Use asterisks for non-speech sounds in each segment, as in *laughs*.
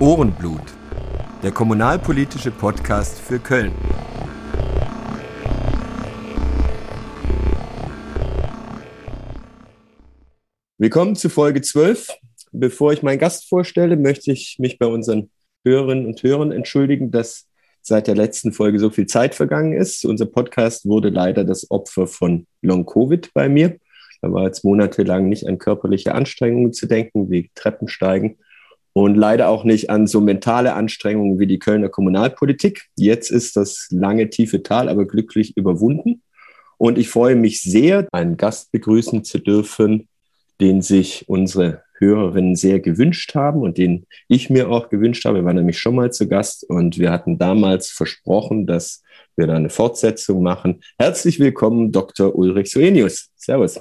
Ohrenblut, der kommunalpolitische Podcast für Köln. Willkommen zu Folge 12. Bevor ich meinen Gast vorstelle, möchte ich mich bei unseren Hörerinnen und Hörern entschuldigen, dass seit der letzten Folge so viel Zeit vergangen ist. Unser Podcast wurde leider das Opfer von Long-Covid bei mir. Da war jetzt monatelang nicht an körperliche Anstrengungen zu denken, wie Treppensteigen und leider auch nicht an so mentale Anstrengungen wie die Kölner Kommunalpolitik. Jetzt ist das lange tiefe Tal aber glücklich überwunden. Und ich freue mich sehr, einen Gast begrüßen zu dürfen, den sich unsere Hörerinnen sehr gewünscht haben und den ich mir auch gewünscht habe. Er war nämlich schon mal zu Gast und wir hatten damals versprochen, dass wir da eine Fortsetzung machen. Herzlich willkommen, Dr. Ulrich Suenius. Servus.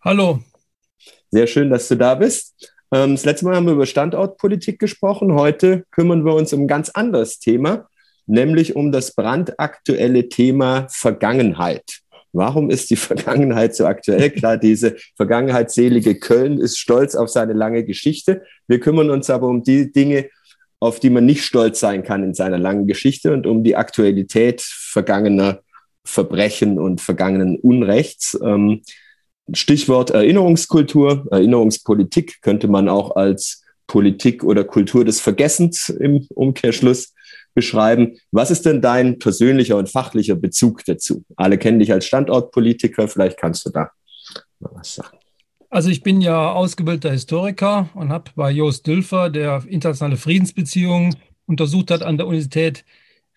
Hallo. Sehr schön, dass du da bist. Ähm, das letzte Mal haben wir über Standortpolitik gesprochen. Heute kümmern wir uns um ein ganz anderes Thema, nämlich um das brandaktuelle Thema Vergangenheit. Warum ist die *laughs* Vergangenheit so aktuell? Klar, diese vergangenheitsselige Köln ist stolz auf seine lange Geschichte. Wir kümmern uns aber um die Dinge, auf die man nicht stolz sein kann in seiner langen Geschichte und um die Aktualität vergangener Verbrechen und vergangenen Unrechts. Stichwort Erinnerungskultur, Erinnerungspolitik könnte man auch als Politik oder Kultur des Vergessens im Umkehrschluss beschreiben. Was ist denn dein persönlicher und fachlicher Bezug dazu? Alle kennen dich als Standortpolitiker, vielleicht kannst du da mal was sagen. Also ich bin ja ausgebildeter Historiker und habe bei Jost Dülfer, der internationale Friedensbeziehungen untersucht hat an der Universität,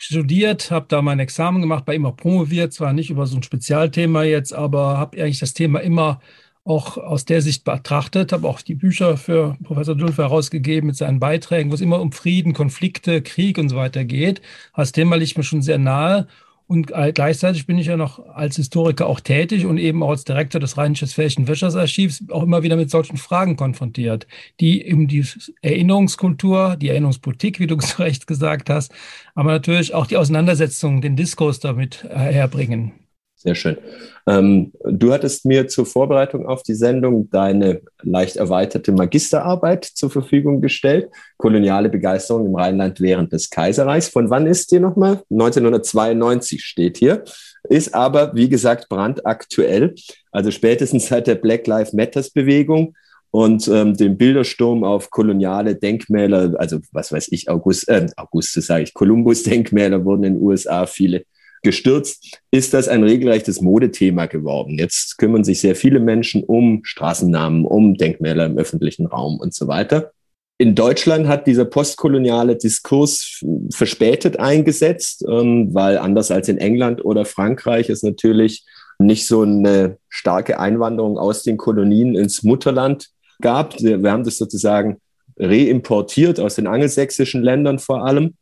studiert, habe da mein Examen gemacht, bei ihm auch promoviert, zwar nicht über so ein Spezialthema jetzt, aber habe eigentlich das Thema immer auch aus der Sicht betrachtet, habe auch die Bücher für Professor Dulfe herausgegeben mit seinen Beiträgen, wo es immer um Frieden, Konflikte, Krieg und so weiter geht. Das Thema liegt mir schon sehr nahe. Und gleichzeitig bin ich ja noch als Historiker auch tätig und eben auch als Direktor des Rheinisch-Westfälischen Wirtschaftsarchivs auch immer wieder mit solchen Fragen konfrontiert, die eben die Erinnerungskultur, die Erinnerungspolitik, wie du *laughs* zu Recht gesagt hast, aber natürlich auch die Auseinandersetzung, den Diskurs damit herbringen. Sehr schön. Ähm, du hattest mir zur Vorbereitung auf die Sendung deine leicht erweiterte Magisterarbeit zur Verfügung gestellt. Koloniale Begeisterung im Rheinland während des Kaiserreichs. Von wann ist die nochmal? 1992 steht hier. Ist aber, wie gesagt, brandaktuell. Also spätestens seit der Black Lives Matters Bewegung und ähm, dem Bildersturm auf koloniale Denkmäler, also was weiß ich, August, äh, Augustus sage ich, Kolumbus-Denkmäler wurden in den USA viele gestürzt, ist das ein regelrechtes Modethema geworden. Jetzt kümmern sich sehr viele Menschen um Straßennamen, um Denkmäler im öffentlichen Raum und so weiter. In Deutschland hat dieser postkoloniale Diskurs verspätet eingesetzt, ähm, weil anders als in England oder Frankreich es natürlich nicht so eine starke Einwanderung aus den Kolonien ins Mutterland gab. Wir haben das sozusagen reimportiert aus den angelsächsischen Ländern vor allem.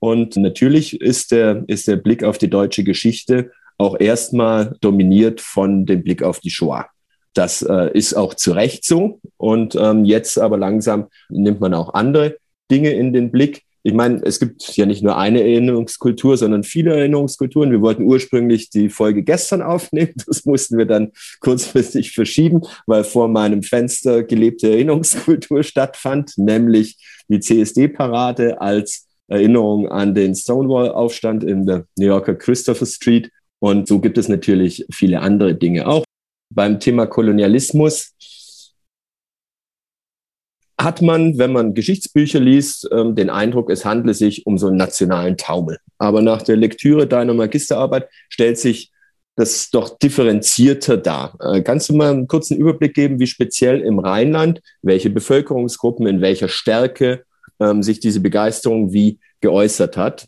Und natürlich ist der, ist der Blick auf die deutsche Geschichte auch erstmal dominiert von dem Blick auf die Shoah. Das äh, ist auch zu Recht so. Und ähm, jetzt aber langsam nimmt man auch andere Dinge in den Blick. Ich meine, es gibt ja nicht nur eine Erinnerungskultur, sondern viele Erinnerungskulturen. Wir wollten ursprünglich die Folge gestern aufnehmen. *laughs* Das mussten wir dann kurzfristig verschieben, weil vor meinem Fenster gelebte Erinnerungskultur stattfand, nämlich die CSD-Parade als Erinnerung an den Stonewall-Aufstand in der New Yorker Christopher Street. Und so gibt es natürlich viele andere Dinge auch. Beim Thema Kolonialismus hat man, wenn man Geschichtsbücher liest, ähm, den Eindruck, es handle sich um so einen nationalen Taumel. Aber nach der Lektüre deiner Magisterarbeit stellt sich das doch differenzierter dar. Äh, kannst du mal einen kurzen Überblick geben, wie speziell im Rheinland, welche Bevölkerungsgruppen in welcher Stärke ähm, sich diese Begeisterung wie geäußert hat.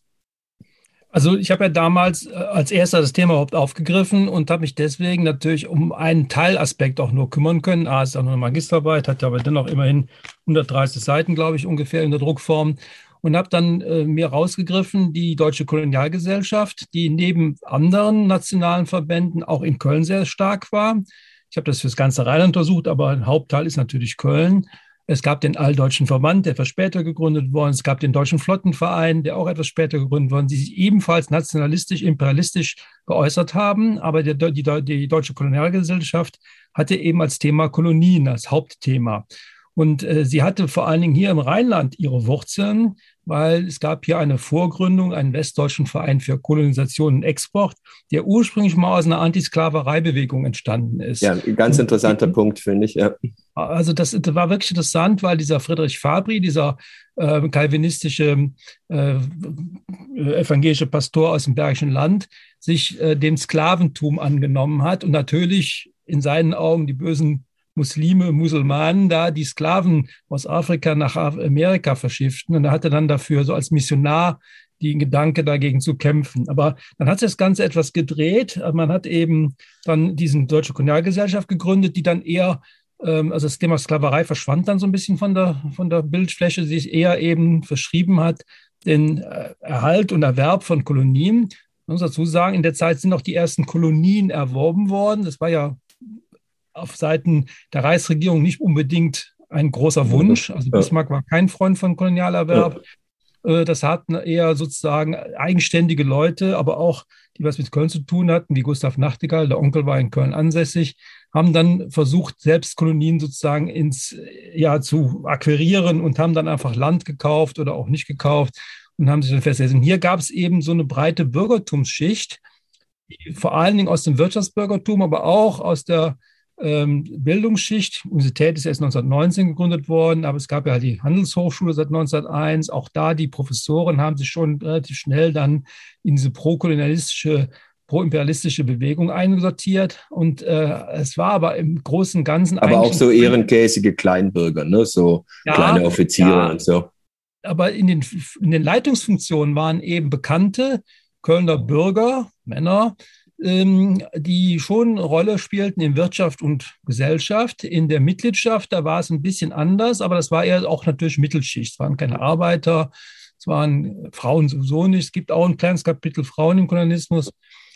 Also ich habe ja damals äh, als erster das Thema überhaupt aufgegriffen und habe mich deswegen natürlich um einen Teilaspekt auch nur kümmern können. A ist auch nur eine Magisterarbeit, hat ja aber dennoch immerhin 130 Seiten, glaube ich, ungefähr in der Druckform. Und habe dann äh, mir rausgegriffen, die Deutsche Kolonialgesellschaft, die neben anderen nationalen Verbänden auch in Köln sehr stark war. Ich habe das fürs ganze Rheinland untersucht, aber ein Hauptteil ist natürlich Köln. Es gab den Alldeutschen Verband, der etwas später gegründet worden. Es gab den Deutschen Flottenverein, der auch etwas später gegründet worden, die sich ebenfalls nationalistisch, imperialistisch geäußert haben. Aber der, die, die Deutsche Kolonialgesellschaft hatte eben als Thema Kolonien, als Hauptthema. Und äh, sie hatte vor allen Dingen hier im Rheinland ihre Wurzeln, weil es gab hier eine Vorgründung, einen westdeutschen Verein für Kolonisation und Export, der ursprünglich mal aus einer Antisklavereibewegung entstanden ist. Ja, ein ganz interessanter und, Punkt, finde ich. Ja. Also das, das, war wirklich interessant, weil dieser Friedrich Fabri, dieser äh, kalvinistische äh, evangelische Pastor aus dem Bergischen Land, sich äh, dem Sklaventum angenommen hat und natürlich in seinen Augen die bösen Muslime, Musulmanen da die Sklaven aus Afrika nach Amerika verschifften. Und er hatte dann dafür so als Missionar den Gedanke dagegen zu kämpfen. Aber dann hat sich das Ganze etwas gedreht. Man hat eben dann diesen Deutsche Kolonialgesellschaft gegründet, die dann eher, also das Thema Sklaverei verschwand dann so ein bisschen von der, von der Bildfläche, die sich eher eben verschrieben hat, den äh, Erhalt und Erwerb von Kolonien. Man muss dazu sagen, in der Zeit sind auch die ersten Kolonien erworben worden. Das war ja auf Seiten der Reichsregierung nicht unbedingt ein großer Wunsch. Also Bismarck war kein Freund von Kolonialerwerb. Äh, das hatten eher sozusagen eigenständige Leute, aber auch die was mit Köln zu tun hatten, wie Gustav Nachtigall, der Onkel war in Köln ansässig, haben dann versucht, selbst Kolonien sozusagen ins ja zu akquirieren und haben dann einfach Land gekauft oder auch nicht gekauft und haben sich dann festgesetzt. Hier gab es eben so eine breite Bürgertumsschicht, vor allen Dingen aus dem Wirtschaftsbürgertum, aber auch aus der ähm, Bildungsschicht. Universität ist erst 1919 gegründet worden, aber es gab ja die Handelshochschule seit 1901. Auch da die Professoren haben sich schon relativ schnell dann in diese prokolonialistische pro-imperialistische Bewegung einsortiert. Und äh, es war aber im Großen und Ganzen. Aber auch so ehrenkäsige Kleinbürger, ne? so ja, kleine Offiziere ja, und so. Aber in den, in den Leitungsfunktionen waren eben bekannte Kölner Bürger, Männer, die schon eine Rolle spielten in Wirtschaft und Gesellschaft. In der Mitgliedschaft, da war es ein bisschen anders, aber das war eher auch natürlich Mittelschicht. Es waren keine Arbeiter, es waren Frauen sowieso nicht. Es gibt auch ein kleines Kapitel Frauen im Kolonialismus.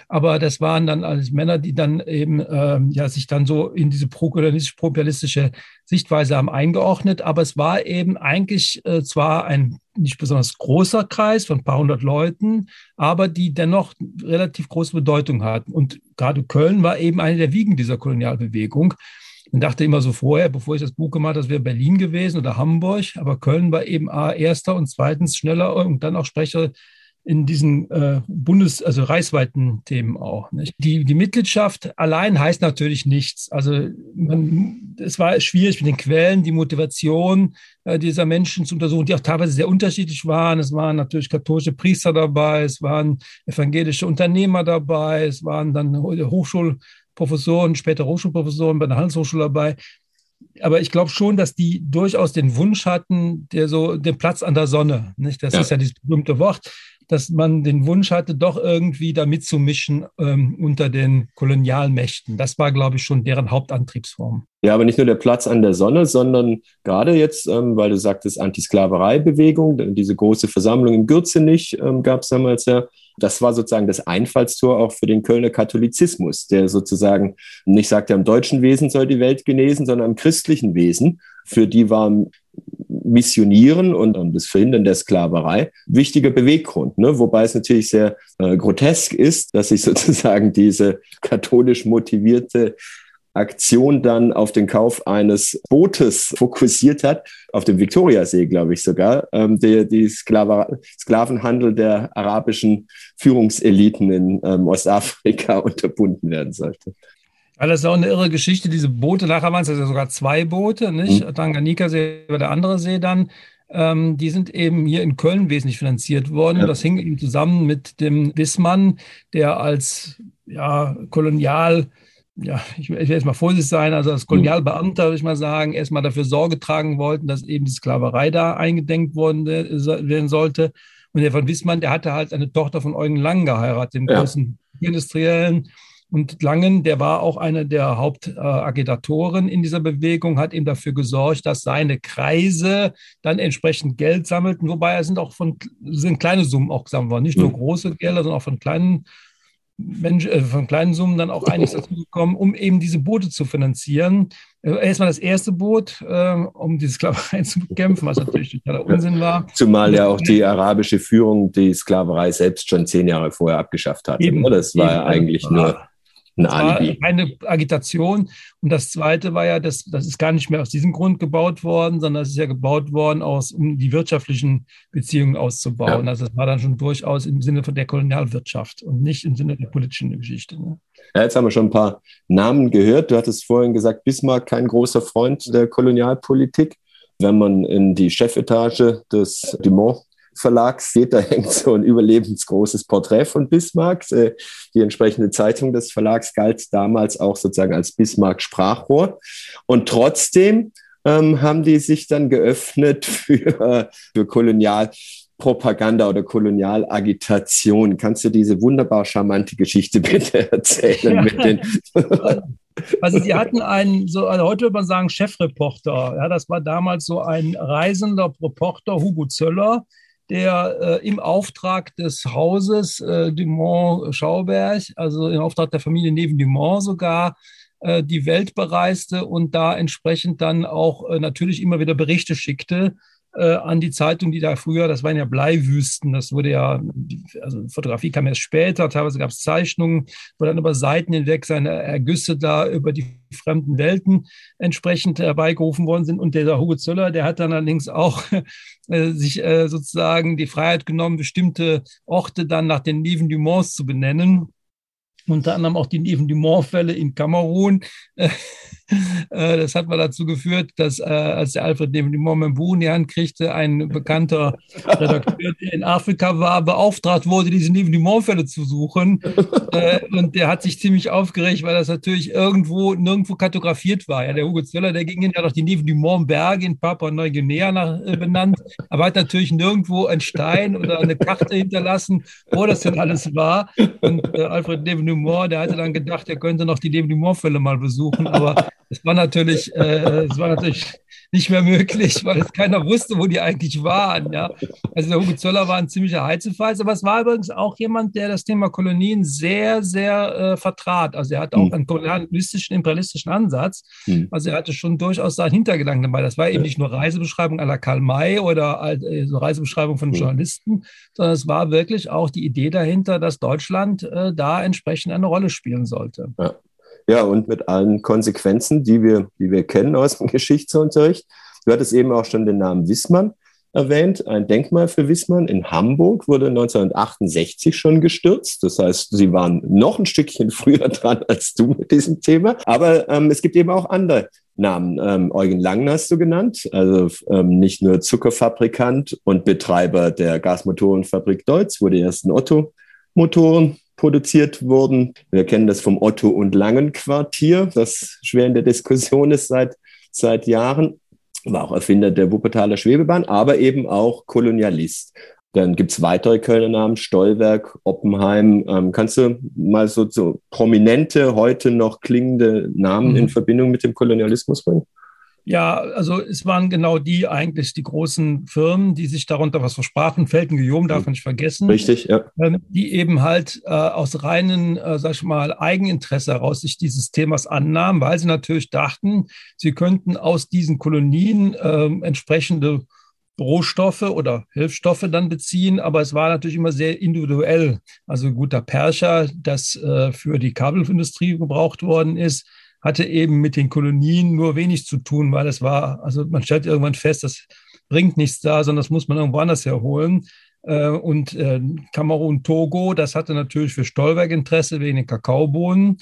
Aber das waren dann alles Männer, die dann eben ähm, ja, sich dann so in diese pro-kolonialistisch-proimperialistische Sichtweise haben eingeordnet. Aber es war eben eigentlich äh, zwar ein nicht besonders großer Kreis von ein paar hundert Leuten, aber die dennoch relativ große Bedeutung hatten. Und gerade Köln war eben eine der Wiegen dieser Kolonialbewegung. Ich dachte immer so vorher, bevor ich das Buch gemacht habe, das wäre Berlin gewesen oder Hamburg, aber Köln war eben A, erster und zweitens schneller und dann auch Sprecher in diesen äh, Bundes-, also reichsweiten Themen auch. Nicht? Die, die Mitgliedschaft allein heißt natürlich nichts. Also man, es war schwierig mit den Quellen, die Motivation äh, dieser Menschen zu untersuchen, die auch teilweise sehr unterschiedlich waren. Es waren natürlich katholische Priester dabei, es waren evangelische Unternehmer dabei, es waren dann Hochschulprofessoren, später Hochschulprofessoren bei der Handelshochschule dabei aber ich glaube schon, dass die durchaus den Wunsch hatten, der so den Platz an der Sonne, nicht? Das ja. ist ja dieses berühmte Wort dass man den Wunsch hatte, doch irgendwie da mitzumischen ähm, unter den Kolonialmächten. Das war, glaube ich, schon deren Hauptantriebsform. Ja, aber nicht nur der Platz an der Sonne, sondern gerade jetzt, ähm, weil du sagtest, Antisklavereibewegung, diese große Versammlung in Gürzenich ähm, gab es damals ja. Das war sozusagen das Einfallstor auch für den Kölner Katholizismus, der sozusagen nicht sagte, am deutschen Wesen soll die Welt genesen, sondern am christlichen Wesen. Für die war Missionieren und das Verhindern der Sklaverei wichtiger Beweggrund. Ne? Wobei es natürlich sehr äh, grotesk ist, dass sich *laughs* sozusagen diese katholisch motivierte Aktion dann auf den Kauf eines Bootes fokussiert hat, auf dem Viktoriasee, glaube ich sogar, ähm, der die Sklaver Sklavenhandel der arabischen Führungseliten in ähm, Ostafrika *laughs* unterbunden werden sollte. Weil das ist auch eine irre Geschichte, diese Boote, nachher waren es ja sogar zwei Boote, nicht? Mhm. Tanganika-See war der andere See dann. Ähm, die sind eben hier in Köln wesentlich finanziert worden. Ja. Das hing eben zusammen mit dem Wissmann, der als ja, Kolonial, ja, ich, ich will jetzt mal vorsichtig sein, also als Kolonialbeamter, würde ich mal sagen, erstmal dafür Sorge tragen wollten, dass eben die Sklaverei da eingedenkt worden werden sollte. Und der von Wissmann, der hatte halt eine Tochter von Eugen Lang geheiratet, dem ja. großen Industriellen. Und Langen, der war auch eine der Hauptagitatoren in dieser Bewegung, hat eben dafür gesorgt, dass seine Kreise dann entsprechend Geld sammelten. Wobei es sind auch von sind kleine Summen auch gesammelt worden, nicht nur große Gelder, sondern auch von kleinen Mensch, äh, von kleinen Summen dann auch einiges *laughs* dazu gekommen, um eben diese Boote zu finanzieren. Äh, erstmal das erste Boot, äh, um diese Sklaverei *laughs* zu bekämpfen, was natürlich totaler Unsinn war. Zumal ja auch die arabische Führung die Sklaverei selbst schon zehn Jahre vorher abgeschafft hat. Eben, das war eben, ja eigentlich nur Das war eine Agitation. Und das Zweite war ja, das, das ist gar nicht mehr aus diesem Grund gebaut worden, sondern es ist ja gebaut worden, aus, um die wirtschaftlichen Beziehungen auszubauen. Ja. Also das war dann schon durchaus im Sinne von der Kolonialwirtschaft und nicht im Sinne der politischen Geschichte. Ne? Ja, jetzt haben wir schon ein paar Namen gehört. Du hattest vorhin gesagt, Bismarck kein großer Freund der Kolonialpolitik. Wenn man in die Chefetage des Dumont Verlags geht, da hängt so ein überlebensgroßes Porträt von Bismarck. Äh, die entsprechende Zeitung des Verlags galt damals auch sozusagen als Bismarck-Sprachrohr. Und trotzdem ähm, haben die sich dann geöffnet für, für Kolonialpropaganda oder Kolonialagitation. Kannst du diese wunderbar charmante Geschichte bitte *laughs* erzählen ja. mit den *laughs* Also sie hatten einen, so, also heute würde man sagen, Chefreporter. Ja, das war damals so ein reisender Reporter, Hugo Zöller, der äh, im Auftrag des Hauses äh, Dumont-Schauberg, also im Auftrag der Familie Neven Dumont sogar, äh, die Welt bereiste und da entsprechend dann auch äh, natürlich immer wieder Berichte schickte äh, an die Zeitung, die da früher, das waren ja Bleiwüsten, das wurde ja, also Fotografie kam erst später, teilweise gab es Zeichnungen, wo dann über Seiten hinweg seine Ergüsse da über die fremden Welten entsprechend herbeigerufen worden sind. Und der Hugo Zöller, der hat dann allerdings auch *laughs* äh, sich äh, sozusagen die Freiheit genommen, bestimmte Orte dann nach den Neven Dumonts zu benennen unter anderem auch die Neven Dumont-Fälle in Kamerun. *laughs* *laughs* Äh, das hat mal dazu geführt, dass äh, als der Alfred Buch in die Hand kriegte, ein bekannter *laughs* Redakteur, der in Afrika war, beauftragt wurde, diese Dumont-Fälle zu suchen. *laughs* Äh, und der hat sich ziemlich aufgeregt, weil das natürlich irgendwo nirgendwo kartografiert war. Ja, der Hugo Zöller, der ging ja noch die Dumont-Berge in Papua-Neuguinea benannt, aber hat natürlich nirgendwo einen Stein oder eine Karte hinterlassen, wo das denn alles war. Und äh, Alfred Neven Dumont, der hatte dann gedacht, er könnte noch die Neven Dumont-Fälle mal besuchen, aber es war natürlich, äh, es war natürlich nicht mehr möglich, weil es keiner wusste, wo die eigentlich waren. Ja. Also der Hugo Zöller war ein ziemlicher Heizefalls, aber es war übrigens auch jemand, der das Thema Kolonien sehr, sehr äh, vertrat. Also er hat auch mhm. einen kolonialistischen, imperialistischen Ansatz. Mhm. Also er hatte schon durchaus seinen Hintergedanken dabei. Das war eben nicht nur Reisebeschreibung la Karl May oder äh, so Reisebeschreibung von mhm. Journalisten, sondern es war wirklich auch die Idee dahinter, dass Deutschland äh, da entsprechend eine Rolle spielen sollte. Ja. Ja, und mit allen Konsequenzen, die wir, die wir kennen aus dem *laughs* Geschichtsunterricht. Du hattest eben auch schon den Namen Wissmann erwähnt. Ein Denkmal für Wissmann in Hamburg wurde 1968 schon gestürzt. Das heißt, sie waren noch ein Stückchen *laughs* früher dran als du mit diesem Thema. Aber ähm, es gibt eben auch andere Namen. Ähm, Eugen Langner hast du genannt, also ähm, nicht nur Zuckerfabrikant und Betreiber der Gasmotorenfabrik Deutz, wo die ersten Otto-Motoren produziert wurden. Wir kennen das vom Otto und Langen Quartier, das schwer in der Diskussion ist seit, seit Jahren. War auch Erfinder der Wuppertaler Schwebebahn, aber eben auch Kolonialist. Dann gibt es weitere Kölner Namen, Stollwerk, Oppenheim. Ähm, kannst du mal so, so prominente, heute noch klingende Namen mhm. in Verbindung mit dem Kolonialismus bringen? Ja, also es waren genau die eigentlich die großen Firmen, die sich darunter was versprachen. Felten Guillaume darf man nicht vergessen. Richtig, ja. Ähm, die eben halt äh, aus reinen, äh, sag ich mal, Eigeninteresse heraus sich dieses Themas annahmen, weil sie natürlich dachten, sie könnten aus diesen Kolonien äh, entsprechende Rohstoffe oder Hilfsstoffe dann beziehen, aber es war natürlich immer sehr individuell. Also guter Percher, das äh, für die Kabelindustrie gebraucht worden ist, hatte eben mit den Kolonien nur wenig zu tun, weil es war, also man stellt irgendwann fest, das bringt nichts da, sondern das muss man irgendwo anders herholen. Äh, und äh, Kamerun, Togo, das hatte natürlich für Stolberg Interesse wegen den Kakaobohnen.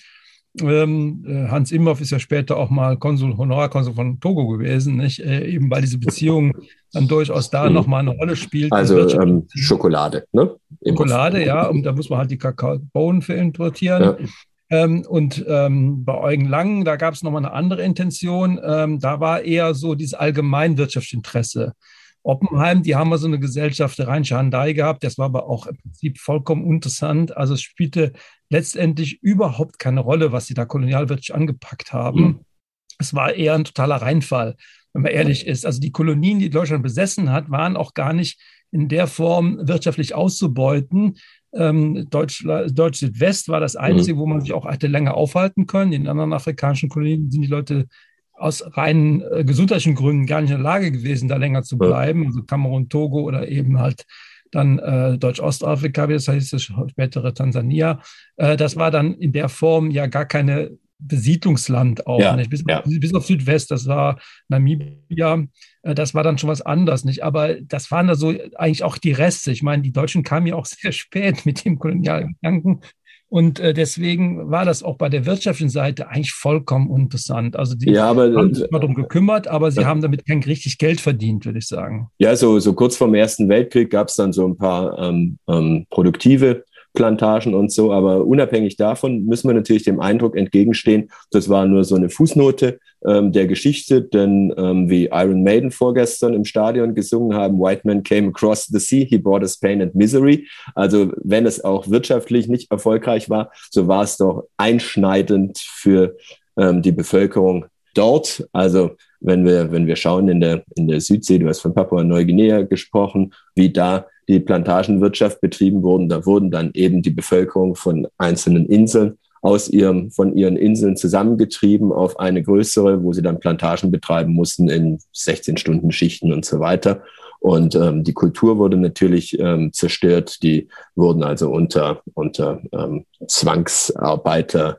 Ähm, äh, Hans Imhoff ist ja später auch mal Konsul, Honorarkonsul von Togo gewesen, nicht? eben weil diese Beziehung dann durchaus da mhm. nochmal eine Rolle spielt. Also ähm, Schokolade, ne? Schokolade, ja, und da muss man halt die Kakaobohnen für importieren. Ja. Ähm, und ähm, bei Eugen Lang, da gab es nochmal eine andere Intention. Ähm, da war eher so dieses Allgemeinwirtschaftsinteresse. Oppenheim, die haben mal so eine Gesellschaft der Rheinische Handei gehabt. Das war aber auch im Prinzip vollkommen interessant. Also es spielte letztendlich überhaupt keine Rolle, was sie da kolonialwirtschaftlich angepackt haben. Mhm. Es war eher ein totaler Reinfall, wenn man ehrlich ist. Also die Kolonien, die Deutschland besessen hat, waren auch gar nicht in der Form wirtschaftlich auszubeuten, ähm, Deutsch, Deutsch Südwest war das Einzige, mhm. wo man sich auch hätte länger aufhalten können. In anderen afrikanischen Kolonien sind die Leute aus rein äh, gesundheitlichen Gründen gar nicht in der Lage gewesen, da länger zu bleiben. Also Kamerun, Togo oder eben halt dann äh, Deutsch-Ostafrika, wie das heißt, das spätere Tansania. Äh, das war dann in der Form ja gar keine Besiedlungsland auch ja, nicht. Bis, ja. bis, auf Südwest, das war Namibia, äh, das war dann schon was anderes, nicht? Aber das waren da so eigentlich auch die Reste. Ich meine, die Deutschen kamen ja auch *laughs* sehr spät mit dem Kolonialgedanken. Und äh, deswegen war das auch bei der wirtschaftlichen Seite eigentlich vollkommen interessant. Also die ja, aber, haben sich mal darum gekümmert, aber sie ja. haben damit kein richtig Geld verdient, würde ich sagen. Ja, so, so kurz vor dem Ersten Weltkrieg gab es dann so ein paar ähm, ähm, produktive Plantagen und so. Aber unabhängig davon müssen wir natürlich dem Eindruck entgegenstehen, das war nur so eine Fußnote ähm, der Geschichte, denn ähm, wie Iron Maiden vorgestern im Stadion gesungen haben, White Man came across the sea, he brought us pain and misery. Also wenn es auch wirtschaftlich nicht erfolgreich war, so war es doch einschneidend für ähm, die Bevölkerung dort. Also wenn wir, wenn wir schauen in der, in der Südsee, du hast von Papua-Neuguinea gesprochen, wie da die Plantagenwirtschaft betrieben wurden, da wurden dann eben die Bevölkerung von einzelnen Inseln aus ihrem, von ihren Inseln zusammengetrieben auf eine größere, wo sie dann Plantagen betreiben mussten in 16 Stunden Schichten und so weiter. Und ähm, die Kultur wurde natürlich ähm, zerstört. Die wurden also unter, unter ähm, Zwangsarbeiter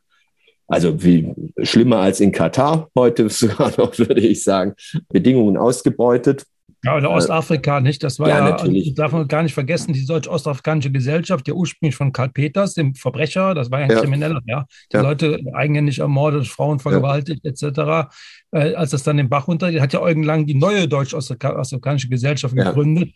also wie schlimmer als in Katar heute *laughs* sogar noch, würde ich sagen, Bedingungen ausgebeutet. Ja, oder Ostafrika, nicht? Das war ja, ja natürlich. Also, darf man gar nicht vergessen, die deutsch-ostafrikanische Gesellschaft, der ursprünglich von Karl Peters, dem Verbrecher, das war ja ein ja. Krimineller, ja, die ja. Leute eigenhändig ermordet, Frauen vergewaltigt, ja. etc. Äh, als das dann den Bach runtergeht, hat ja Eugen Lang die neue deutsch-ostafrikanische Gesellschaft gegründet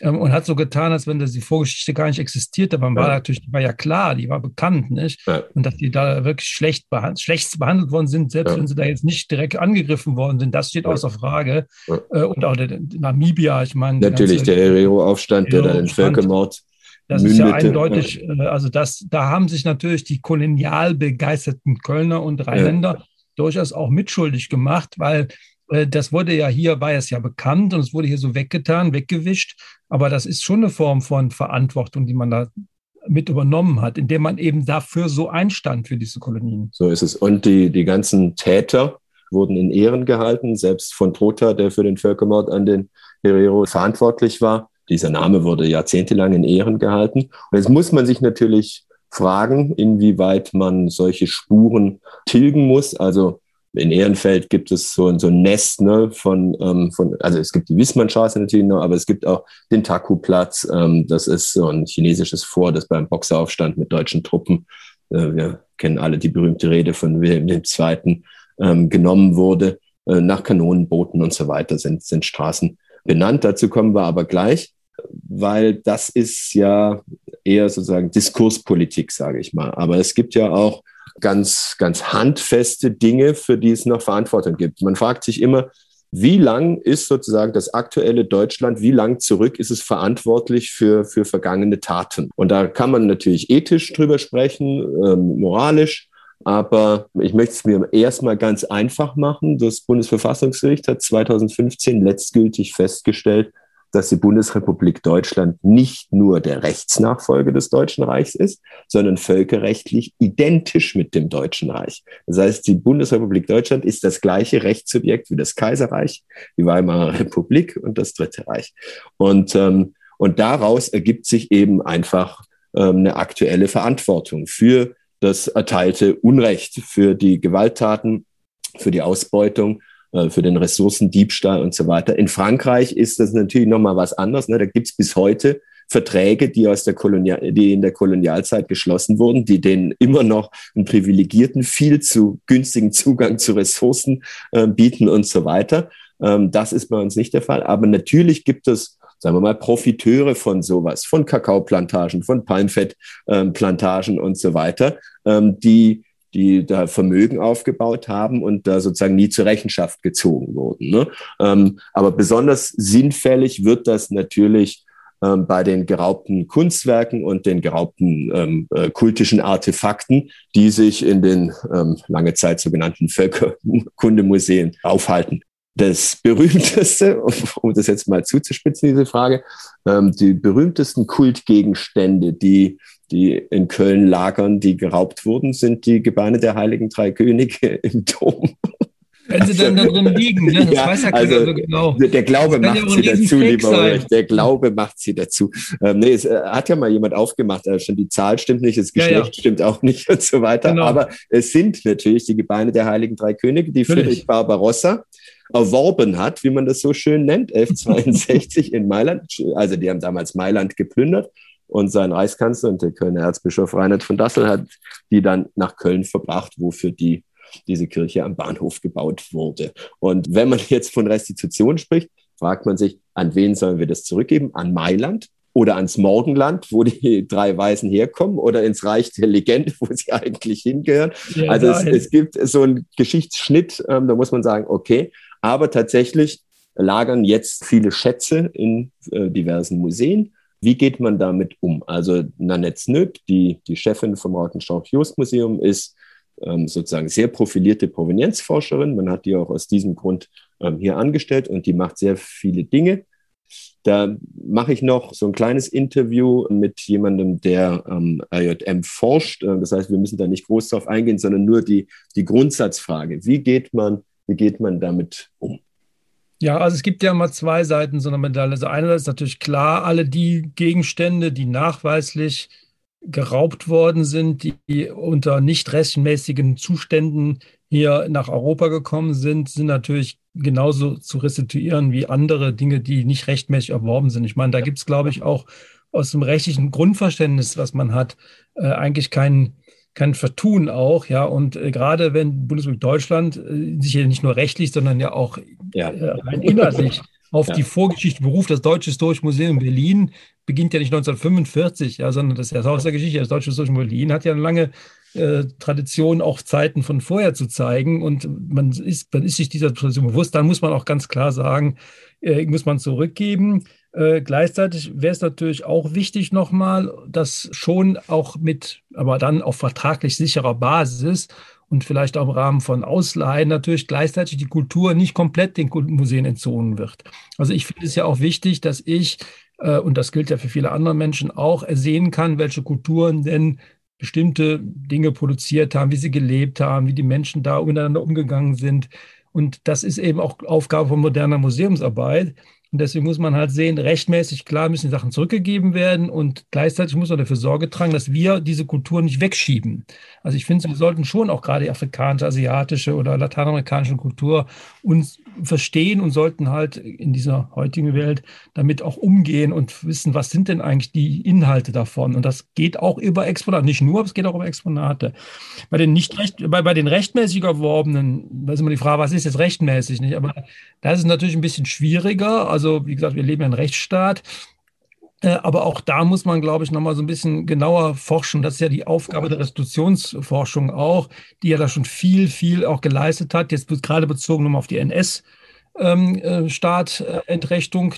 ähm, und hat so getan, als wenn das die Vorgeschichte gar nicht existierte. Aber man ja. war natürlich, war ja klar, die war bekannt, nicht? Ja. Und dass die da wirklich schlecht behandelt, schlecht behandelt worden sind, selbst ja. wenn sie da jetzt nicht direkt angegriffen worden sind, das steht außer Frage. Äh, und auch der, der Namibia, ich meine. Natürlich, der Herero-Aufstand, der da den Völkermord das mündete. ist ja eindeutig, äh, also das, da haben sich natürlich die kolonial begeisterten Kölner und Rheinländer durchaus auch mitschuldig gemacht, weil das wurde ja hier, war es ja bekannt und es wurde hier so weggetan, weggewischt. Aber das ist schon eine Form von Verantwortung, die man da mit übernommen hat, indem man eben dafür so einstand für diese Kolonien. So ist es. Und die, die ganzen Täter wurden in Ehren gehalten, selbst von Trotha, der für den Völkermord an den Herero verantwortlich war. Dieser Name wurde jahrzehntelang in Ehren gehalten. Und jetzt muss man sich natürlich fragen, inwieweit man solche Spuren tilgen muss. Also in Ehrenfeld gibt es so, so ein Nest ne, von, ähm, von, also es gibt die Wissmannstraße natürlich noch, aber es gibt auch den Taku-Platz. Ähm, das ist so ein chinesisches Fort, das beim Boxeraufstand mit deutschen Truppen, äh, wir kennen alle die berühmte Rede von Wilhelm II., ähm, genommen wurde. Äh, nach Kanonenbooten und so weiter sind, sind Straßen benannt. Dazu kommen wir aber gleich, weil das ist ja eher sozusagen Diskurspolitik, sage ich mal. Aber es gibt ja auch ganz, ganz handfeste Dinge, für die es noch Verantwortung gibt. Man fragt sich immer, wie lang ist sozusagen das aktuelle Deutschland, wie lang zurück ist es verantwortlich für, für vergangene Taten? Und da kann man natürlich ethisch drüber sprechen, ähm, moralisch, aber ich möchte es mir erstmal ganz einfach machen. Das Bundesverfassungsgericht hat 2015 letztgültig festgestellt, dass die Bundesrepublik Deutschland nicht nur der Rechtsnachfolger des Deutschen Reichs ist, sondern völkerrechtlich identisch mit dem Deutschen Reich. Das heißt, die Bundesrepublik Deutschland ist das gleiche Rechtssubjekt wie das Kaiserreich, die Weimarer Republik und das Dritte Reich. Und, ähm, und daraus ergibt sich eben einfach ähm, eine aktuelle Verantwortung für das erteilte Unrecht, für die Gewalttaten, für die Ausbeutung für den Ressourcendiebstahl und so weiter. In Frankreich ist das natürlich nochmal was anderes. Ne? Da gibt's bis heute Verträge, die aus der Kolonial, die in der Kolonialzeit geschlossen wurden, die denen immer noch einen privilegierten, viel zu günstigen Zugang zu Ressourcen äh, bieten und so weiter. Ähm, das ist bei uns nicht der Fall. Aber natürlich gibt es, sagen wir mal, Profiteure von sowas, von Kakaoplantagen, von Palmfettplantagen ähm, und so weiter, ähm, die die da Vermögen aufgebaut haben und da sozusagen nie zur Rechenschaft gezogen wurden. Ne? Ähm, aber besonders sinnfällig wird das natürlich ähm, bei den geraubten Kunstwerken und den geraubten ähm, äh, kultischen Artefakten, die sich in den ähm, lange Zeit sogenannten Völkerkundemuseen aufhalten. Das berühmteste, um das jetzt mal zuzuspitzen, diese Frage, ähm, die berühmtesten Kultgegenstände, die die in Köln lagern, die geraubt wurden, sind die Gebeine der heiligen drei Könige *laughs* im Dom. Wenn sie dann da drin liegen, ne? das ja, weiß ja keiner also, so genau. Der Glaube macht sie dazu, lieber Ulrich. Der Glaube macht sie dazu. Ähm, nee, es äh, hat ja mal jemand aufgemacht, äh, schon die Zahl stimmt nicht, das Geschlecht ja, ja. stimmt auch nicht *laughs* und so weiter. Genau. Aber es sind natürlich die Gebeine der Heiligen Drei Könige, die natürlich. Friedrich Barbarossa erworben hat, wie man das so schön nennt, *laughs* 1162 in Mailand. Also die haben damals Mailand geplündert und sein Reichskanzler und der Kölner Erzbischof Reinhard von Dassel hat die dann nach Köln verbracht, wofür die diese Kirche am Bahnhof gebaut wurde. Und wenn man jetzt von Restitution spricht, fragt man sich, an wen sollen wir das zurückgeben? An Mailand oder ans Morgenland, wo die *laughs* drei Weisen herkommen, oder ins Reich der Legende, wo sie eigentlich hingehören. Ja, also es, es, gibt so einen Geschichtsschnitt, ähm, da muss man sagen, okay, aber tatsächlich lagern jetzt viele Schätze in äh, diversen Museen. Wie geht man damit um? Also Nanette Snöp, die, die Chefin vom Rautenstrauch-Jost-Museum, ist ähm, sozusagen sehr profilierte Provenienzforscherin. Man hat die auch aus diesem Grund ähm, hier angestellt und die macht sehr viele Dinge. Da mache ich noch so ein kleines Interview mit jemandem, der ähm, IJM forscht. Äh, das heißt, wir müssen da nicht groß drauf eingehen, sondern nur die, die Grundsatzfrage. Wie geht man, wie geht man damit um? Ja, also es gibt ja immer zwei Seiten so einer Medaille. Also einerseits ist natürlich klar, alle die Gegenstände, die nachweislich geraubt worden sind, die unter nicht rechtmäßigen Zuständen hier nach Europa gekommen sind, sind natürlich genauso zu restituieren wie andere Dinge, die nicht rechtmäßig erworben sind. Ich meine, da gibt es, glaube ich, auch aus dem rechtlichen Grundverständnis, was man hat, äh, eigentlich kein, kein Vertun auch, ja. Und äh, gerade wenn Bundesrepublik Deutschland äh, sich ja nicht nur rechtlich, sondern ja auch ja. Äh, rein inhaltlich auf ja. die Vorgeschichte beruft, das Deutsche Historische Museum Berlin beginnt ja nicht 1945, ja, sondern das ist aus der Geschichte. Das Deutsche Historische Museum Berlin hat ja eine lange äh, Tradition, auch Zeiten von vorher zu zeigen. Und man ist, man ist sich dieser Tradition bewusst. Dann muss man auch ganz klar sagen, äh, muss man zurückgeben. Äh, gleichzeitig wäre es natürlich auch wichtig nochmal, dass schon auch mit, aber dann auf vertraglich sicherer Basis und vielleicht auch im Rahmen von Ausleihen natürlich gleichzeitig die Kultur nicht komplett den Museen entzogen wird. Also ich finde es ja auch wichtig, dass ich, äh, und das gilt ja für viele andere Menschen auch, sehen kann, welche Kulturen denn bestimmte Dinge produziert haben, wie sie gelebt haben, wie die Menschen da miteinander umgegangen sind. Und das ist eben auch Aufgabe von moderner Museumsarbeit, und deswegen muss man halt sehen, rechtmäßig klar müssen die Sachen zurückgegeben werden und gleichzeitig muss man dafür Sorge tragen, dass wir diese Kultur nicht wegschieben. Also ich finde, wir sollten schon auch gerade die afrikanische, asiatische oder lateinamerikanische Kultur uns verstehen und sollten halt in dieser heutigen Welt damit auch umgehen und wissen, was sind denn eigentlich die Inhalte davon. Und das geht auch über Exponate, nicht nur, aber es geht auch über Exponate. Bei den nicht recht, bei, bei den rechtmäßig erworbenen, da ist immer die Frage, was ist jetzt rechtmäßig, nicht? Aber da ist es natürlich ein bisschen schwieriger. Also, wie gesagt, wir leben in einem Rechtsstaat. Äh, aber auch da muss man, glaube ich, nochmal so ein bisschen genauer forschen. Das ist ja die Aufgabe der Restitutionsforschung auch, die ja da schon viel, viel auch geleistet hat. Jetzt gerade bezogen nochmal auf die NS. Ähm, äh,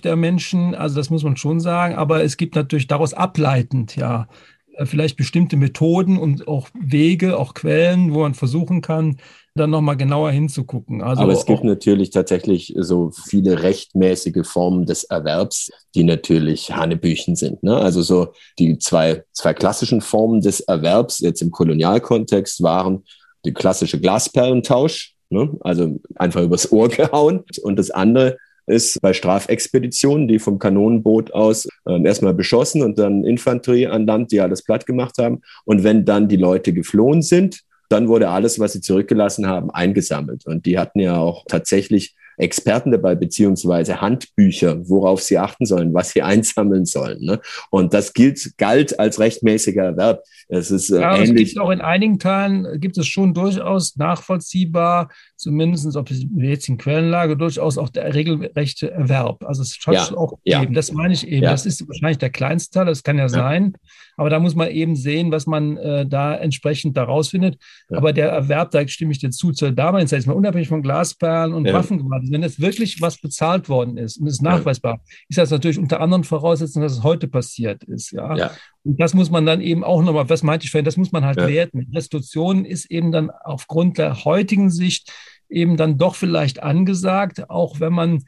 der Menschen, also das muss man schon sagen, aber es gibt natürlich daraus ableitend ja äh, vielleicht bestimmte Methoden und auch Wege, auch Quellen, wo man versuchen kann, dann nochmal genauer hinzugucken. Also Aber es gibt natürlich tatsächlich so viele rechtmäßige Formen des Erwerbs, die natürlich Hanebüchen sind. Ne? Also so die zwei, zwei klassischen Formen des Erwerbs jetzt im Kolonialkontext waren die klassische Glasperlentausch, ne? also einfach übers Ohr *laughs* gehauen. Und das andere ist bei Strafexpeditionen, die vom Kanonenboot aus äh, erstmal beschossen und dann Infanterie an Land, die alles platt gemacht haben. Und wenn dann die Leute geflohen sind, dann wurde alles, was sie zurückgelassen haben, eingesammelt. Und die hatten ja auch tatsächlich Experten dabei, beziehungsweise Handbücher, worauf sie achten sollen, was sie *laughs* einsammeln sollen. Ne? Und das gilt, galt als rechtmäßiger Erwerb. Es ist äh, ja, ähnlich. Es gibt auch in einigen Teilen, gibt es schon durchaus nachvollziehbar, zumindest es jetzt in Quellenlage, durchaus auch der regelrechte Erwerb. Also es hat ja, auch ja. eben, das meine ich eben. Ja. Das ist wahrscheinlich der kleinste Teil, das kann ja, sein. Aber da muss man eben sehen, was man äh, da entsprechend daraus findet. Aber der Erwerb, da stimme ich dir zu, zur damaligen Zeit, ist mal unabhängig von Glasperlen und Waffengewalt also wenn jetzt wirklich was bezahlt worden ist und es ist nachweisbar, ist das natürlich unter anderen Voraussetzungen, dass es heute passiert ist. Ja. Und das muss man dann eben auch nochmal, was meinte ich vorhin, das muss man halt werten. Restitution ist eben dann aufgrund der heutigen Sicht eben dann doch vielleicht angesagt, auch wenn man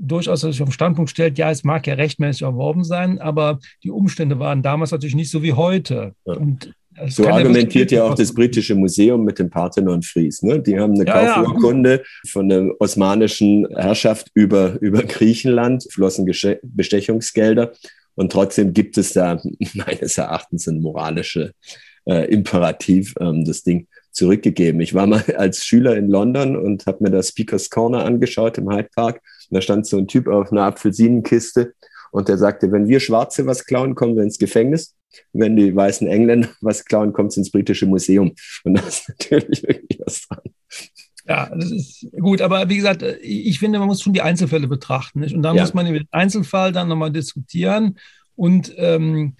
durchaus sich auf den Standpunkt stellt, ja, es mag ja rechtmäßig erworben sein, aber die Umstände waren damals natürlich nicht so wie heute. Ja. Und so argumentiert ja auch das britische Museum mit dem Parthenon Fries. Ne? Die haben eine ja, Kaufurkunde ja. von der osmanischen Herrschaft über, über Griechenland, flossen Bestechungsgelder. Und trotzdem gibt es da *laughs* meines Erachtens ein moralische äh, Imperativ, ähm, das Ding zurückgegeben. Ich war mal als Schüler in London und habe mir das Speakers Corner angeschaut im Hyde Park. Und da stand so ein Typ auf einer Apfelsinenkiste und der sagte, wenn wir Schwarze was klauen, kommen wir ins Gefängnis. Wenn die weißen Engländer *laughs* was klauen, kommt es ins britische Museum. Und da ist natürlich wirklich was dran. Ja, das ist gut, aber wie gesagt, ich finde, man muss schon die Einzelfälle betrachten. Nicht? Und da ja. muss man den Einzelfall dann nochmal diskutieren und ähm,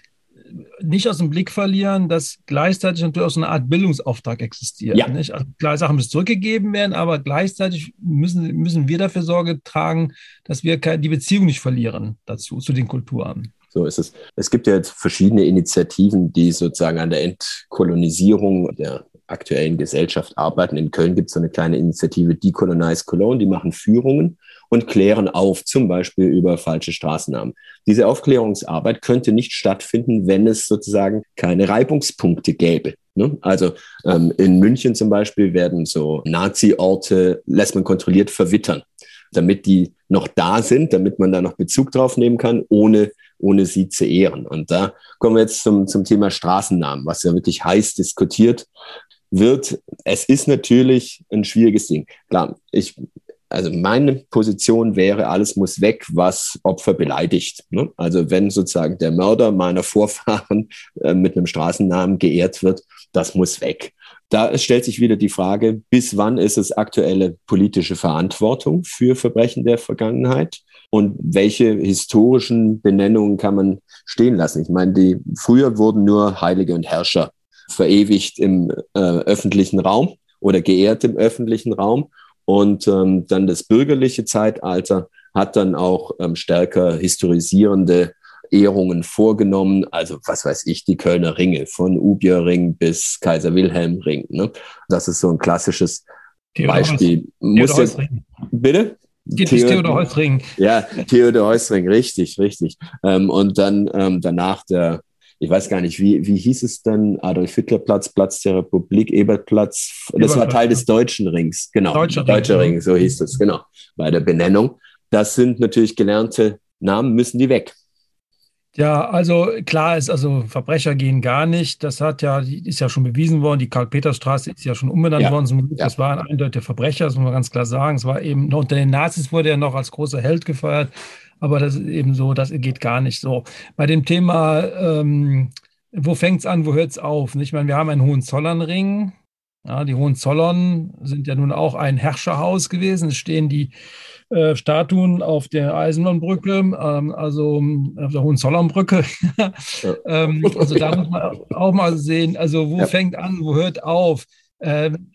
nicht aus dem Blick verlieren, dass gleichzeitig natürlich auch so eine Art Bildungsauftrag existiert. Ja. Nicht? Also klar, Sachen müssen zurückgegeben werden, aber gleichzeitig müssen, müssen wir dafür Sorge tragen, dass wir die Beziehung nicht verlieren dazu, zu den Kulturen. So ist es. Es gibt ja jetzt verschiedene Initiativen, die sozusagen an der Entkolonisierung der aktuellen Gesellschaft arbeiten. In Köln gibt es so eine kleine Initiative Decolonize Cologne, die machen Führungen und klären auf, zum Beispiel über falsche Straßennamen. Diese Aufklärungsarbeit könnte nicht stattfinden, wenn es sozusagen keine Reibungspunkte gäbe. Ne? Also ähm, in München zum Beispiel werden so Nazi-Orte, lässt man kontrolliert verwittern, damit die noch da sind, damit man da noch Bezug drauf nehmen kann, ohne ohne sie zu ehren. Und da kommen wir jetzt zum, zum Thema Straßennamen, was ja wirklich heiß diskutiert wird. Es ist natürlich ein schwieriges Ding. Klar, ich also meine Position wäre, alles muss weg, was Opfer beleidigt. Ne? Also wenn sozusagen der Mörder meiner Vorfahren äh, mit einem Straßennamen geehrt wird, das muss weg. Da stellt sich wieder die Frage, bis wann ist es aktuelle politische Verantwortung für Verbrechen der Vergangenheit? Und welche historischen Benennungen kann man stehen lassen? Ich meine, die, früher wurden nur Heilige und Herrscher verewigt im äh, öffentlichen Raum oder geehrt im öffentlichen Raum. Und ähm, dann das bürgerliche Zeitalter hat dann auch ähm, stärker historisierende Ehrungen vorgenommen. Also was weiß ich, die Kölner Ringe, von Ubierring bis Kaiser Wilhelm Ring. Ne? Das ist so ein klassisches Theodor Beispiel. Muss jetzt, bitte? Geht Theodor, Theodor Heusring. Ja, Theodor Heusring, richtig, richtig. Ähm, und dann ähm, danach der ich weiß gar nicht, wie, wie hieß es dann? Adolf Hitler Platz, Platz der Republik, Ebertplatz. Das Ebertplatz, war Teil des Deutschen Rings, genau. Deutscher, Deutscher Ring, Ring, so hieß es, genau, bei der Benennung. Das sind natürlich gelernte Namen, müssen die weg. Ja, also klar ist, also Verbrecher gehen gar nicht. Das hat ja, ist ja schon bewiesen worden. Die Karl-Peter-Straße ist ja schon umbenannt ja. worden. Das ja. war ein eindeutiger Verbrecher, das muss man ganz klar sagen. Es war eben, unter den Nazis wurde er noch als großer Held gefeiert. Aber das ist eben so, das geht gar nicht so. Bei dem Thema, ähm, wo fängt es an, wo hört es auf? Ich meine, wir haben einen Hohenzollernring. Ja, die Hohenzollern sind ja nun auch ein Herrscherhaus gewesen. Es stehen die äh, Statuen auf der Eisenbahnbrücke, ähm, also auf der Hohenzollernbrücke. *laughs* ähm, also da muss man auch mal sehen, also wo ja. fängt an, wo hört auf? Ähm,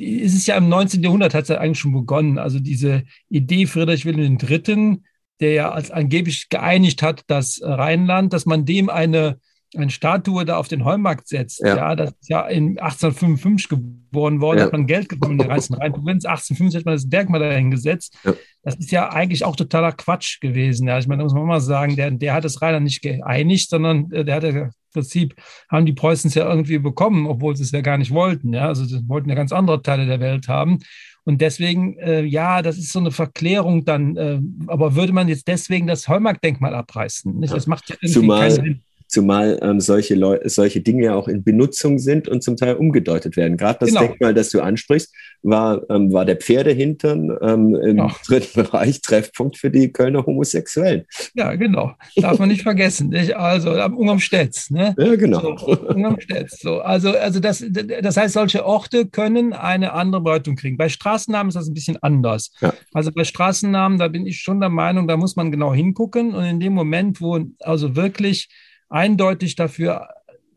es ist ja im 19. Jahrhundert hat es ja eigentlich schon begonnen. Also diese Idee Friedrich Wilhelm III der ja als angeblich geeinigt hat, das Rheinland, dass man dem eine, eine Statue da auf den Heumarkt setzt. Ja, ja das ist ja in 1855 geboren worden, ja. hat man Geld genommen in der ganzen Rheinprovinz. 1855 hat man das Denkmal dahin gesetzt. Ja. Das ist ja eigentlich auch totaler Quatsch gewesen. Ja, ich meine, da muss man mal sagen, der, der hat das Rheinland nicht geeinigt, sondern äh, der hat ja im Prinzip, haben die Preußen es ja irgendwie bekommen, obwohl sie es ja gar nicht wollten. Ja, also sie wollten ja ganz andere Teile der Welt haben. Und deswegen, äh, ja, das ist so eine Verklärung dann. Äh, aber würde man jetzt deswegen das Heumark-Denkmal abreißen? Nicht? Das macht ja irgendwie Zumal, keinen Sinn. Zumal ähm, solche, Leu solche Dinge ja auch in Benutzung sind und zum Teil umgedeutet werden. Gerade das genau. Denkmal, das du ansprichst, war, ähm, war der Pferdehintern ähm, im genau. dritten *laughs* Bereich Treffpunkt für die Kölner Homosexuellen. Ja, genau. Darf man nicht vergessen. Nicht? Also am Ungarmstedts. Ne? Ja, genau. So, Ungarmstedts, so. Also, also das, das heißt, solche Orte können eine andere Bedeutung kriegen. Bei Straßennamen ist das ein bisschen anders. Ja. Also bei Straßennamen, da bin ich schon der Meinung, da muss man genau hingucken. Und in dem Moment, wo also wirklich eindeutig dafür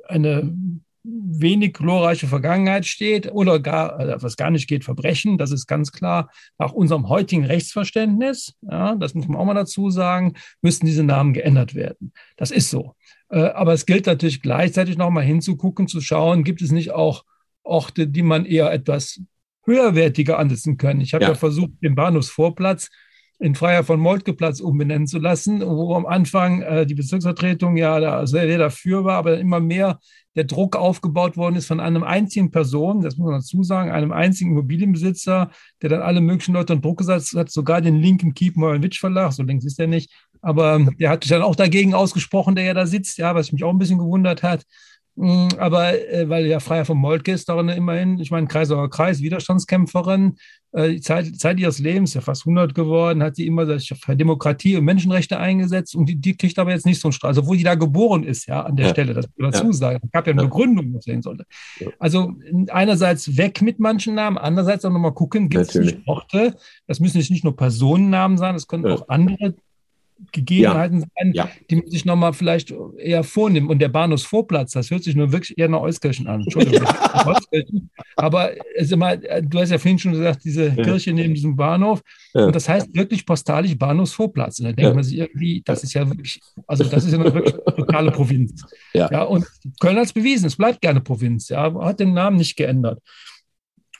eine wenig glorreiche Vergangenheit steht oder gar, also was gar nicht geht, Verbrechen. Das ist ganz klar nach unserem heutigen Rechtsverständnis, ja, das muss man auch mal dazu sagen, müssten diese Namen geändert werden. Das ist so. Äh, aber es gilt natürlich gleichzeitig nochmal hinzugucken, zu schauen, gibt es nicht auch Orte, die man eher etwas höherwertiger ansetzen können. Ich habe ja. ja versucht, den Bahnhofsvorplatz in Freier von Moltke Platz umbenennen zu lassen, wo am Anfang äh, die Bezirksvertretung ja da sehr dafür war, aber immer mehr der Druck aufgebaut worden ist von einem einzigen Person, das muss man dazu sagen, einem einzigen Immobilienbesitzer, der dann alle möglichen Leute unter Druck gesetzt hat, sogar den linken Witch Verlag, so links ist er nicht, aber der hat sich dann auch dagegen ausgesprochen, der ja da sitzt, ja, was mich auch ein bisschen gewundert hat. Mm, aber äh, weil ja Freier von Moltke ist darin immerhin, ich meine, Kreisauer Kreis, Widerstandskämpferin, äh, die Zeit, Zeit ihres Lebens, ja fast 100 geworden, hat sie immer sich für Demokratie und Menschenrechte eingesetzt und die, die kriegt aber jetzt nicht so einen Strahl, also wo die da geboren ist, ja, an der ja. Stelle, das dazu ja. sagen. Es gab ja eine ja. Begründung, was sehen sollte. Also einerseits weg mit manchen Namen, andererseits auch nochmal gucken, gibt es Orte, das müssen nicht nur Personennamen sein, das können auch andere Gegebenheiten sein, ja. die man sich nochmal vielleicht eher vornimmt. Und der Bahnhofsvorplatz, das hört sich nur wirklich eher nach Euskirchen an. Entschuldigung. Ja. Aber es immer, du hast ja vorhin schon gesagt, diese Kirche neben diesem Bahnhof. Und das heißt wirklich postalisch Bahnhofsvorplatz. Und da denkt man sich irgendwie, das ist ja wirklich, also das ist ja eine wirklich *laughs* totale Provinz. Ja. und Köln hat es bewiesen, es bleibt gerne Provinz. Ja, hat den Namen nicht geändert.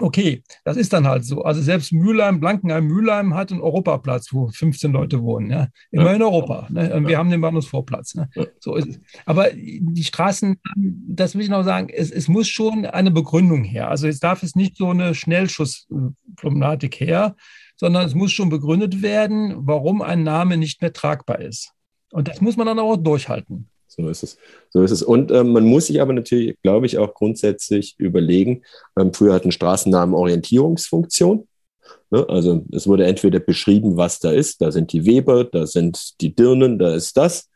Okay, das ist dann halt so. Also selbst Mülheim, Blankenheim, Mülheim hat einen Europaplatz, wo 15 Leute wohnen. Ja? Immer ja. in Europa. Ne? Und wir haben den Bahnhofsvorplatz. Ne? So ist es. Aber die Straßen, das will ich noch sagen, es, es muss schon eine Begründung her. Also jetzt darf es nicht so eine Schnellschussproblematik her, sondern es muss schon begründet werden, warum ein Name nicht mehr tragbar ist. Und das muss man dann auch durchhalten. So ist es. So ist es. Und ähm, man muss sich aber natürlich, glaube ich, auch grundsätzlich überlegen, ähm, früher hatten Straßennamen Orientierungsfunktion. Ne? Also es wurde entweder beschrieben, was da ist. Da sind die Weber, da sind die Dirnen, da ist das.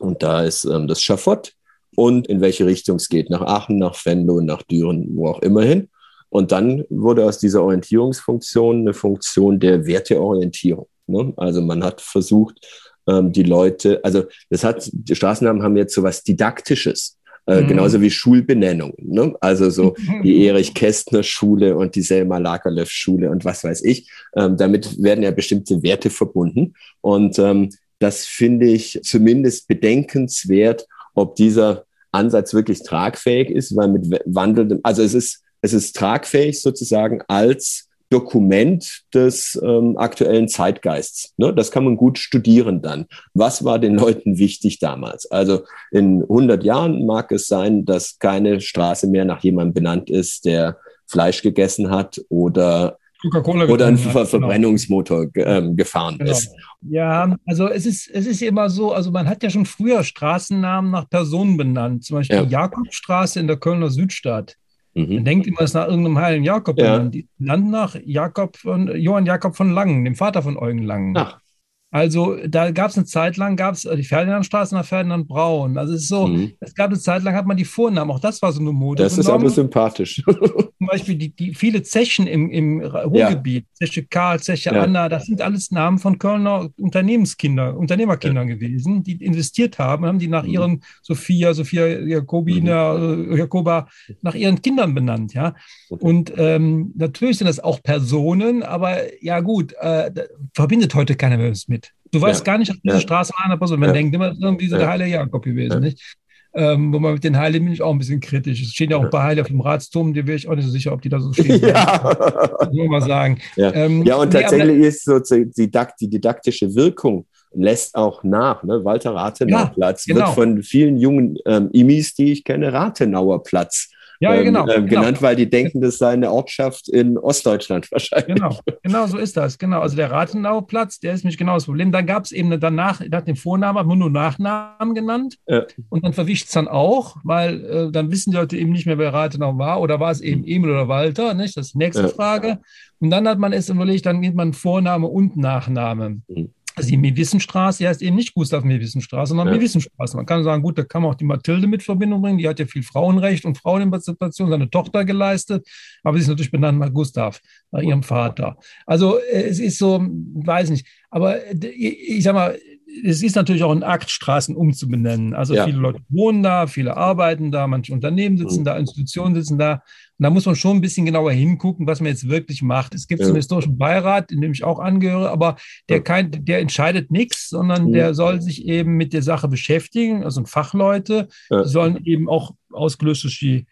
Und da ist ähm, das Schafott und in welche Richtung es geht. Nach Aachen, nach Venlo, nach Düren, wo auch immer hin. Und dann wurde aus dieser Orientierungsfunktion eine Funktion der Werteorientierung. Ne? Also man hat versucht, ähm, die Leute, also das hat, die Straßennamen haben jetzt so was Didaktisches. Äh, mhm. Genauso wie Schulbenennungen. Ne? Also so *laughs* die Erich Kästner Schule und die Selma Lagerlöf Schule und was weiß ich. Ähm, damit werden ja bestimmte Werte verbunden. Und ähm, das finde ich zumindest bedenkenswert, ob dieser Ansatz wirklich tragfähig ist, weil mit wandelndem, also es ist, es ist tragfähig sozusagen als Dokument des ähm, aktuellen Zeitgeists. Ne? Das kann man gut studieren dann. Was war den Leuten wichtig damals? Also in 100 Jahren mag es sein, dass keine Straße mehr nach jemandem benannt ist, der Fleisch gegessen hat oder oder ein Ver genau. Verbrennungsmotor ähm, gefahren genau. ist. Ja, also es ist, es ist immer so, also man hat ja schon früher Straßennamen nach Personen benannt, zum Beispiel ja. Jakobstraße in der Kölner Südstadt. Mhm. Man denkt immer, es ist nach irgendeinem heiligen Jakob ja. Die benannt nach Jakob von, Johann Jakob von Langen, dem Vater von Eugen Langen. Ach. Also da gab es eine Zeit lang, gab es äh, die Ferdinandstraße nach Ferdinand Braun. Also es ist so, mhm. es gab eine Zeit lang, hat man die Vornamen, auch das war so eine Mode. Das genommen. ist aber sympathisch. *laughs* Zum Beispiel die, die viele Zechen im, im Ruhrgebiet, ja. Zeche Karl, Zeche ja. Anna, das sind alles Namen von Kölner Unternehmenskinder, Unternehmerkindern ja. gewesen, die investiert haben, haben die nach mhm. ihren Sophia, Sophia Jakobina, mhm. Äh, Jakoba, nach ihren Kindern benannt, ja. Und ähm, natürlich sind das auch Personen, aber ja gut, äh, verbindet heute keiner mehr mit. Du weißt gar nicht, dass diese. Straße einer Person, man denkt immer, irgendwie so der heilige Jakob gewesen, nicht? Ähm, wo man mit den Heiligen bin ich auch ein bisschen kritisch. Es stehen ja auch ein paar Heilige auf dem Ratsturm, die wäre ich auch nicht so sicher, ob die da so stehen. *laughs* Ja. Muss mal sagen. Ja, ähm, ja und tatsächlich ist so die, didaktische Wirkung lässt auch nach. Ne? Walter Rathenauer Platz genau. wird von vielen jungen ähm, Imis, die ich kenne, Rathenauer Platz ja, ja genau, ähm, genau. Genannt, weil die denken, das sei eine Ortschaft in Ostdeutschland *laughs* wahrscheinlich. Genau, genau so ist das. Genau. Also der Rathenau-Platz, der ist nicht genau das Problem. Dann gab es eben danach, hat den Vornamen, aber nur Nachnamen genannt. Ja. Und dann verwischt es dann auch, weil äh, dann wissen die Leute eben nicht mehr, wer Rathenau war. Oder war es eben mhm. Emil oder Walter? Nicht? Das ist die nächste ja. Frage. Und dann hat man es überlegt, dann geht man Vorname und Nachname. Mhm. Also die Mewissenstraße heißt eben nicht Gustav Mewissenstraße, sondern ja. Mewissenstraße. Man kann sagen, gut, da kann man auch die Mathilde mit Verbindung bringen. Die hat ja viel Frauenrecht und Frauenemanzipation, seine Tochter geleistet. Aber sie ist natürlich benannt nach Gustav, nach ihrem Vater. Also äh, es ist so, weiß nicht. Aber äh, ich sag mal, es ist natürlich auch ein Akt, Straßen umzubenennen. Also ja. viele Leute wohnen da, viele arbeiten da, manche Unternehmen sitzen mhm. da, Institutionen sitzen da. Und da muss man schon ein bisschen genauer hingucken, was man jetzt wirklich macht. Es gibt ja. einen historischen Beirat, in dem ich auch angehöre, aber der, kein, der entscheidet nichts, sondern mhm. der soll sich eben mit der Sache beschäftigen. Also Fachleute, ja. die sollen eben auch ausgelöst durch die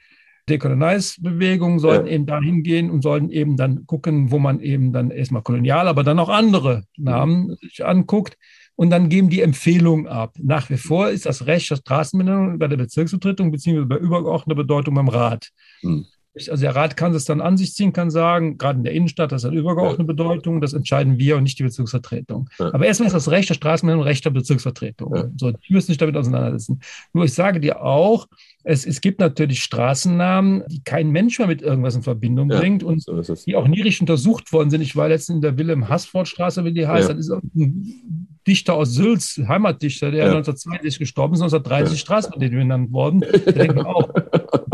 Dekolonize-Bewegungen sollten ja. eben dahin gehen und sollten eben dann gucken, wo man eben dann erstmal kolonial, aber dann auch andere Namen sich anguckt. Und dann geben die Empfehlungen ab. Nach wie vor ist das Recht der Straßenbenennung bei der Bezirksvertretung beziehungsweise bei übergeordneter Bedeutung beim Rat. Mhm. Also der Rat kann es dann an sich ziehen, kann sagen, gerade in der Innenstadt, das hat übergeordnete ja. Bedeutung, das entscheiden wir und nicht die Bezirksvertretung. Ja. Aber erstmal ist das Recht der Straßenbahn Recht der Bezirksvertretung. Ja. So, die müssen sich damit auseinandersetzen. Nur ich sage dir auch, es, es gibt natürlich Straßennamen, die kein Mensch mehr mit irgendwas in Verbindung bringt und so die auch nie richtig untersucht worden sind. Ich war letztens in der Wilhelm-Hassford-Straße, wie die heißt, das ist ein Dichter aus Sülz, Heimatdichter, der ja. 1962 gestorben ist, 1930 ja. Straßenbahn benannt worden. Da denkt man auch,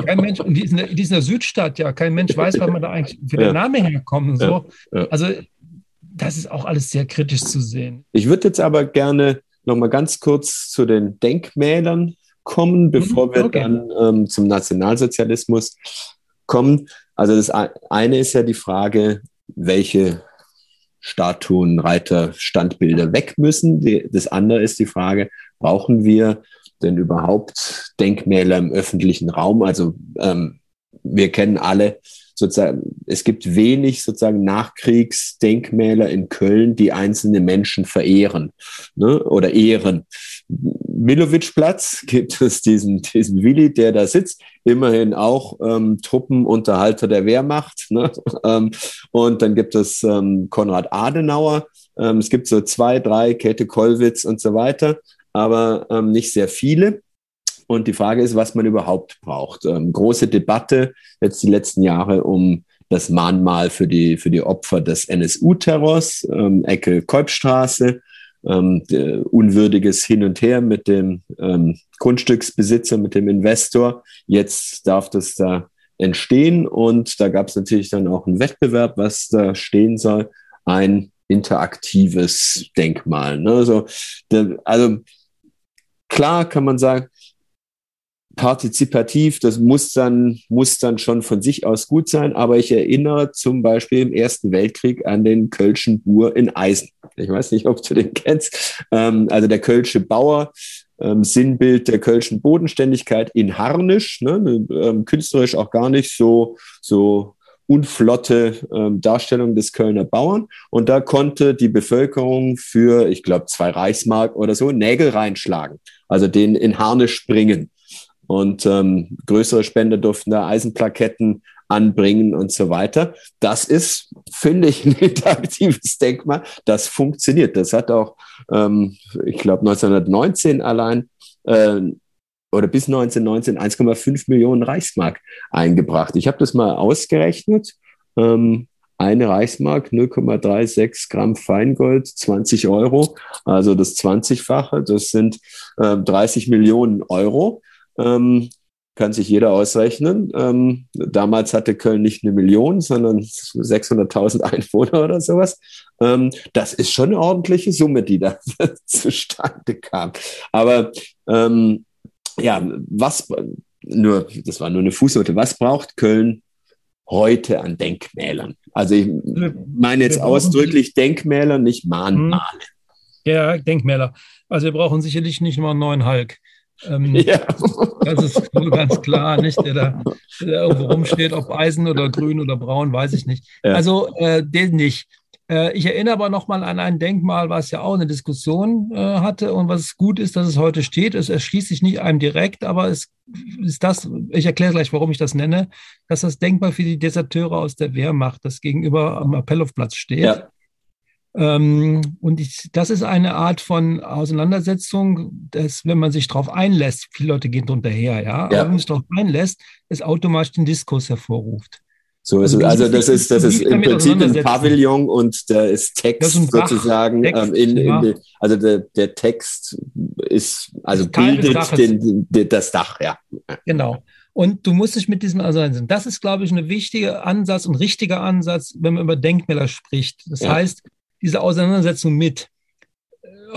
kein Mensch, und die ist, in der, die ist in der Südstadt, ja, kein Mensch weiß, wann man da eigentlich für den Name herkommt und so. Also, das ist auch alles sehr kritisch zu sehen. Ich würde jetzt aber gerne noch mal ganz kurz zu den Denkmälern kommen, bevor mhm, wir okay. dann ähm, zum Nationalsozialismus kommen. Also das eine ist ja die Frage, welche Statuen, Reiter, Standbilder weg müssen. das andere ist die Frage, brauchen wir denn überhaupt Denkmäler im öffentlichen Raum? Also ähm, wir kennen alle sozusagen, es gibt wenig sozusagen Nachkriegsdenkmäler in Köln, die einzelne Menschen verehren ne, oder ehren. Milowitschplatz gibt es diesen, diesen Willi, der da sitzt, immerhin auch ähm, Truppenunterhalter der Wehrmacht. Ne? *laughs* Ähm, und dann gibt es ähm, Konrad Adenauer. Ähm, es gibt so zwei, drei, Käthe Kollwitz und so weiter aber ähm, nicht sehr viele. Und die Frage ist, was man überhaupt braucht. Ähm, große Debatte jetzt die letzten Jahre um das Mahnmal für die, für die Opfer des NSU-Terrors, Ecke Kolbstraße, ähm, unwürdiges Hin und Her mit dem ähm, Grundstücksbesitzer, mit dem Investor. Jetzt darf das da entstehen und da gab es natürlich dann auch einen Wettbewerb, was da stehen soll. Ein interaktives Denkmal. Ne? Also, also Klar kann man sagen, partizipativ, das muss dann, muss dann schon von sich aus gut sein, aber ich erinnere zum Beispiel im Ersten Weltkrieg an den Kölschen Bur in Eisen. Ich weiß nicht, ob du den kennst. Ähm, also der Kölsche Bauer, ähm, Sinnbild der Kölschen Bodenständigkeit in Harnisch, ne, ähm, künstlerisch auch gar nicht so, so unflotte ähm, Darstellung des Kölner Bauern. Und da konnte die Bevölkerung für, ich glaube, zwei Reichsmark oder so Nägel reinschlagen, also den in Harnisch bringen. Und ähm, größere Spender durften da Eisenplaketten anbringen und so weiter. Das ist, finde ich, *laughs* ein interaktives Denkmal. Das funktioniert. Das hat auch, ähm, ich glaube, 1919 allein äh, oder bis 1919 1,5 Millionen Reichsmark eingebracht. Ich habe das mal ausgerechnet. Ähm, eine Reichsmark, 0,36 Gramm Feingold, 20 Euro, also das 20-fache, das sind äh, 30 Millionen Euro. Ähm, kann sich jeder ausrechnen. Ähm, damals hatte Köln nicht eine Million, sondern 600.000 Einwohner oder sowas. Ähm, das ist schon eine ordentliche Summe, die da *laughs* zustande kam. Aber ähm, ja, was, nur, das war nur eine Fußnote, was braucht Köln heute an Denkmälern? Also ich meine jetzt ausdrücklich Denkmäler, nicht Mahnmale. Hm. Ja, Denkmäler. Also wir brauchen sicherlich nicht nur einen neuen Hulk. Ähm, *laughs* ja. Das ist ganz klar, nicht? Der da, der irgendwo rumsteht, ob Eisen oder grün oder braun, weiß ich nicht. Ja. Also äh, den nicht. Äh, ich erinnere aber nochmal an ein Denkmal, was ja auch eine Diskussion äh, hatte und was gut ist, dass es heute steht. Es erschließt sich nicht einem direkt, aber es ist das, ich erkläre gleich, warum ich das nenne, dass das Denkmal für die Deserteure aus der Wehrmacht, das gegenüber am Appellhofplatz steht. Ja. Ähm, und ich, das ist eine Art von Auseinandersetzung, dass, wenn man sich darauf einlässt, viele Leute gehen drunter her, ja, ja. aber wenn man sich darauf einlässt, es automatisch den Diskurs hervorruft. So ist also, also das ist, das ist im Prinzip ein Pavillon und da ist Text ist sozusagen Text, ähm, in, ja. in, also der, der Text ist, also bildet den, den, das Dach, ja. Genau. Und du musst dich mit diesem auseinandersetzen. Das ist, glaube ich, ein wichtiger Ansatz und richtiger Ansatz, wenn man über Denkmäler spricht. Das ja. heißt, diese Auseinandersetzung mit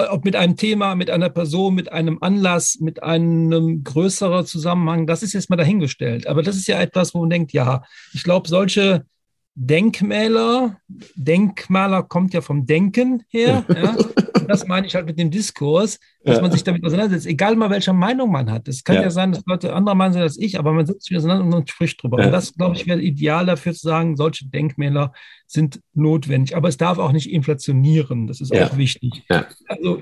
ob mit einem Thema, mit einer Person, mit einem Anlass, mit einem größeren Zusammenhang, das ist jetzt mal dahingestellt. Aber das ist ja etwas, wo man denkt, ja, ich glaube, solche Denkmäler, Denkmaler kommt ja vom Denken her. *laughs* Ja? Und das meine ich halt mit dem Diskurs, dass ja. man sich damit auseinandersetzt, egal mal welcher Meinung man hat. Es kann ja. ja. sein, dass Leute anderer Meinung sind als ich, aber man setzt sich auseinander und man spricht drüber. Ja. Und das, glaube ich, wäre ideal dafür zu sagen, solche Denkmäler sind notwendig. Aber es darf auch nicht inflationieren. Das ist auch wichtig. Also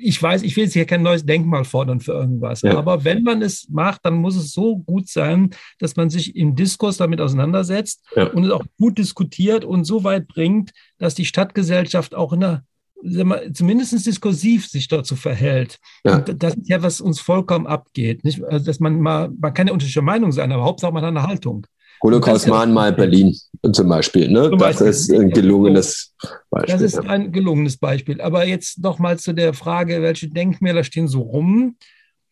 ich weiß, ich will jetzt hier kein neues Denkmal fordern für irgendwas, ja. aber wenn man es macht, dann muss es so gut sein, dass man sich im Diskurs damit auseinandersetzt ja. und es auch gut diskutiert und so weit bringt, dass die Stadtgesellschaft auch in der zumindest diskursiv sich dazu verhält. Ja. Das ist ja, was uns vollkommen abgeht. Nicht? Also, dass man mal, man kann ja unterschiedliche Meinung sein, aber Hauptsache man hat eine Haltung. Holocaust-Mahnmal Berlin zum Beispiel. Ne? Zum Beispiel. Das ist ein gelungenes Beispiel. Das ist ein gelungenes Beispiel. Aber jetzt noch mal zu der Frage, welche Denkmäler stehen so rum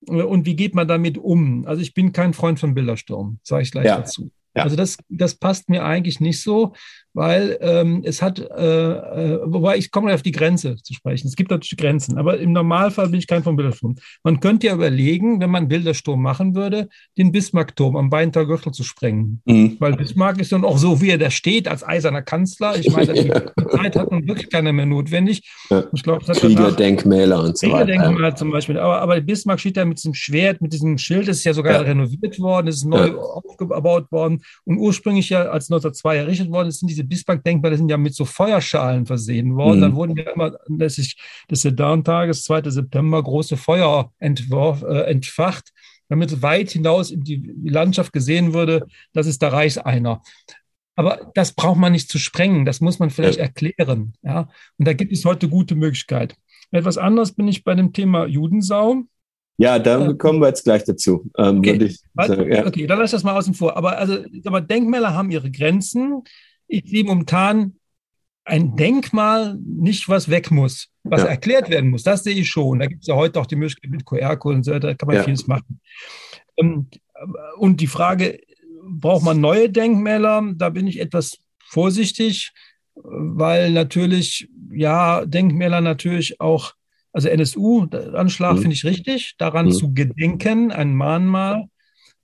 äh, und wie geht man damit um? Also ich bin kein Freund von Bildersturm, sage ich gleich ja. dazu. Ja. Also das, das passt mir eigentlich nicht so, weil ähm, es hat, äh, äh, wobei ich komme auf die Grenze zu sprechen. Es gibt natürlich Grenzen, aber im Normalfall bin ich kein von Bildersturm. Man könnte ja überlegen, wenn man Bildersturm machen würde, den Bismarckturm am Beintal Gürtel zu sprengen. Mhm. Weil Bismarck ist dann auch so, wie er da steht, als eiserner Kanzler. Ich meine, *laughs* die Zeit hat man wirklich keiner mehr notwendig. Ja. Ich glaube, Kriegerdenkmäler und so weiter. Kriegerdenkmäler zum Beispiel. Aber, aber Bismarck steht da mit diesem Schwert, mit diesem Schild, das ist ja sogar ja. renoviert worden, es ist neu ja. aufgebaut worden. Und ursprünglich ja, als 1902 errichtet worden ist, sind diese Bismarck-Denkmäler sind ja mit so Feuerschalen versehen worden. Mhm. Dann wurden ja immer anlässlich des Sedan-Tages, 2. September, große Feuer entworf, äh, entfacht, damit weit hinaus in die, Landschaft gesehen würde, das ist der Reichseiner. Aber das braucht man nicht zu sprengen, das muss man vielleicht ja. erklären. Ja? Und da gibt es heute gute Möglichkeit. Etwas anderes bin ich bei dem Thema Judensau. Ja, da kommen wir jetzt gleich dazu. Ähm, okay. Sagen, ja. okay, dann lass das mal außen vor. Aber, also, aber Denkmäler haben ihre Grenzen. Ich sehe momentan ein Denkmal nicht, was weg muss, was ja. erklärt werden muss. Das sehe ich schon. Da gibt es ja heute auch die Möglichkeit mit QR-Code und so, da kann man ja. vieles machen. Ähm, und die Frage, braucht man neue Denkmäler? Da bin ich etwas vorsichtig, weil natürlich, ja, Denkmäler natürlich auch also NSU-Anschlag mhm. finde ich richtig, daran mhm. zu gedenken, ein Mahnmal.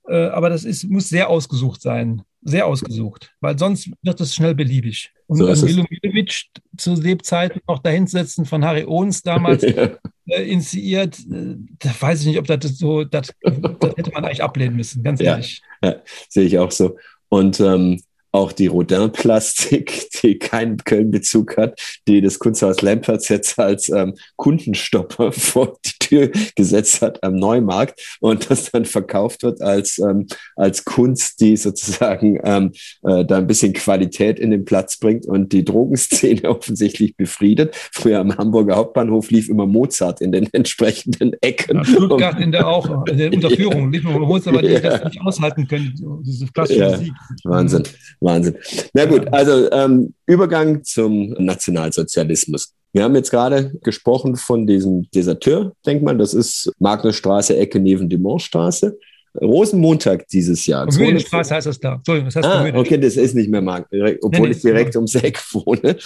Äh, aber das ist, muss sehr ausgesucht sein. Sehr ausgesucht, weil sonst wird es schnell beliebig. Und so Milovic zu Lebzeiten noch dahinsetzen von Harry Owens damals *laughs* ja. äh, initiiert, äh, da weiß ich nicht, ob das so, das, das hätte man eigentlich ablehnen müssen, ganz ehrlich. Ja, sehe ich auch so. Und ähm, auch die Rodin-Plastik, die keinen Köln-Bezug hat, die das Kunsthaus Lempertz jetzt als ähm, Kundenstopper *laughs* vor die Tür gesetzt hat am Neumarkt und das dann verkauft wird als, ähm, als Kunst, die sozusagen ähm, äh, da ein bisschen Qualität in den Platz bringt und die Drogenszene *laughs* offensichtlich befriedet. Früher am Hamburger Hauptbahnhof lief immer Mozart in den *laughs* entsprechenden Ecken. Ja, Stuttgart in der auch, in der Unterführung lief immer Mozart, weil die ja. das nicht aushalten können, diese klassische ja. Musik. Wahnsinn. Wahnsinn. Na gut, also ähm, Übergang zum Nationalsozialismus. Wir haben jetzt gerade gesprochen von diesem Deserteur-Denkmal. Das ist Magnusstraße, Ecke neben Dimonstraße. Rosenmontag dieses Jahr. Mühlenstraße heißt das da. Entschuldigung, das heißt ah, okay, das ist nicht mehr Markt, obwohl nee, ich direkt ums Eck wohne.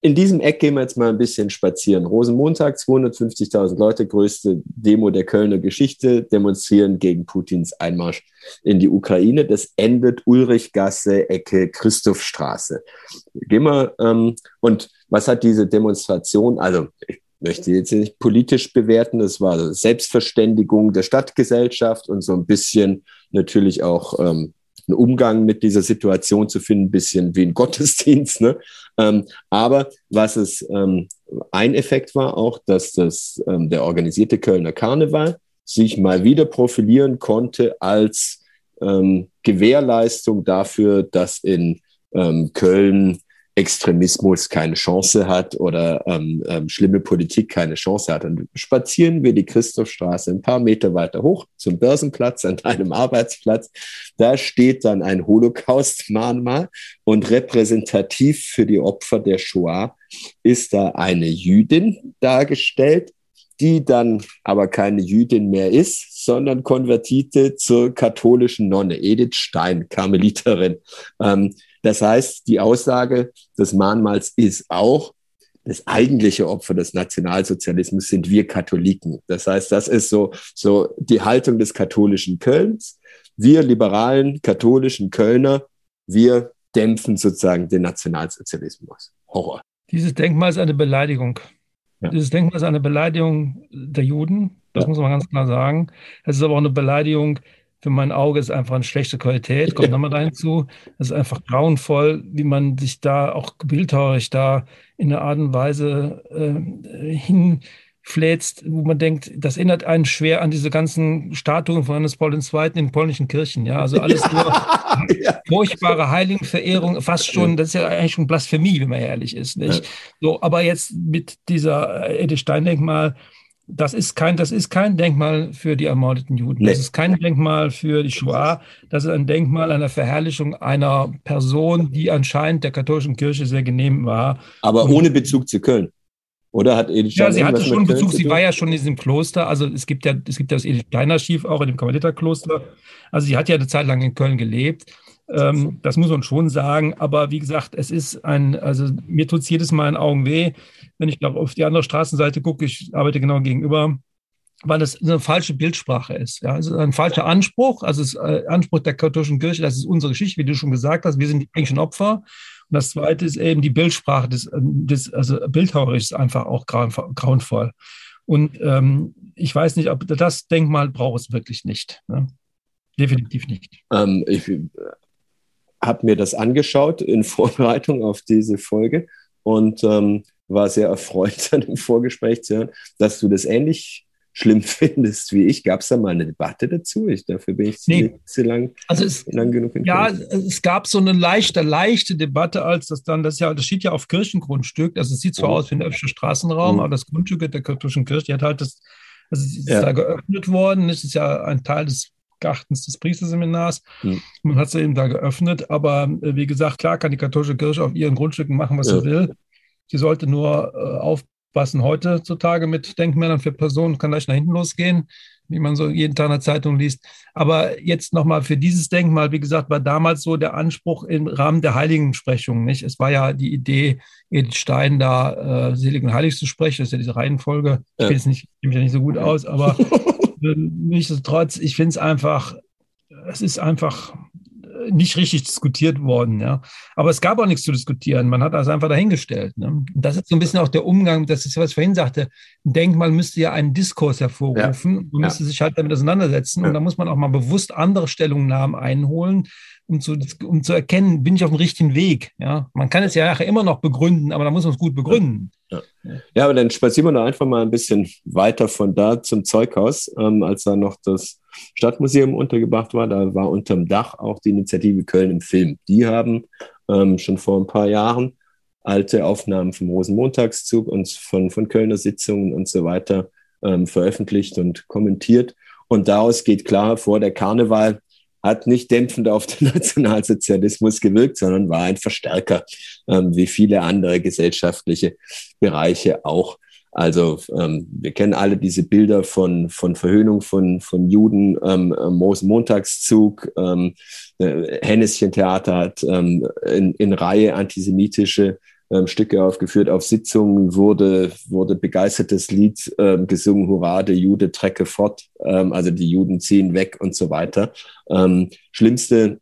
In diesem Eck gehen wir jetzt mal ein bisschen spazieren. Rosenmontag, 250.000 Leute, größte Demo der Kölner Geschichte, demonstrieren gegen Putins Einmarsch in die Ukraine. Das endet Ulrichgasse, Ecke Christophstraße. Gehen wir, ähm, und was hat diese Demonstration, also ich möchte jetzt nicht politisch bewerten, das war Selbstverständigung der Stadtgesellschaft und so ein bisschen natürlich auch ähm, einen Umgang mit dieser Situation zu finden, ein bisschen wie ein *laughs* Gottesdienst. Ne? Ähm, aber was es ähm, ein Effekt war auch, dass das ähm, der organisierte Kölner Karneval sich mal wieder profilieren konnte als ähm, Gewährleistung dafür, dass in ähm, Köln Extremismus keine Chance hat oder ähm, ähm, schlimme Politik keine Chance hat. Dann spazieren wir die Christophstraße ein paar Meter weiter hoch zum Börsenplatz an einem Arbeitsplatz. Da steht dann ein Holocaust-Mahnmal und repräsentativ für die Opfer der Shoah ist da eine Jüdin dargestellt, die dann aber keine Jüdin mehr ist, sondern konvertierte zur katholischen Nonne, Edith Stein, Karmeliterin. Ähm, das heißt, die Aussage des Mahnmals ist auch, das eigentliche Opfer des Nationalsozialismus sind wir Katholiken. Das heißt, das ist so, so die Haltung des katholischen Kölns. Wir liberalen katholischen Kölner, wir dämpfen sozusagen den Nationalsozialismus. Horror. Dieses Denkmal ist eine Beleidigung. Ja. Dieses Denkmal ist eine Beleidigung der Juden, das ja. muss man ganz klar sagen. Es ist aber auch eine Beleidigung für mein Auge ist einfach eine schlechte Qualität, kommt nochmal da hinzu. Es ist einfach grauenvoll, wie man sich da auch bildhauerisch da in einer Art und Weise äh, hinfläzt, wo man denkt, das erinnert einen schwer an diese ganzen Statuen von Johannes Paul II. in polnischen Kirchen. Ja, also alles nur *laughs* ja. furchtbare Heiligenverehrung, fast schon, das ist ja eigentlich schon Blasphemie, wenn man ehrlich ist. Nicht? So, aber jetzt mit dieser Edith Stein-Denkmal, das ist kein, das ist kein Denkmal für die ermordeten Juden. Nee. Das ist kein Denkmal für die Shoah. Das ist ein Denkmal einer Verherrlichung einer Person, die anscheinend der katholischen Kirche sehr genehm war. Aber Und, ohne Bezug zu Köln. Oder hat Edith? Ja, sie hatte schon Bezug. Sie war ja schon in diesem Kloster. Also es gibt ja, es gibt ja das Edith Steiner Schiff auch in dem Karmeliterkloster. Also sie hat ja eine Zeit lang in Köln gelebt. Ähm, das muss man schon sagen. Aber wie gesagt, es ist ein, also mir tut es jedes Mal in Augen weh, wenn ich glaube, auf die andere Straßenseite gucke, ich arbeite genau gegenüber, weil es eine falsche Bildsprache ist. Ja, es ist ein falscher Anspruch, also es äh, Anspruch der katholischen Kirche, das ist unsere Geschichte, wie du schon gesagt hast, wir sind die eigentlichen Opfer. Und das zweite ist eben die Bildsprache, des, des, also bildhauerisch ist einfach auch grauenvoll. Und ähm, ich weiß nicht, ob das Denkmal braucht es wirklich nicht. Ne? Definitiv nicht. Ähm, ich äh, habe mir das angeschaut in *laughs* Vorbereitung auf diese Folge und ähm, war sehr erfreut *laughs* an dem Vorgespräch zu hören, dass du das ähnlich schlimm *laughs* findest wie ich. Gab es da mal eine Debatte dazu? Ich, dafür bin ich nee. zu lang, also es, lang genug in Ja, es gab so eine leichte, leichte Debatte, als das dann, das ja, das steht ja auf Kirchengrundstück. Also es sieht zwar oh. aus wie ein öffentlicher Straßenraum, oh. aber das Grundstück der katholischen Kirche, die hat halt das, also es ist ja. da geöffnet worden. Es ist ja ein Teil des Gartens des Priesterseminars. Mhm. Man hat sie eben da geöffnet, aber äh, wie gesagt, klar kann die katholische Kirche auf ihren Grundstücken machen, was ja. sie will. Sie sollte nur äh, aufpassen heutzutage mit Denkmälern für Personen, kann gleich nach hinten losgehen, wie man so jeden Tag in der Zeitung liest. Aber jetzt nochmal für dieses Denkmal, wie gesagt, war damals so der Anspruch im Rahmen der Heiligen-Sprechung. Nicht? Es war ja die Idee, Edith Stein da äh, selig und heilig zu sprechen. Das ist ja diese Reihenfolge. Ich ja. kenne mich ja nicht so gut aus, aber äh, *laughs* nichtsdestotrotz, ich finde es einfach, es ist einfach nicht richtig diskutiert worden. Ja. Aber es gab auch nichts zu diskutieren. Man hat das einfach dahingestellt. Ne. Das ist so ein bisschen auch der Umgang, das ist, was ich vorhin sagte. Ein Denkmal müsste ja einen Diskurs hervorrufen. Ja. Man müsste ja. sich halt damit auseinandersetzen. Ja. Und da muss man auch mal bewusst andere Stellungnahmen einholen, um zu, um zu erkennen, bin ich auf dem richtigen Weg. Ja. Man kann es ja nachher immer noch begründen, aber da muss man es gut begründen. Ja. ja, aber dann spazieren wir doch einfach mal ein bisschen weiter von da zum Zeughaus, ähm, als da noch das Stadtmuseum untergebracht war. Da war unterm Dach auch die Initiative Köln im Film. Die haben ähm, schon vor ein paar Jahren alte Aufnahmen vom Rosenmontagszug und von, von Kölner Sitzungen und so weiter ähm, veröffentlicht und kommentiert. Und daraus geht klar vor der Karneval hat nicht dämpfend auf den *laughs* Nationalsozialismus gewirkt, sondern war ein Verstärker, ähm, wie viele andere gesellschaftliche Bereiche auch. Also ähm, wir kennen alle diese Bilder von, von Verhöhnung von, von Juden, ähm, Montagszug, ähm, äh, Henneschen-Theater hat ähm, in, in Reihe antisemitische ähm, Stücke aufgeführt. Auf Sitzungen wurde, wurde begeistertes Lied ähm, gesungen, Hurra, der Jude trecke fort, ähm, also die Juden ziehen weg und so weiter. Ähm, schlimmste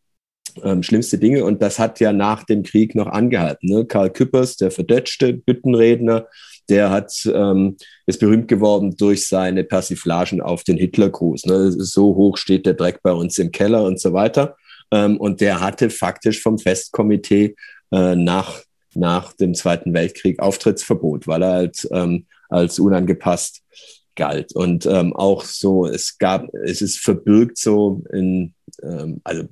ähm, schlimmste Dinge. Und das hat ja nach dem Krieg noch angehalten. Ne? Karl Küppers, der verdötschte Büttenredner, der hat, ähm, ist berühmt geworden durch seine Persiflagen auf den Hitlergruß. Ne? So hoch steht der Dreck bei uns im Keller und so weiter. Ähm, und der hatte faktisch vom Festkomitee äh, nach nach dem Zweiten Weltkrieg Auftrittsverbot, weil er halt ähm, als unangepasst galt. Und ähm, auch so, es gab, es ist verbürgt so in, ähm, also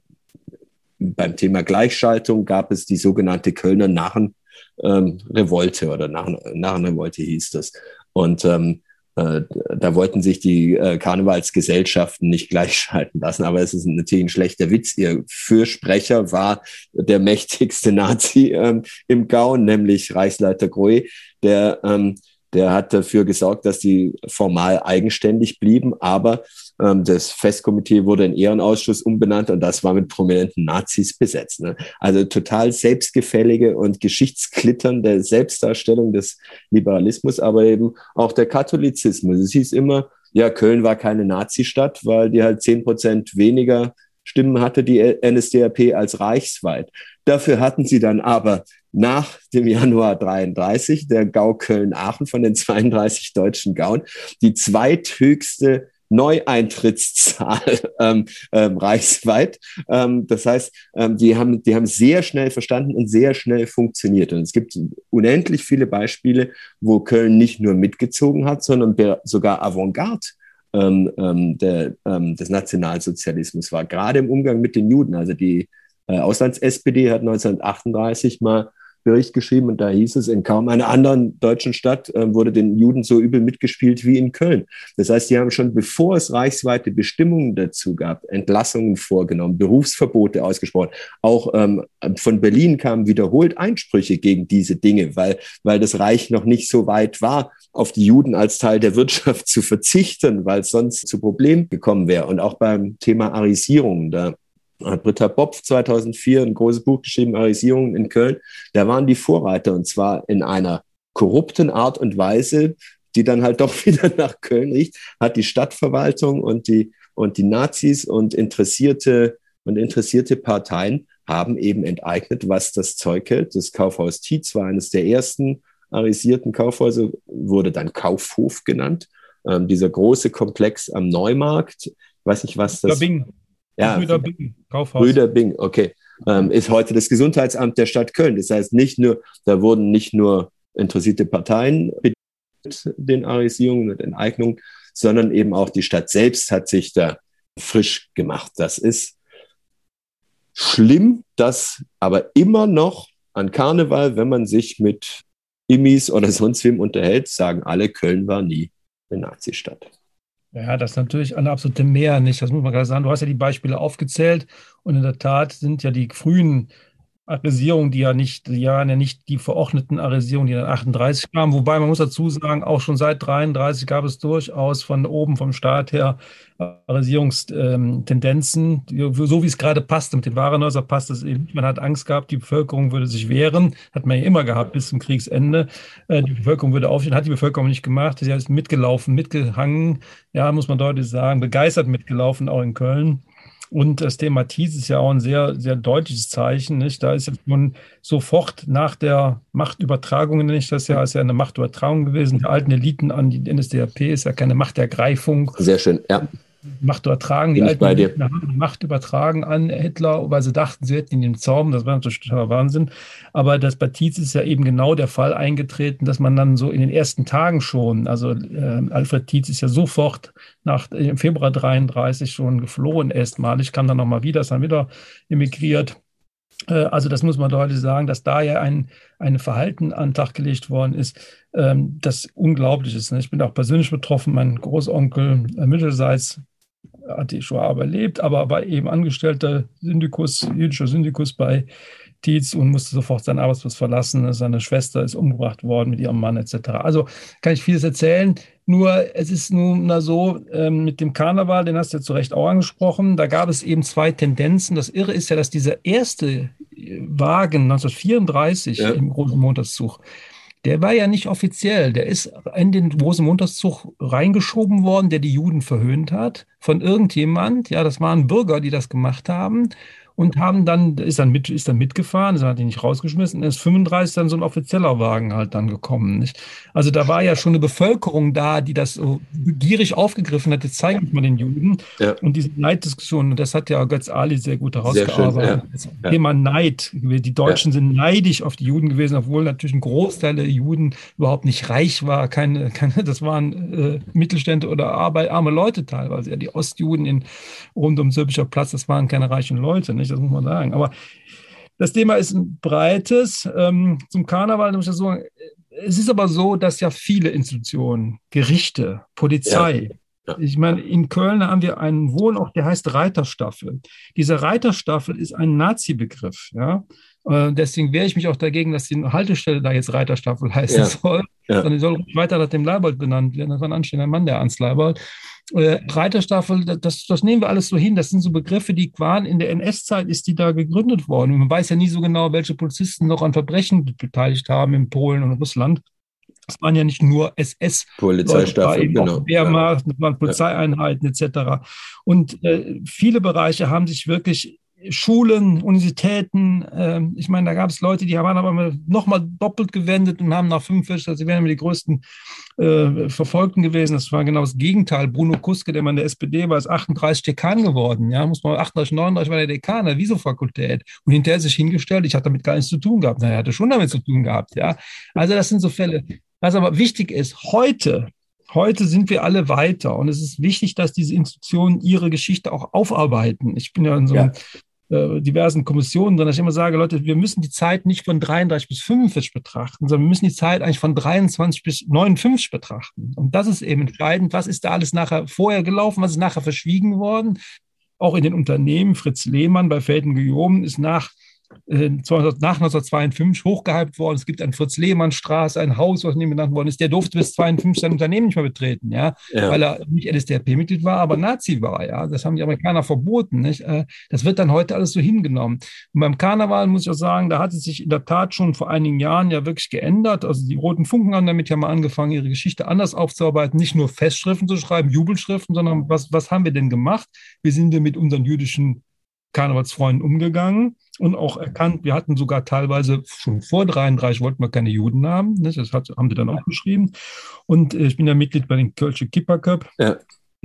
beim Thema Gleichschaltung gab es die sogenannte Kölner Narrenrevolte ähm, oder Narren, Narrenrevolte hieß das. Und ähm, äh, da wollten sich die äh, Karnevalsgesellschaften nicht *laughs* gleichschalten lassen. Aber es ist natürlich ein schlechter Witz. Ihr Fürsprecher war der mächtigste Nazi ähm, im Gau, nämlich Reichsleiter Grohe, der ähm, der hat dafür gesorgt, dass die formal eigenständig blieben, aber das Festkomitee wurde in Ehrenausschuss umbenannt und das war mit prominenten Nazis besetzt. Ne? Also total selbstgefällige und geschichtsklitternde Selbstdarstellung des Liberalismus, aber eben auch der Katholizismus. Es hieß immer, ja, Köln war keine Nazi-Stadt, weil die halt zehn Prozent weniger Stimmen hatte die NSDAP als reichsweit. Dafür hatten sie dann aber nach dem Januar 33 der Gau Köln-Aachen von den 32 deutschen Gauen die zweithöchste Neueintrittszahl *laughs* ähm, ähm, reichsweit. Ähm, das heißt, ähm, die, haben, die haben sehr schnell verstanden und sehr schnell funktioniert. Und es gibt unendlich viele Beispiele, wo Köln nicht nur mitgezogen hat, sondern sogar Avantgarde ähm, ähm, der, des Nationalsozialismus war, gerade im Umgang mit den Juden. Also die äh, Auslands-SPD hat 1938 mal Bericht geschrieben und da hieß es, in kaum einer anderen deutschen Stadt äh, wurde den Juden so übel mitgespielt wie in Köln. Das heißt, die haben schon, bevor es reichsweite Bestimmungen dazu gab, Entlassungen vorgenommen, Berufsverbote ausgesprochen. Auch ähm, von Berlin kamen wiederholt Einsprüche gegen diese Dinge, weil, weil das Reich noch nicht so weit war, auf die Juden als Teil der Wirtschaft *laughs* zu verzichten, weil es sonst zu Problemen gekommen wäre. Und auch beim Thema Arisierung, da hat Britta Bopf 2004 ein großes Buch geschrieben, Arisierung in Köln. Da waren die Vorreiter und zwar in einer korrupten Art und Weise, die dann halt doch *laughs* wieder nach Köln riecht, hat die Stadtverwaltung und die, und die Nazis und interessierte, und interessierte Parteien haben eben enteignet, was das Zeug hält. Das Kaufhaus Tietz war eines der ersten arisierten Kaufhäuser, wurde dann Kaufhof genannt. Ähm, dieser große Komplex am Neumarkt, ich weiß nicht, was das... Bing. Ja, Brüder Bing, Kaufhaus. Brüder Bing, okay. Ähm, ist heute das Gesundheitsamt der Stadt Köln. Das heißt, nicht nur, da wurden nicht nur interessierte Parteien mit den Arisierungen und Enteignungen, sondern eben auch die Stadt selbst hat sich da frisch gemacht. Das ist schlimm, dass aber immer noch an Karneval, wenn man sich mit Immis oder *laughs* sonst wem unterhält, sagen alle, Köln war nie eine Nazistadt. Ja, das ist natürlich eine absolute Mehr, nicht? Das muss man gerade sagen. Du hast ja die Beispiele aufgezählt und in der Tat sind ja die frühen Arisierung, die ja nicht, die ja nicht die verordneten Arisierungen, die dann 38 kamen. Wobei man muss dazu sagen, auch schon seit 33 gab es durchaus von oben vom Staat her Arisierungstendenzen, so wie es gerade passte. Mit den Warenhäusern passt es eben. Man hat Angst gehabt, die Bevölkerung würde sich wehren. Hat man ja immer gehabt bis zum Kriegsende. Äh, die Bevölkerung würde aufstehen, hat die Bevölkerung nicht gemacht. Sie ist mitgelaufen, mitgehangen. Ja, muss man deutlich sagen, begeistert mitgelaufen, auch in Köln. Und das Thema Thies ist ja auch ein sehr, sehr deutliches Zeichen. Nicht? Da ist nun sofort nach der Machtübertragung, nenne ich das ja, ist ja eine Machtübertragung gewesen, der alten Eliten an die NSDAP, ist ja keine Machtergreifung. Sehr schön, ja. Macht übertragen, die alten haben die Macht übertragen an Hitler, weil sie dachten, sie hätten ihn im Zaum, das war natürlich totaler Wahnsinn. Aber das bei Tietz ist ja eben genau der Fall eingetreten, dass man dann so in den ersten Tagen schon, also äh, Alfred Tietz ist ja sofort nach im Februar 33 schon geflohen erstmalig, kam dann nochmal wieder, ist dann wieder emigriert. Äh, also das muss man deutlich sagen, dass da ja ein, ein Verhalten an den Tag gelegt worden ist, ähm, das unglaublich ist. Ne? Ich bin auch persönlich betroffen. Mein Großonkel äh, mütterseits hat die Shoah überlebt, aber war eben angestellter Syndikus, jüdischer Syndikus bei Tietz und musste sofort seinen Arbeitsplatz verlassen. Seine Schwester ist umgebracht worden mit ihrem Mann etc. Also kann ich vieles erzählen. Nur es ist nun so, ähm, mit dem Karneval, den hast du ja zu Recht auch angesprochen, da gab es eben zwei Tendenzen. Das Irre ist ja, dass dieser erste Wagen 1934 ja. im großen Montagszug, der war ja nicht offiziell. Der ist in den großen Montagszug reingeschoben worden, der die Juden verhöhnt hat, von irgendjemand. Ja, das waren Bürger, die das gemacht haben und haben dann, ist dann, mit, ist dann mitgefahren, hat ihn nicht rausgeschmissen, ist 35 dann so ein offizieller Wagen halt dann gekommen. Nicht? Also da war ja schon eine Bevölkerung da, die das so gierig aufgegriffen hat, jetzt zeige ich mal den Juden. Ja. Und diese Neiddiskussion, und das hat ja Götz Ali sehr gut herausgearbeitet. Sehr schön, ja. Thema Neid. Die Deutschen ja. sind neidisch auf die Juden gewesen, obwohl natürlich ein Großteil der Juden überhaupt nicht reich war. Keine, keine, das waren äh, Mittelstände oder arme Leute teilweise. Ja, die Ostjuden in, rund um Sörbischer Platz, das waren keine reichen Leute. Nicht? Nicht, das muss man sagen. Aber das Thema ist ein breites. Ähm, zum Karneval muss ich sagen, es ist aber so, dass ja viele Institutionen, Gerichte, Polizei, ja. Ja. Ich meine, in Köln haben wir einen Wohnort, der heißt Reiterstaffel. Diese Reiterstaffel ist ein Nazi-Begriff. Ja? Äh, deswegen wehre ich mich auch dagegen, dass die Haltestelle da jetzt Reiterstaffel heißen ja. soll, sondern die soll weiter nach dem Leibold benannt werden. Das war ein anstehender Mann, der Ernst Leibold. Äh, Reiterstaffel, das, das nehmen wir alles so hin. Das sind so Begriffe, die waren in der NS-Zeit ist die da gegründet worden. Und man weiß ja nie so genau, welche Polizisten noch an Verbrechen beteiligt haben in Polen und Russland. Es waren ja nicht nur SS, Polizeistaffel, genau. Wehrmacht, ja. waren Polizeieinheiten etc. Und äh, viele Bereiche haben sich wirklich Schulen, Universitäten. Äh, ich meine, da gab es Leute, die waren aber nochmal doppelt gewendet und haben nach 45, also sie wären die größten äh, Verfolgten gewesen. Das war genau das Gegenteil. Bruno Kuske, der man der SPD war, ist 38 Dekan geworden. Ja, muss man 38, 39 war der Dekan der Wieso-Fakultät und hinterher sich hingestellt, ich hatte damit gar nichts zu tun gehabt. Na, er hatte schon damit zu tun gehabt. Ja, also das sind so Fälle. Was aber wichtig ist, heute, heute sind wir alle weiter und es ist wichtig, dass diese Institutionen ihre Geschichte auch aufarbeiten. Ich bin ja in so einem äh, diversen Kommissionen dass ich immer sage, Leute, wir müssen die Zeit nicht von 33 bis 45 betrachten, sondern wir müssen die Zeit eigentlich von 23 bis 59 betrachten. Und das ist eben entscheidend. Was ist da alles nachher vorher gelaufen? Was ist nachher verschwiegen worden? Auch in den Unternehmen. Fritz Lehmann bei Felden Guillaume ist nach äh, nach 1952 hochgehypt worden. Es gibt an Fritz-Lehmann-Straße ein Haus, was nie benannt worden ist. Der durfte bis 52 sein Unternehmen nicht mehr betreten, ja, ja. weil er nicht NSDAP-Mitglied war, aber Nazi war, ja. Das haben die Amerikaner verboten, nicht? Äh, das wird dann heute alles so hingenommen. Und beim Karneval muss ich auch sagen, da hat es sich in der Tat schon vor einigen Jahren ja wirklich geändert. Also die Roten Funken haben damit ja mal angefangen, ihre Geschichte anders aufzuarbeiten, nicht nur Festschriften zu schreiben, Jubelschriften, sondern was, was haben wir denn gemacht? Wie sind wir mit unseren jüdischen Karnevalsfreunden umgegangen? und auch erkannt, wir hatten sogar teilweise schon vor 33 wollten wir keine Juden haben. Das hat, haben sie dann auch geschrieben. Und äh, ich bin ja Mitglied bei den Kölsche Kipper Cup. Ja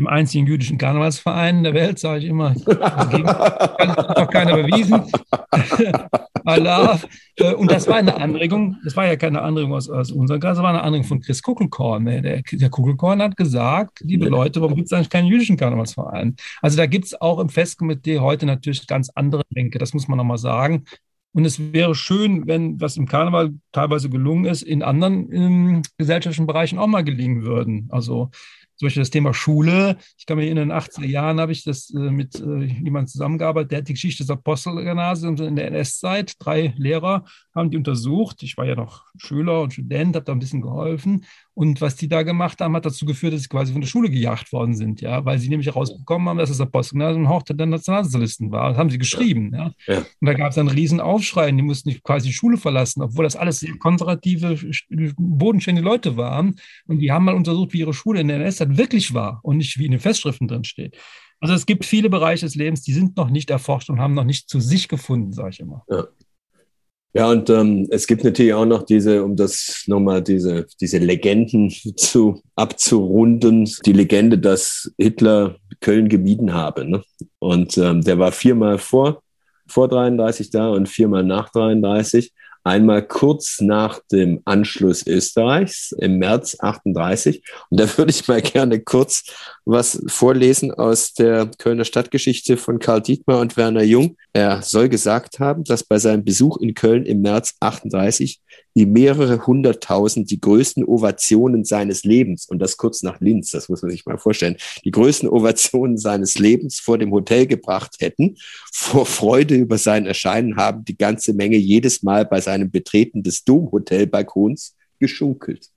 dem einzigen jüdischen Karnevalsverein der Welt, sage ich immer. Dagegen hat noch keiner bewiesen. *laughs* Allah. Äh, und das war eine Anregung, das war ja keine Anregung aus, aus unserem Kreis, das war eine Anregung von Chris Kuckelkorn. Der, der Kuckelkorn hat gesagt, liebe Leute, warum gibt es eigentlich keinen jüdischen Karnevalsverein? Also da gibt es auch im Festkomitee heute natürlich ganz andere Denke, das muss man nochmal sagen. Und es wäre schön, wenn, was im Karneval teilweise gelungen ist, in anderen in gesellschaftlichen Bereichen auch mal gelingen würden. Also zum Beispiel das Thema Schule. Ich kann mir in den 80er Jahren habe ich das äh, mit äh, jemandem zusammengearbeitet, der hat die Geschichte des Apostelgymnasiums in der NS-Zeit. Drei Lehrer haben die untersucht. Ich war ja noch Schüler und Student, habe da ein bisschen geholfen. Und was die da gemacht haben, hat dazu geführt, dass sie quasi von der Schule gejagt worden sind, ja, weil sie nämlich herausbekommen haben, dass das Apostelgymnasium Hochzeit der Nationalsozialisten war. Das haben sie geschrieben, ja. ja. Und da gab es einen riesen Aufschrei, die mussten quasi die Schule verlassen, obwohl das alles konservative, bodenständige Leute waren. Und die haben mal untersucht, wie ihre Schule in der NS-Zeit wirklich war und nicht wie in den Festschriften drin steht. Also es gibt viele Bereiche des Lebens, die sind noch nicht erforscht und haben noch nicht zu sich gefunden, sage ich immer. Ja. Ja, und ähm, es gibt natürlich auch noch diese, um das nochmal diese, diese Legenden *laughs* zu abzurunden, die Legende, dass Hitler Köln gemieden habe. Ne? Und ähm, der war viermal vor, vor 33 da und viermal nach 33. Einmal kurz nach dem Anschluss Österreichs im März 38. Und da würde ich mal gerne kurz was vorlesen aus der Kölner Stadtgeschichte von Karl Dietmar und Werner Jung. Er soll gesagt haben, dass bei seinem Besuch in Köln im März 38 die mehrere hunderttausend die größten Ovationen seines Lebens, und das kurz nach Linz, das muss man sich mal vorstellen, die größten Ovationen seines Lebens vor dem Hotel gebracht hätten. Vor Freude über sein Erscheinen haben die ganze Menge jedes Mal bei seinem Betreten des Domhotelbalkons geschunkelt.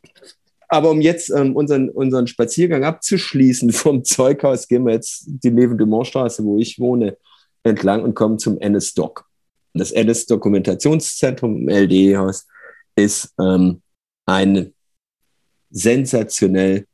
Aber um jetzt ähm, unseren, unseren Spaziergang abzuschließen vom Zeughaus, gehen wir jetzt die Neven-Dumont-Straße, wo ich wohne, entlang und kommen zum NS-Doc. Das NS-Dokumentationszentrum im LDE-Haus ist ähm, ein sensationell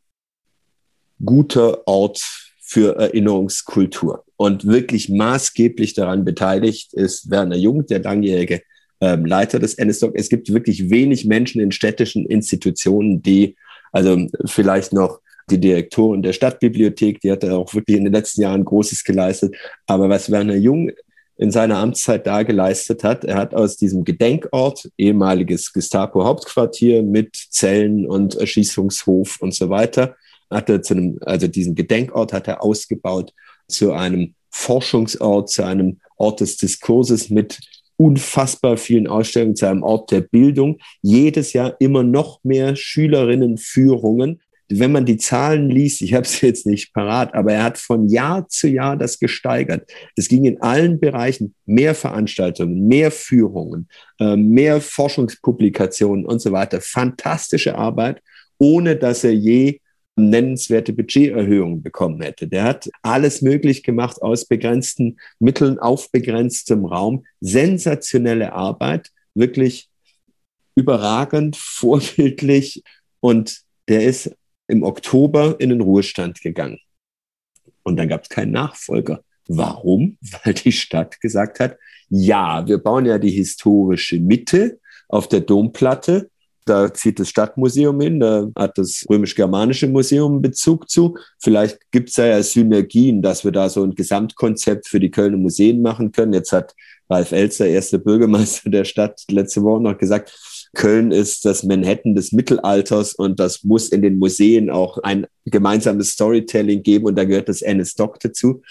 guter Ort für Erinnerungskultur. Und wirklich maßgeblich daran beteiligt ist Werner Jung, der langjährige ähm, Leiter des NSDOC. Es gibt wirklich wenig Menschen in städtischen Institutionen, die, also vielleicht noch die Direktorin der Stadtbibliothek, die hat auch wirklich in den letzten Jahren Großes geleistet. Aber was Werner Jung in seiner Amtszeit da geleistet hat. Er hat aus diesem Gedenkort, ehemaliges Gestapo-Hauptquartier mit Zellen und Erschießungshof und so weiter, hat er zu einem, also diesen Gedenkort hat er ausgebaut zu einem Forschungsort, zu einem Ort des Diskurses mit unfassbar vielen Ausstellungen, zu einem Ort der Bildung. Jedes Jahr immer noch mehr Schülerinnenführungen wenn man die Zahlen liest, ich habe es *laughs* jetzt nicht parat, aber er hat von Jahr zu Jahr das gesteigert. Es ging in allen Bereichen mehr Veranstaltungen, mehr Führungen, äh, mehr Forschungspublikationen und so weiter. Fantastische Arbeit, ohne dass er je nennenswerte Budgeterhöhungen bekommen hätte. Der hat alles möglich gemacht aus begrenzten Mitteln auf begrenztem Raum. Sensationelle Arbeit, wirklich überragend, *laughs* vorbildlich und der ist im Oktober in den Ruhestand gegangen. Und dann gab es keinen Nachfolger. Warum? *laughs* Weil die Stadt gesagt hat, ja, wir bauen ja die historische Mitte auf der Domplatte. Da zieht das Stadtmuseum hin, da hat das römisch-germanische Museum Bezug zu. Vielleicht gibt es da ja Synergien, dass wir da so ein Gesamtkonzept für die Kölner Museen machen können. Jetzt hat Ralf Elster, erster Bürgermeister der Stadt, letzte Woche noch gesagt, Köln ist das Manhattan des Mittelalters und das muss in den Museen auch ein gemeinsames Storytelling geben und da gehört das Ennis Dock dazu.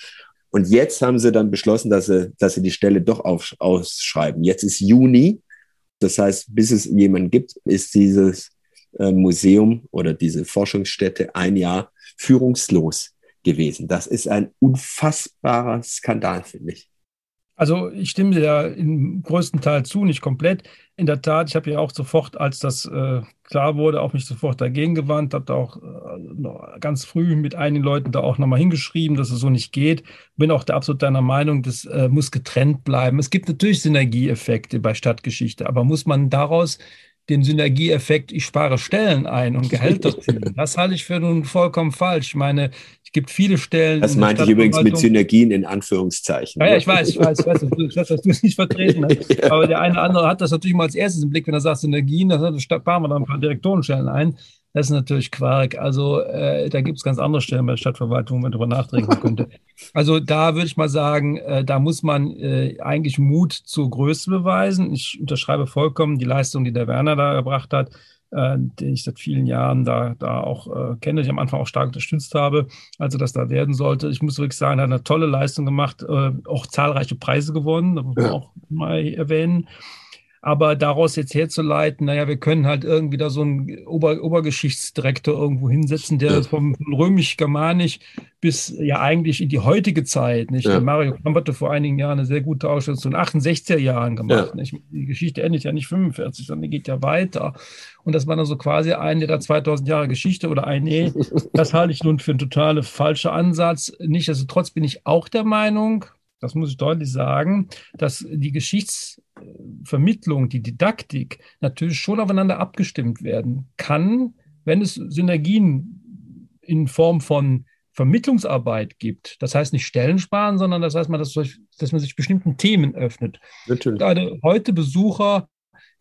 Und jetzt haben sie dann beschlossen, dass sie, dass sie die Stelle doch auf, ausschreiben. Jetzt ist Juni. Das heißt, bis es jemanden gibt, ist dieses äh, Museum oder diese Forschungsstätte ein Jahr führungslos gewesen. Das ist ein unfassbarer Skandal, finde ich. Also ich stimme dir ja im größten Teil zu, nicht komplett. In der Tat, ich habe ja auch sofort, als das äh, klar wurde, auch mich sofort dagegen gewandt, habe da auch äh, ganz früh mit einigen Leuten da auch nochmal hingeschrieben, dass es so nicht geht. Bin auch da absolut deiner Meinung, das äh, muss getrennt bleiben. Es gibt natürlich Synergieeffekte bei Stadtgeschichte, aber muss man daraus den Synergieeffekt, ich spare Stellen ein und Gehälter ziehen. Das halte ich für nun vollkommen falsch. Ich meine, es gibt viele Stellen. Das meinte ich übrigens mit Synergien in Anführungszeichen. Ja, ja ich weiß, ich weiß, ich weiß, ich weiß dass du es nicht vertreten hast. *laughs* ja. Aber der eine oder andere hat das natürlich mal als erstes im Blick, wenn er sagt Synergien, dann sparen wir da ein paar Direktorenstellen ein. Das ist natürlich Quark. Also äh, da gibt es ganz andere Stellen bei der Stadtverwaltung, wo man darüber nachdenken *laughs* könnte. Also da würde ich mal sagen, äh, da muss man äh, eigentlich Mut zur Größe beweisen. Ich unterschreibe vollkommen die Leistung, die der Werner da gebracht hat, äh, den ich seit vielen Jahren da, da auch äh, kenne, ich am Anfang auch stark unterstützt habe, also das da werden sollte. Ich muss wirklich sagen, er hat eine tolle Leistung gemacht, äh, auch zahlreiche Preise gewonnen, das muss man ja. auch mal erwähnen. Aber daraus jetzt herzuleiten, naja, wir können halt irgendwie da so einen Ober Obergeschichtsdirektor irgendwo hinsetzen, der ja. vom römisch-germanisch bis ja eigentlich in die heutige Zeit, nicht? Ja. Mario Kamp hatte vor einigen Jahren eine sehr gute Ausstellung zu den 68er Jahren gemacht. Ja. Die Geschichte endet ja nicht 45, sondern die geht ja weiter. Und das war dann so quasi ein, der da 2000 Jahre Geschichte oder ein, nee, *laughs* das halte ich nun für einen total falschen Ansatz. Nichtsdestotrotz bin ich auch der Meinung, das muss ich deutlich sagen, dass die Geschichtsvermittlung, die Didaktik natürlich schon aufeinander abgestimmt werden kann, wenn es Synergien in Form von Vermittlungsarbeit gibt. Das heißt nicht Stellen sparen, sondern das heißt, man, dass, dass man sich bestimmten Themen öffnet. Natürlich. Gerade heute Besucher,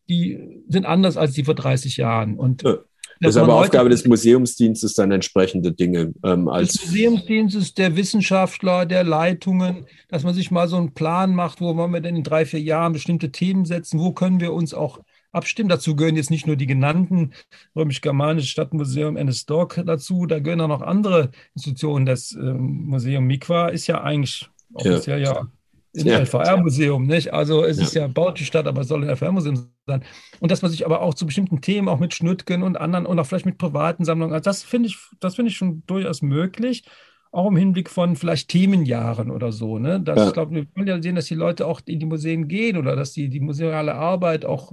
die sind anders als die vor 30 Jahren. Und ja. Das ist aber Aufgabe des Museumsdienstes, dann entsprechende Dinge ähm, als. Des Museumsdienstes, der Wissenschaftler, der Leitungen, dass man sich mal so einen Plan macht, wo wollen wir denn in drei, vier Jahren bestimmte Themen setzen, wo können wir uns auch abstimmen. Dazu gehören jetzt nicht nur die genannten römisch-germanische Stadtmuseum Ennisdorf dazu, da gehören auch noch andere Institutionen. Das ähm, Museum Mikwa ist ja eigentlich offiziell ja, ja im ja. LVR-Museum, nicht? Also es ja. ist ja baut die Stadt, aber es soll ein LVR-Museum sein. Und dass man sich aber auch zu bestimmten Themen, auch mit Schnüttgen und anderen und auch vielleicht mit privaten Sammlungen, also das finde ich, das finde ich schon durchaus möglich. Auch im Hinblick von vielleicht Themenjahren oder so. Ne? Das, ja. Ich glaube, wir wollen ja sehen, dass die Leute auch in die Museen gehen oder dass die, die museale Arbeit auch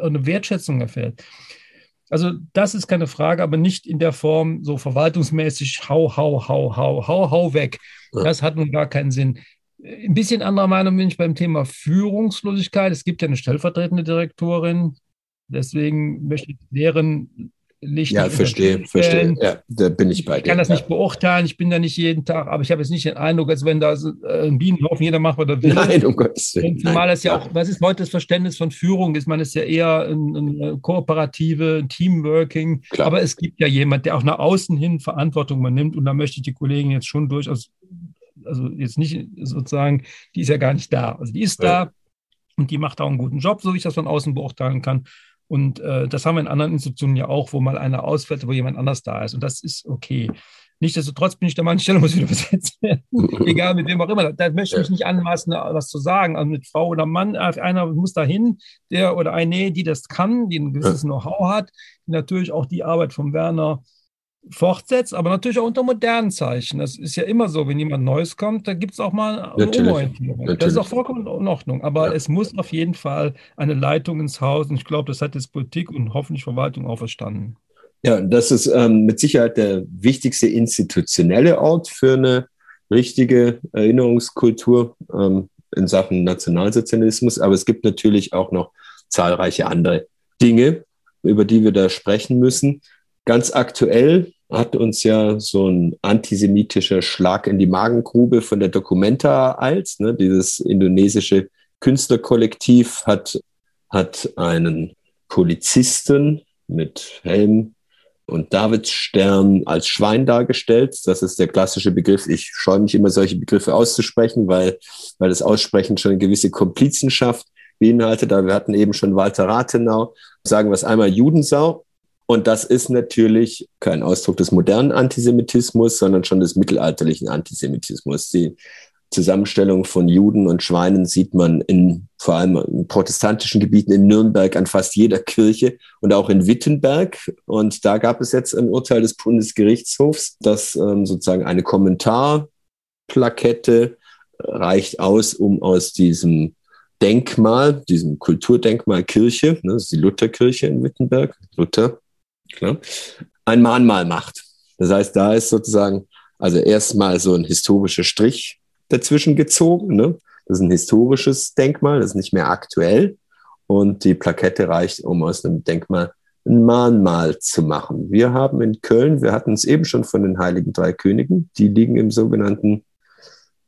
eine Wertschätzung erfährt. Also das ist keine Frage, aber nicht in der Form so verwaltungsmäßig hau, hau, hau, hau, hau, hau weg. Das hat nun gar keinen Sinn. Ein bisschen anderer Meinung bin ich beim Thema Führungslosigkeit. Es gibt ja eine stellvertretende Direktorin. Deswegen möchte ich deren Licht. Ja, verstehe, verstehe. Ja, da bin ich bei dir. Ich kann das ja. nicht beurteilen. Ich bin da nicht jeden Tag, aber ich habe jetzt nicht den Eindruck, als wenn da äh, ein Bienenhaufen jeder macht, was er will. Nein, um Gottes Willen. Zumal das ja auch, was ist heute das Verständnis von Führung? Ist man ist ja eher eine kooperative, ein Teamworking. Klar. Aber es gibt ja jemand, der auch nach außen hin Verantwortung übernimmt. Und da möchte ich die Kollegen jetzt schon durchaus also jetzt nicht sozusagen, die ist ja gar nicht da. Also die ist ja. da und die macht auch einen guten Job, so wie ich das von außen beurteilen kann. Und äh, das haben wir in anderen Institutionen ja auch, wo mal einer ausfällt, wo jemand anders da ist. Und das ist okay. Nichtsdestotrotz bin ich der Meinung, die *laughs* Stelle muss wieder besetzt werden. *laughs* Egal mit wem auch immer. Da möchte ich mich nicht anmaßen, was zu sagen. Also mit Frau oder Mann, einer muss dahin, der oder eine, die das kann, die ein gewisses Know-how hat, die natürlich auch die Arbeit von Werner fortsetzt, aber natürlich auch unter modernen Zeichen. Das ist ja immer so, wenn jemand Neues kommt, da gibt es auch mal eine Umorientierung. Das ist auch vollkommen in Ordnung. Aber ja. es muss auf jeden Fall eine Leitung ins Haus und ich glaube, das hat jetzt Politik und hoffentlich Verwaltung auch verstanden. Ja, das ist ähm, mit Sicherheit der wichtigste institutionelle Ort für eine richtige Erinnerungskultur ähm, in Sachen Nationalsozialismus. Aber es gibt natürlich auch noch zahlreiche andere Dinge, über die wir da sprechen müssen. Ganz aktuell hat uns ja so ein antisemitischer Schlag in die Magengrube von der Documenta als, ne, dieses indonesische Künstlerkollektiv hat, hat einen Polizisten mit Helm und Davidsstern als Schwein dargestellt. Das ist der klassische Begriff. Ich scheue mich immer, solche Begriffe auszusprechen, weil, weil das Aussprechen schon eine gewisse Komplizenschaft beinhaltet. Aber wir hatten eben schon Walter Rathenau, sagen wir es einmal Judensau. Und das ist natürlich kein Ausdruck des modernen Antisemitismus, sondern schon des mittelalterlichen Antisemitismus. Die Zusammenstellung von Juden und Schweinen sieht man in vor allem in protestantischen Gebieten in Nürnberg an fast jeder Kirche und auch in Wittenberg. Und da gab es jetzt ein Urteil des Bundesgerichtshofs, dass ähm, sozusagen eine Kommentarplakette reicht aus, um aus diesem Denkmal, diesem Kulturdenkmal Kirche, ne, das ist die Lutherkirche in Wittenberg, Luther, klar, ein Mahnmal macht. Das heißt, da ist sozusagen also erstmal so ein historischer Strich dazwischen gezogen. Ne? Das ist ein historisches Denkmal, das ist nicht mehr aktuell. Und die Plakette reicht, um aus einem Denkmal ein Mahnmal zu machen. Wir haben in Köln, wir hatten es eben schon von den Heiligen Drei Königen, die liegen im sogenannten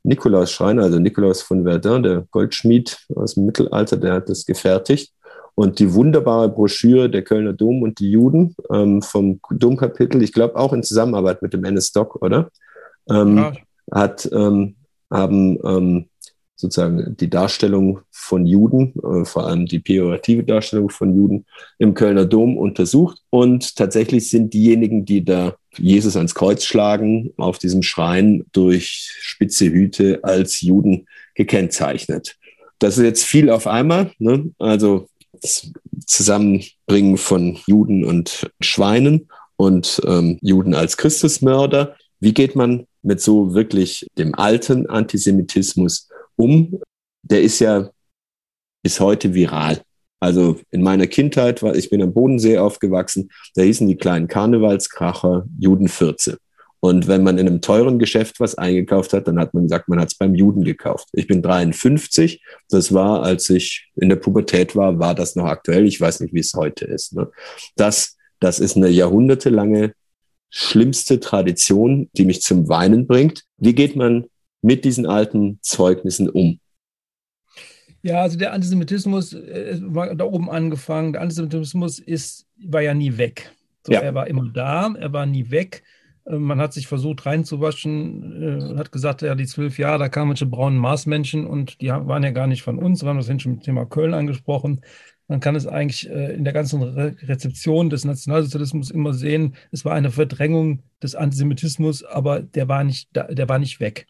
Nikolaus-Schrein, also Nikolaus von Verdun, der Goldschmied aus dem Mittelalter, der hat das gefertigt. Und die wunderbare Broschüre der Kölner Dom und die Juden ähm, vom Domkapitel, ich glaube auch in Zusammenarbeit mit dem NS Doc, oder? Ähm, ja. Hat ähm, haben ähm, sozusagen die Darstellung von Juden, äh, vor allem die pejorative Darstellung von Juden im Kölner Dom untersucht. Und tatsächlich sind diejenigen, die da Jesus ans Kreuz schlagen, auf diesem Schrein durch spitze Hüte als Juden gekennzeichnet. Das ist jetzt viel auf einmal. Ne? Also das Zusammenbringen von Juden und Schweinen und ähm, Juden als Christusmörder. Wie geht man mit so wirklich dem alten Antisemitismus um? Der ist ja bis heute viral. Also in meiner Kindheit war ich bin am Bodensee aufgewachsen, da hießen die kleinen Karnevalskracher Judenfürze. Und wenn man in einem teuren Geschäft was eingekauft hat, dann hat man gesagt, man hat es beim Juden gekauft. Ich bin 53. Das war, als ich in der Pubertät war, war das noch aktuell. Ich weiß nicht, wie es heute ist. Ne? Das, das ist eine jahrhundertelange schlimmste Tradition, die mich zum Weinen bringt. Wie geht man mit diesen alten Zeugnissen um? Ja, also der Antisemitismus äh, war da oben angefangen. Der Antisemitismus ist, war ja nie weg. So, ja. Er war immer da, er war nie weg. Äh, man hat sich versucht reinzuwaschen, äh, hat gesagt, ja, die zwölf Jahre, da kamen welche braunen Marsmenschen und die waren ja gar nicht von uns. Wir haben das schon mit dem Thema Köln angesprochen. Man kann es eigentlich äh, in der ganzen Re Rezeption des Nationalsozialismus immer sehen. Es war eine Verdrängung des Antisemitismus, aber der war nicht, der war nicht weg.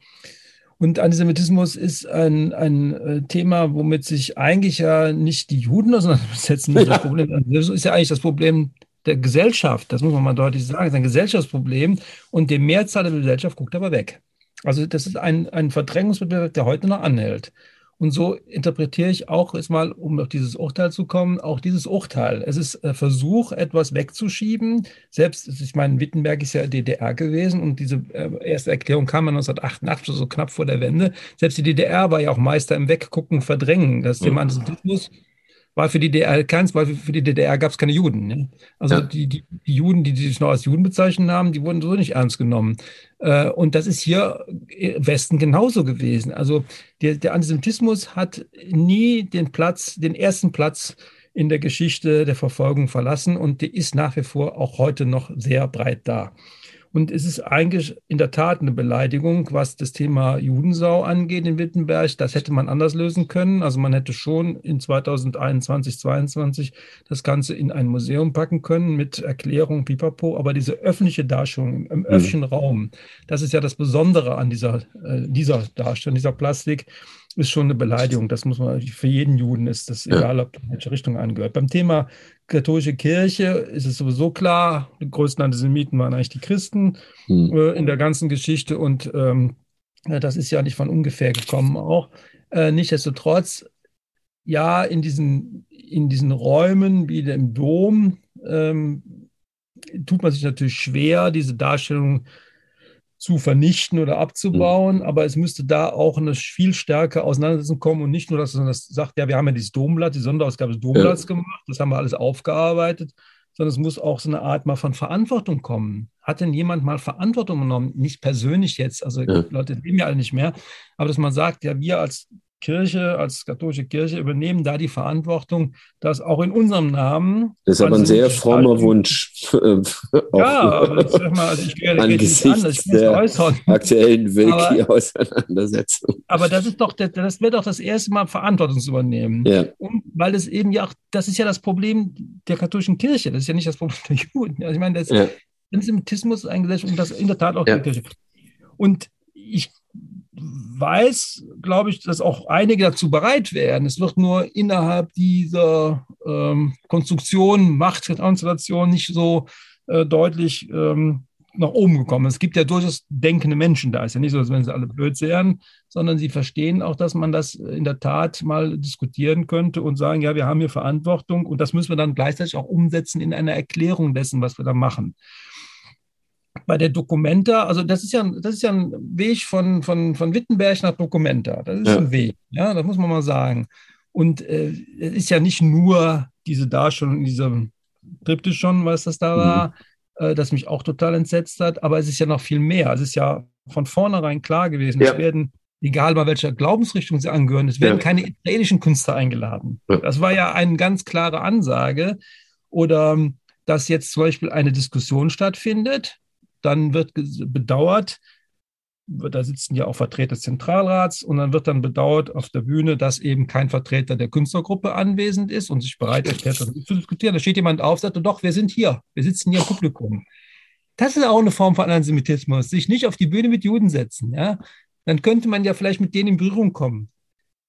Und Antisemitismus ist ein, ein Thema, womit sich eigentlich ja nicht die Juden auseinandersetzen. Das Problem Antisemitismus ist ja eigentlich das Problem der Gesellschaft. Das muss man mal deutlich sagen. Ist ein Gesellschaftsproblem und die Mehrzahl der Gesellschaft guckt aber weg. Also das ist ein, ein Verdrängungswettbewerb, der heute noch anhält. Und so interpretiere ich auch, jetzt mal, um auf dieses Urteil zu kommen, auch dieses Urteil. Es ist äh, Versuch, etwas wegzuschieben. Selbst, ich meine, Wittenberg ist ja DDR gewesen und diese äh, erste Erklärung kam 1988, so knapp vor der Wende. Selbst die DDR war ja auch Meister im Weggucken, Verdrängen. Das Thema Antisemitismus war für die DDR keins, weil für die DDR gab es keine Juden. Ne? Also ja. die, die, die, Juden, die, die sich noch als Juden bezeichnet haben, die wurden so nicht ernst genommen. Äh, und das ist hier im Westen genauso gewesen. Also der, der Antisemitismus hat nie den Platz, den ersten Platz in der Geschichte der Verfolgung verlassen und der ist nach wie vor auch heute noch sehr breit da. Und es ist eigentlich in der Tat eine Beleidigung, was das Thema Judensau angeht in Wittenberg. Das hätte man anders lösen können. Also man hätte schon in 2021, 2022 das Ganze in ein Museum packen können mit Erklärung, pipapo. Aber diese öffentliche Darstellung im mhm. öffentlichen Raum, das ist ja das Besondere an dieser, äh, dieser Darstellung, dieser Plastik ist schon eine Beleidigung. Das muss man, für jeden Juden ist das egal, ob in welche Richtung angehört. Beim Thema katholische Kirche ist es sowieso klar, die größten Antisemiten waren eigentlich die Christen hm. äh, in der ganzen Geschichte und ähm, das ist ja nicht von ungefähr gekommen auch. Äh, nichtsdestotrotz, ja, in diesen, in diesen Räumen wie dem Dom ähm, tut man sich natürlich schwer, diese Darstellung zu vernichten oder abzubauen, mhm. aber es müsste da auch eine viel stärker Auseinandersetzung kommen und nicht nur, dass man das sagt, ja, wir haben ja dieses Domblatt, die Sonderausgabe des Domblatts ja. gemacht, das haben wir alles aufgearbeitet, sondern es muss auch so eine Art mal von Verantwortung kommen. hat denn jemand mal Verantwortung genommen? Nicht persönlich jetzt, also ja. Leute leben ja alle nicht mehr, aber dass man sagt, ja, wir als Kirche, als katholische Kirche übernehmen da die Verantwortung, dass auch in unserem Namen. Das ist aber ein sehr frommer Wunsch. *laughs* ja, aber ich sag mal, also ich gehe nicht an, ich muss der äußern. aktuellen Wiki-Auseinandersetzung. Aber das ist doch, das wird doch das erste Mal Verantwortung zu übernehmen. Ja. Und weil es eben ja auch, das ist ja das Problem der katholischen Kirche, das ist ja nicht das Problem der Juden. Also ich meine, das ja. Antisemitismus ist ein Gesellschaft und das in der Tat auch ja. die Kirche. Und ich weiß, glaube ich, dass auch einige dazu bereit wären. Es wird nur innerhalb dieser ähm, Konstruktion, Machtkonstellation nicht so äh, deutlich ähm, nach oben gekommen. Es gibt ja durchaus denkende Menschen da. Es ist ja nicht so, als wenn sie alle blöd wären, sondern sie verstehen auch, dass man das in der Tat mal diskutieren könnte und sagen, ja, wir haben hier Verantwortung und das müssen wir dann gleichzeitig auch umsetzen in einer Erklärung dessen, was wir da machen bei der Documenta, also das ist ja, das ist ja ein Weg von, von, von Wittenberg nach Documenta. Das ist ja. ein Weg, ja, das muss man mal sagen. Und äh, es ist ja nicht nur diese Darstellung in diesem Triptychon, was das da mhm. war, äh, das mich auch total entsetzt hat, aber es ist ja noch viel mehr. Es ist ja von vornherein klar gewesen, ja. es werden, egal bei welcher Glaubensrichtung sie angehören, es werden ja. keine israelischen Künstler eingeladen. Das war ja eine ganz klare Ansage. Oder dass jetzt zum Beispiel eine Diskussion stattfindet, dann wird bedauert, da sitzen ja auch Vertreter des Zentralrats und dann wird dann bedauert auf der Bühne, dass eben kein Vertreter der Künstlergruppe anwesend ist und sich bereit erklärt, zu diskutieren. Da steht jemand auf, sagt, doch, wir sind hier, wir sitzen hier im Publikum. Das ist auch eine Form von Antisemitismus, sich nicht auf die Bühne mit Juden setzen. Ja? Dann könnte man ja vielleicht mit denen in Berührung kommen.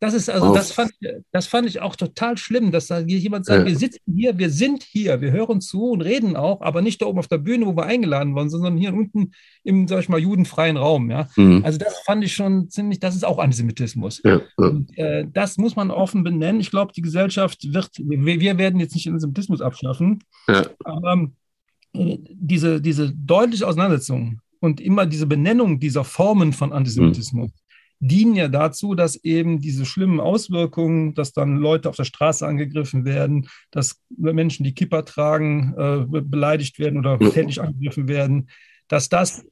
Das ist also, das fand, das fand ich auch total schlimm, dass da jemand sagt, ja. wir sitzen hier, wir sind hier, wir hören zu und reden auch, aber nicht da oben auf der Bühne, wo wir eingeladen worden sind, sondern hier unten im, sag ich mal, judenfreien Raum. Ja? Mhm. Also das fand ich schon ziemlich, das ist auch Antisemitismus. Ja. Und, äh, das muss man offen benennen. Ich glaube, die Gesellschaft wird, wir, wir, werden jetzt nicht den Antisemitismus abschaffen, ja. aber äh, diese, diese deutliche Auseinandersetzung und immer diese Benennung dieser Formen von Antisemitismus, mhm dienen ja dazu, dass eben diese schlimmen Auswirkungen, dass dann Leute auf der Straße angegriffen werden, dass Menschen, die Kipper tragen, äh, beleidigt werden oder tätlich angegriffen werden, dass das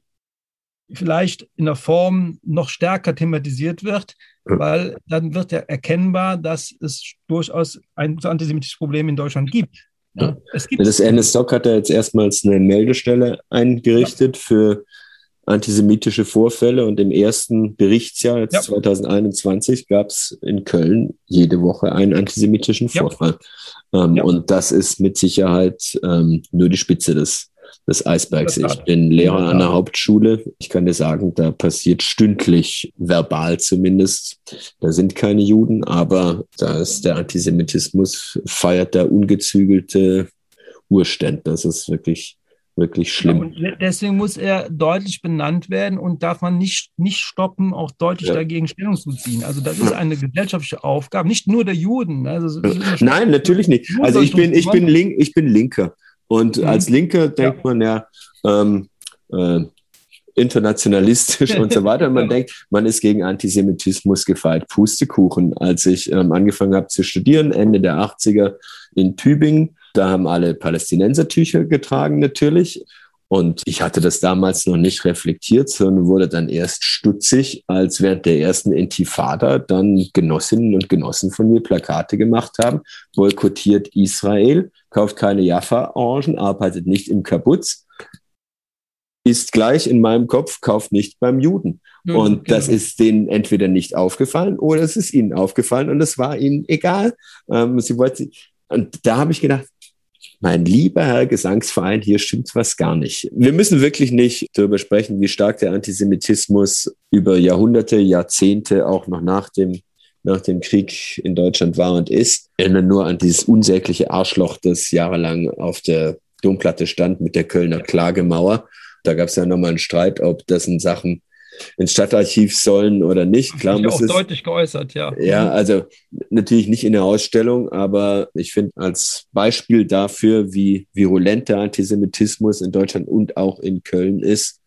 vielleicht in der Form noch stärker thematisiert wird, weil dann wird ja erkennbar, dass es durchaus ein antisemitisches Problem in Deutschland gibt. Ja, das NSDOC hat ja jetzt erstmals eine Meldestelle eingerichtet ja. für antisemitische Vorfälle und im ersten Berichtsjahr, jetzt ja. 2021, gab es in Köln jede Woche einen antisemitischen Vorfall. Ja. Ähm, ja. Und das ist mit Sicherheit ähm, nur die Spitze des, des Eisbergs. Ich bin Lehrer an der Hauptschule. Ich kann dir sagen, da passiert stündlich, verbal zumindest. Da sind keine Juden, aber da ist der Antisemitismus, feiert der ungezügelte Urständ. Das ist wirklich wirklich schlimm. Ja, deswegen muss er deutlich benannt werden und darf man nicht, nicht stoppen, auch deutlich ja. dagegen Stellung zu ziehen. Also das ist eine gesellschaftliche Aufgabe, nicht nur der Juden. Also Nein, natürlich nicht. Also ich bin, ich bin, Link, ich bin Linker. Und mhm. als Linker denkt ja. man ja, ähm, äh, internationalistisch und so *laughs* weiter. Man denkt, man ist gegen Antisemitismus gefeit. Pustekuchen. Als ich ähm, angefangen habe zu studieren, Ende der 80er in Tübingen, da haben alle Palästinenser Tücher getragen natürlich. Und ich hatte das damals noch nicht reflektiert, sondern wurde dann erst stutzig, als während der ersten Intifada dann Genossinnen und Genossen von mir Plakate gemacht haben, boykottiert Israel, kauft keine Jaffa-Orangen, arbeitet nicht im Kabutz, ist gleich in meinem Kopf, kauft nicht beim Juden. Ja, und genau. das ist denen entweder nicht aufgefallen oder es ist ihnen aufgefallen und es war ihnen egal. Ähm, sie wollten, und da habe ich gedacht, mein lieber Herr Gesangsverein, hier stimmt was gar nicht. Wir müssen wirklich nicht darüber sprechen, wie stark der Antisemitismus über Jahrhunderte, Jahrzehnte, auch noch nach dem, nach dem Krieg in Deutschland war und ist. Ich erinnere nur an dieses unsägliche Arschloch, das jahrelang auf der Domplatte stand mit der Kölner Klagemauer. Da gab es ja nochmal einen Streit, ob das in Sachen ins Stadtarchiv sollen oder nicht. Klar muss auch es, deutlich geäußert, ja. Ja, also natürlich nicht in der Ausstellung, aber ich finde als Beispiel dafür, wie virulent der Antisemitismus in Deutschland und auch in Köln ist,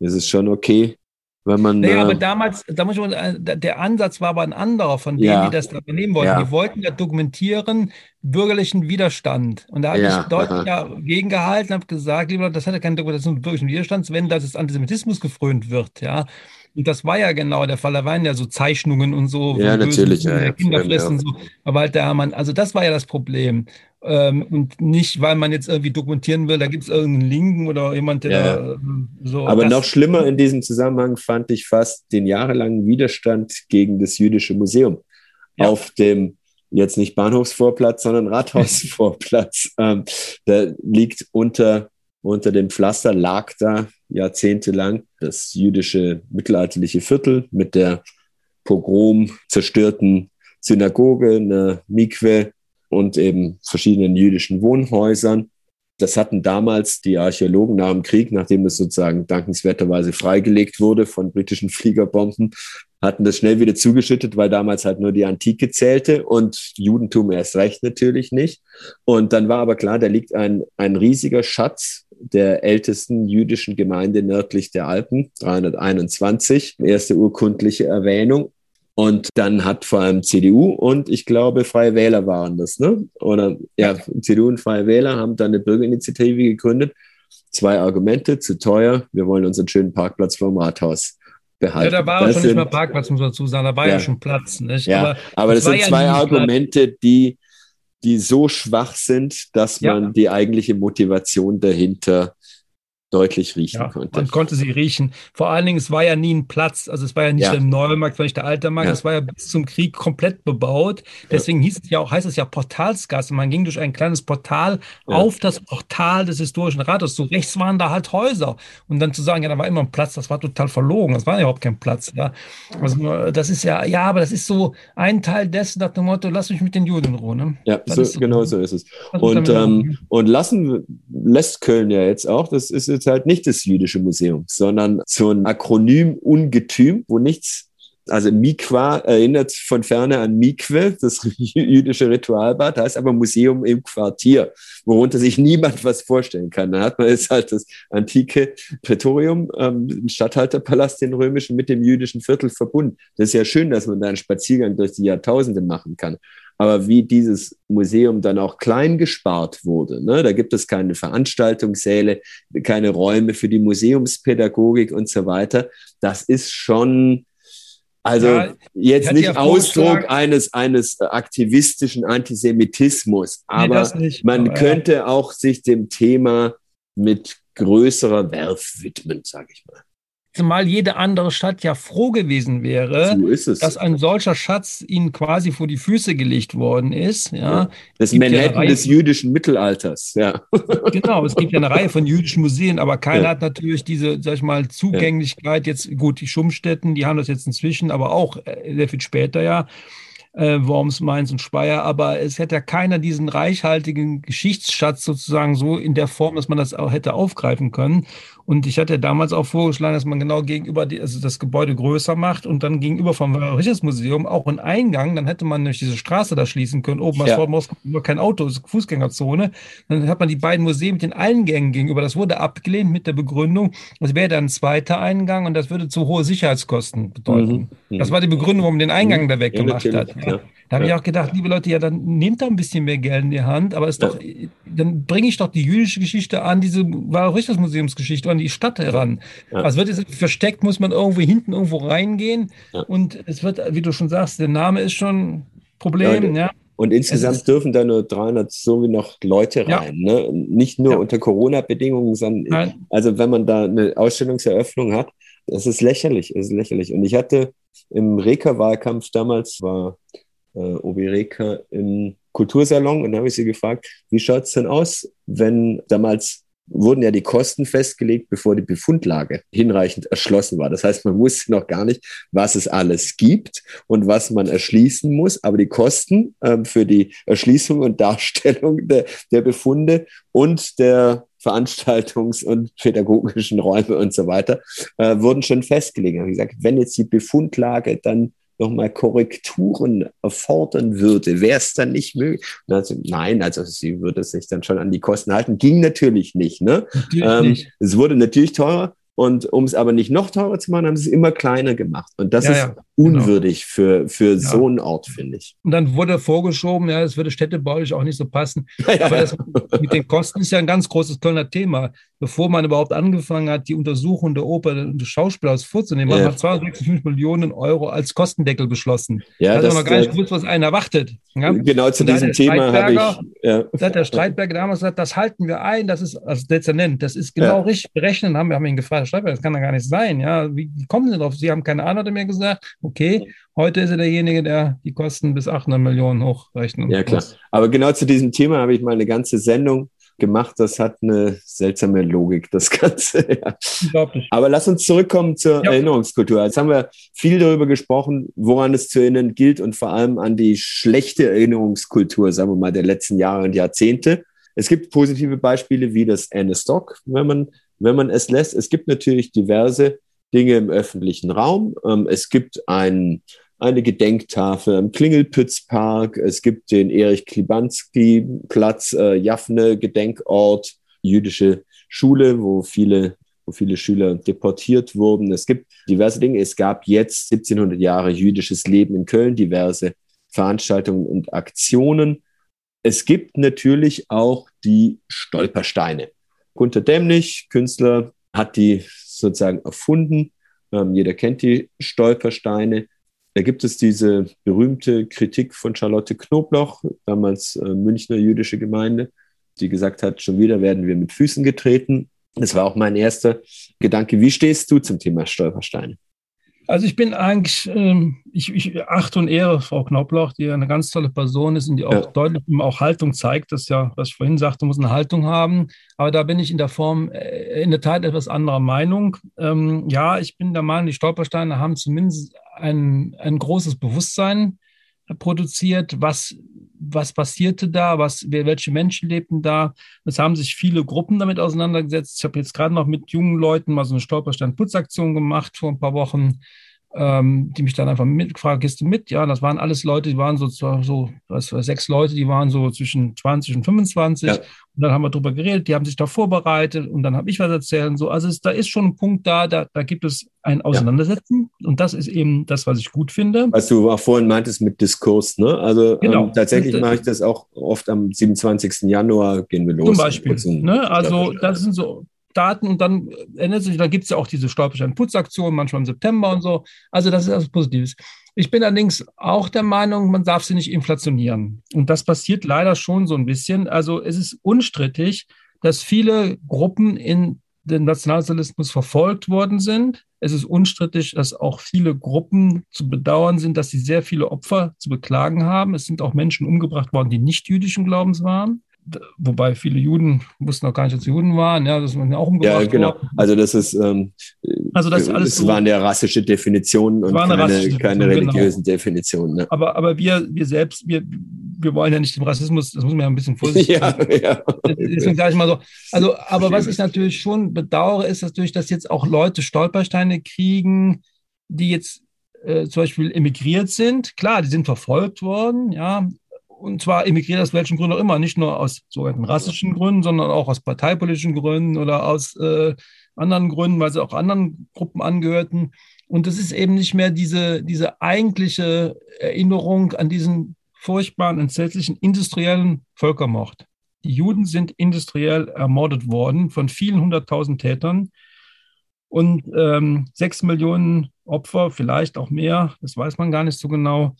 ist es schon okay, wenn man. Naja, aber damals, da muss man, der Ansatz war aber ein anderer von denen, ja, die das da übernehmen wollten. Ja. Die wollten ja dokumentieren, bürgerlichen Widerstand. Und da habe Ja, ich deutlich aha. ja, gegengehalten, habe gesagt, lieber, das hat ja keine Dokumentation des bürgerlichen Widerstands, wenn das ist Antisemitismus gefrönt wird, ja. Und das war ja genau der Fall. Da waren ja so Zeichnungen und so Ja, natürlich, ja, der ja, so. Aber halt der Mann, also das war ja das Problem. Ähm, und nicht, weil man jetzt irgendwie dokumentieren will, da gibt es irgendeinen Linken oder jemand, der Ja, da, ähm, so. Aber noch schlimmer in diesem Zusammenhang fand ich fast den jahrelangen Widerstand gegen das jüdische Museum Ja. auf dem jetzt nicht Bahnhofsvorplatz, sondern Rathausvorplatz. *laughs* ähm, da liegt unter, unter dem Pflaster, lag da jahrzehntelang das jüdische mittelalterliche Viertel mit der Pogrom zerstörten Synagoge, einer Mikwe und eben verschiedenen jüdischen Wohnhäusern. Das hatten damals die Archäologen nach dem Krieg, nachdem es sozusagen dankenswerterweise freigelegt wurde von britischen Fliegerbomben, hatten das schnell wieder zugeschüttet, weil damals halt nur die Antike zählte und Judentum erst recht natürlich nicht. Und dann war aber klar, da liegt ein, ein riesiger Schatz der ältesten jüdischen Gemeinde nördlich der Alpen, 321, erste urkundliche Erwähnung. Und dann hat vor allem CDU und ich glaube Freie Wähler waren das, ne? Oder ja, CDU und Freie Wähler haben dann eine Bürgerinitiative gegründet. Zwei Argumente, zu teuer, wir wollen unseren schönen Parkplatz vor dem Rathaus ja, behalten. da war Das schon nicht sind- mehr Parkplatz, muss man dazu sagen, da war ja, Ja. schon Platz, nicht? ja, Aber aber, das das sind ja zwei Argumente, die, die so schwach sind, dass Ja. man die eigentliche Motivation dahinter deutlich riechen Ja, konnte. man konnte sie riechen. Vor allen Dingen, es war ja nie ein Platz, also es war ja nicht Ja. der Neumarkt, es war nicht der alte Markt, Ja. es war ja bis zum Krieg komplett bebaut. Deswegen hieß es ja auch, heißt es ja Portalsgasse. Man ging durch ein kleines Portal auf das Portal des historischen Rathauses. So rechts waren da halt Häuser. Und dann zu sagen, ja, da war immer ein Platz, das war total verlogen. Das war ja überhaupt kein Platz. Ja. Also das ist ja, ja, aber das ist so ein Teil dessen nach dem Motto, lass mich mit den Juden in Ruhe. Ne? Ja, so, so. genau so ist es. Und, ähm, und lassen, lässt Köln ja jetzt auch, das ist jetzt halt nicht das jüdische Museum, sondern so ein Akronym Ungetüm, wo nichts, also Mikwa erinnert von ferne an Mikwe, das *laughs* jüdische Ritualbad, heißt aber Museum im Quartier, worunter sich niemand was vorstellen kann. Da hat man jetzt halt das antike Prätorium, ähm, den Statthalterpalast, den römischen, mit dem jüdischen Viertel verbunden. Das ist ja schön, dass man da einen Spaziergang durch die Jahrtausende machen kann. Aber wie dieses Museum dann auch klein gespart wurde, ne? da gibt es keine Veranstaltungssäle, keine Räume für die Museumspädagogik und so weiter. Das ist schon, also Ja, jetzt nicht ja Ausdruck eines, eines aktivistischen Antisemitismus, Nee, aber das nicht. man Aber, ja. könnte auch sich dem Thema mit größerer Werf widmen, sage ich mal. Zumal jede andere Stadt ja froh gewesen wäre, So ist es. dass ein solcher Schatz ihnen quasi vor die Füße gelegt worden ist. Ja, Ja. das ja Manhattan Reihe- des jüdischen Mittelalters, ja. *laughs* genau. Es gibt ja eine Reihe von jüdischen Museen, aber keiner Ja. hat natürlich diese, sag ich mal, Zugänglichkeit. Jetzt gut, die Schummstätten, die haben das jetzt inzwischen, aber auch äh, sehr viel später ja. Äh, Worms, Mainz und Speyer, aber es hätte ja keiner diesen reichhaltigen Geschichtsschatz sozusagen so in der Form, dass man das auch hätte aufgreifen können. Und ich hatte damals auch vorgeschlagen, dass man genau gegenüber die, also das Gebäude größer macht und dann gegenüber vom Museum auch einen Eingang, dann hätte man nämlich diese Straße da schließen können. Oben Ja. ja. Moskau nur kein Auto, ist Fußgängerzone. Dann hat man die beiden Museen mit den Eingängen gegenüber. Das wurde abgelehnt mit der Begründung, es wäre dann ein zweiter Eingang und das würde zu hohe Sicherheitskosten bedeuten. Mhm. Das war die Begründung, warum man den Eingang da weggemacht natürlich, hat. ja. Da habe Ja. ich auch gedacht, liebe Leute, ja, dann nehmt da ein bisschen mehr Geld in die Hand, aber ist doch, dann bringe ich doch die jüdische Geschichte an diese Museumsgeschichte an die Stadt heran. Ja. Also wird jetzt versteckt, muss man irgendwo hinten irgendwo reingehen Ja. und es wird, wie du schon sagst, der Name ist schon ein Problem, Ja. Und insgesamt dürfen da nur 300 so wie noch Leute rein. Ne? Nicht nur unter Corona-Bedingungen, sondern Nein. also wenn man da eine Ausstellungseröffnung hat, das ist lächerlich, es ist lächerlich. Und ich hatte im Reka-Wahlkampf damals, war äh, Obi Reka im Kultursalon und da habe ich sie gefragt, wie schaut es denn aus, wenn damals wurden ja die Kosten festgelegt, bevor die Befundlage hinreichend erschlossen war. Das heißt, man wusste noch gar nicht, was es alles gibt und was man erschließen muss, aber die Kosten ähm, für die Erschließung und Darstellung der, der Befunde und der Veranstaltungs- und pädagogischen Räume und so weiter äh, wurden schon festgelegt. Ich habe gesagt, wenn jetzt die Befundlage dann nochmal Korrekturen erfordern würde, wäre es dann nicht möglich? Also, nein, also sie würde sich dann schon an die Kosten halten. Ging natürlich nicht. Ne? Natürlich Ähm, nicht. es wurde natürlich teurer. Und um es aber nicht noch teurer zu machen, haben sie es immer kleiner gemacht. Und das ja, ist ja, unwürdig genau. für, für ja. so einen Ort, finde ich. Und dann wurde vorgeschoben, ja, es würde städtebaulich auch nicht so passen. *laughs* aber das mit den Kosten ist ja ein ganz großes Kölner Thema. Bevor man überhaupt angefangen hat, die Untersuchung der Oper und des Schauspielers vorzunehmen, man hat 265 Millionen Euro als Kostendeckel beschlossen. Ja, da hat man noch gar nicht gewusst, was einen erwartet. Genau zu diesem Thema habe ich. Ja. Da hat der Streitberger damals gesagt, das halten wir ein, das ist als Dezernent, das ist genau richtig berechnet. Haben wir haben ihn gefragt, Streitberger, das kann doch gar nicht sein. Ja, wie, wie kommen Sie drauf? Sie haben keine Ahnung mehr gesagt. Okay, heute ist er derjenige, der die Kosten bis 800 Millionen hochrechnet. Ja, klar. Aber genau zu diesem Thema habe ich mal eine ganze Sendung gemacht. Das hat eine seltsame Logik, das Ganze. *laughs* Ja. Aber lass uns zurückkommen zur ja. Erinnerungskultur. Jetzt haben wir viel darüber gesprochen, woran es zu erinnern gilt und vor allem an die schlechte Erinnerungskultur, sagen wir mal, der letzten Jahre und Jahrzehnte. Es gibt positive Beispiele wie das Anne Stock, wenn man, wenn man es lässt. Es gibt natürlich diverse Dinge im öffentlichen Raum. Ähm, es gibt ein, eine Gedenktafel im Klingelpützpark. Es gibt den Erich Klibanski-Platz, äh, Jaffne, Gedenkort, jüdische Schule, wo viele, wo viele Schüler deportiert wurden. Es gibt diverse Dinge. Es gab jetzt 1700 Jahre jüdisches Leben in Köln, diverse Veranstaltungen und Aktionen. Es gibt natürlich auch die Stolpersteine. Gunter Dämlich, Künstler, hat die sozusagen erfunden. Ähm, jeder kennt die Stolpersteine. Da gibt es diese berühmte Kritik von Charlotte Knobloch, damals äh, Münchner jüdische Gemeinde, die gesagt hat, schon wieder werden wir mit Füßen getreten. Das war auch mein erster Gedanke. Wie stehst du zum Thema Stolpersteine? Also ich bin eigentlich, ähm, ich, ich achte und ehre Frau Knoblauch, die eine ganz tolle Person ist und die auch ja. deutlich auch Haltung zeigt. Das ist ja, was ich vorhin sagte, muss eine Haltung haben. Aber da bin ich in der Form äh, in der Tat etwas anderer Meinung. Ähm, ja, ich bin der Meinung, die Stolpersteine haben zumindest ein, ein großes Bewusstsein produziert, was, was passierte da, was, welche Menschen lebten da. Es haben sich viele Gruppen damit auseinandergesetzt. Ich habe jetzt gerade noch mit jungen Leuten mal so eine Stolperstein-Putzaktion gemacht vor ein paar Wochen ähm, die mich dann einfach mitgefragt, gehst du mit? Ja, das waren alles Leute, die waren so, so was war, sechs Leute, die waren so zwischen 20 und 25. Ja. Und dann haben wir darüber geredet, die haben sich da vorbereitet und dann habe ich was erzählen. So, also es, da ist schon ein Punkt da, da, da gibt es ein Auseinandersetzen ja. und das ist eben das, was ich gut finde. Was du auch vorhin meintest mit Diskurs, ne? Also ähm, genau. ähm, tatsächlich mache ich das auch oft am 27. Januar gehen wir los. Zum Beispiel. Ne? Also das sind so Daten und dann ändert sich, dann gibt es ja auch diese Stolperstein-Putzaktion, manchmal im September und so. Also das ist etwas Positives. Ich bin allerdings auch der Meinung, man darf sie nicht inflationieren. Und das passiert leider schon so ein bisschen. Also es ist unstrittig, dass viele Gruppen in den Nationalsozialismus verfolgt worden sind. Es ist unstrittig, dass auch viele Gruppen zu bedauern sind, dass sie sehr viele Opfer zu beklagen haben. Es sind auch Menschen umgebracht worden, die nicht jüdischen Glaubens waren wobei viele Juden wussten auch gar nicht, dass sie Juden waren, ja, das waren auch umgebracht Ja, genau. Worden. Also das ist, ähm, also das ist alles es waren ja rassische Definitionen und keine, rassische keine genau. religiösen genau. Definitionen. Ne? Aber, aber wir, wir selbst, wir, wir wollen ja nicht den Rassismus, das muss man ja ein bisschen vorsichtig ja, ja. Deswegen sage ich mal so. Also, aber was ich natürlich schon bedauere, ist natürlich, dass jetzt auch Leute Stolpersteine kriegen, die jetzt äh, zum Beispiel emigriert sind. Klar, die sind verfolgt worden, ja, und zwar emigriert aus welchen Gründen auch immer, nicht nur aus sogenannten rassischen Gründen, sondern auch aus parteipolitischen Gründen oder aus äh, anderen Gründen, weil sie auch anderen Gruppen angehörten. Und es ist eben nicht mehr diese, diese eigentliche Erinnerung an diesen furchtbaren, entsetzlichen industriellen Völkermord. Die Juden sind industriell ermordet worden von vielen hunderttausend Tätern. Und ähm, sechs Millionen Opfer, vielleicht auch mehr, das weiß man gar nicht so genau,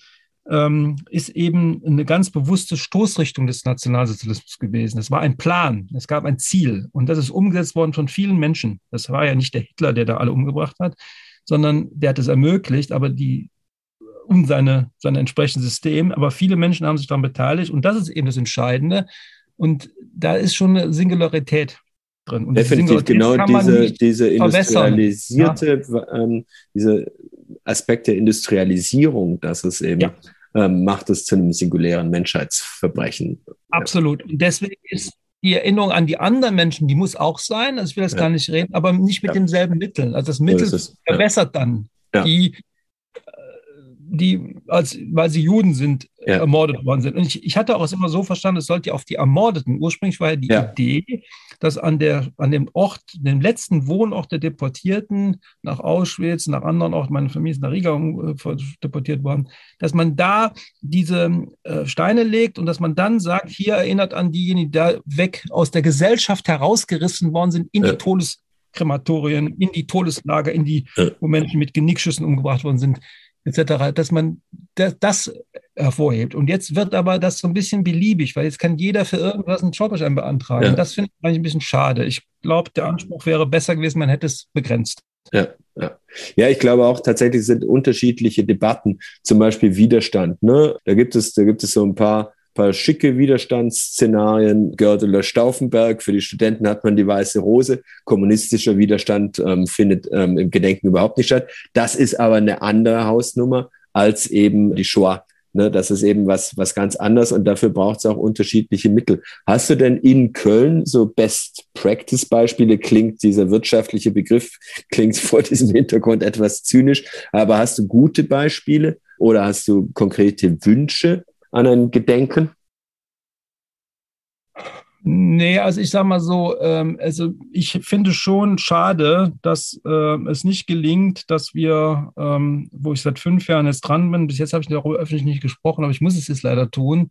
ist eben eine ganz bewusste Stoßrichtung des Nationalsozialismus gewesen. Es war ein Plan, es gab ein Ziel und das ist umgesetzt worden von vielen Menschen. Das war ja nicht der Hitler, der da alle umgebracht hat, sondern der hat es ermöglicht, aber die um seine, sein entsprechendes System. Aber viele Menschen haben sich daran beteiligt und das ist eben das Entscheidende. Und da ist schon eine Singularität drin. Und Definitiv genau diese, diese industrialisierte, ja. ähm, diese Aspekt der Industrialisierung, dass es eben ja. ähm, macht es zu einem singulären Menschheitsverbrechen. Absolut. Und deswegen ist die Erinnerung an die anderen Menschen, die muss auch sein, also ich will das ja. gar nicht reden, aber nicht mit ja. denselben Mitteln. Also das Mittel so verbessert dann die, die, als, weil sie Juden sind, ja. ermordet worden sind. Und ich, ich hatte auch immer so verstanden, es sollte auf die Ermordeten. Ursprünglich war ja die ja. Idee, dass an, der, an dem Ort, dem letzten Wohnort der Deportierten nach Auschwitz, nach anderen Orten, meine Familie ist nach Riga äh, deportiert worden, dass man da diese äh, Steine legt und dass man dann sagt, hier erinnert an diejenigen, die da weg aus der Gesellschaft herausgerissen worden sind in ja. die Todeskrematorien, in die Todeslager, in die, wo Menschen mit Genickschüssen umgebracht worden sind etc., dass man das, das, hervorhebt. Und jetzt wird aber das so ein bisschen beliebig, weil jetzt kann jeder für irgendwas einen Stolperstein beantragen. Ja. Und das finde ich eigentlich ein bisschen schade. Ich glaube, der Anspruch wäre besser gewesen, man hätte es begrenzt. Ja, ja. ja, ich glaube auch tatsächlich sind unterschiedliche Debatten, zum Beispiel Widerstand. Ne? Da gibt es, da gibt es so ein paar paar schicke Widerstandsszenarien. Gördeler Stauffenberg, für die Studenten hat man die weiße Rose. Kommunistischer Widerstand ähm, findet ähm, im Gedenken überhaupt nicht statt. Das ist aber eine andere Hausnummer als eben die Shoah. Ne, das ist eben was, was ganz anderes und dafür braucht es auch unterschiedliche Mittel. Hast du denn in Köln so Best-Practice-Beispiele? Klingt dieser wirtschaftliche Begriff, klingt vor diesem Hintergrund etwas zynisch, aber hast du gute Beispiele oder hast du konkrete Wünsche, an ein Gedenken? Nee, also ich sage mal so, ähm, also ich finde schon schade, dass äh, es nicht gelingt, dass wir, ähm, wo ich seit fünf Jahren jetzt dran bin, bis jetzt habe ich darüber öffentlich nicht gesprochen, aber ich muss es jetzt leider tun,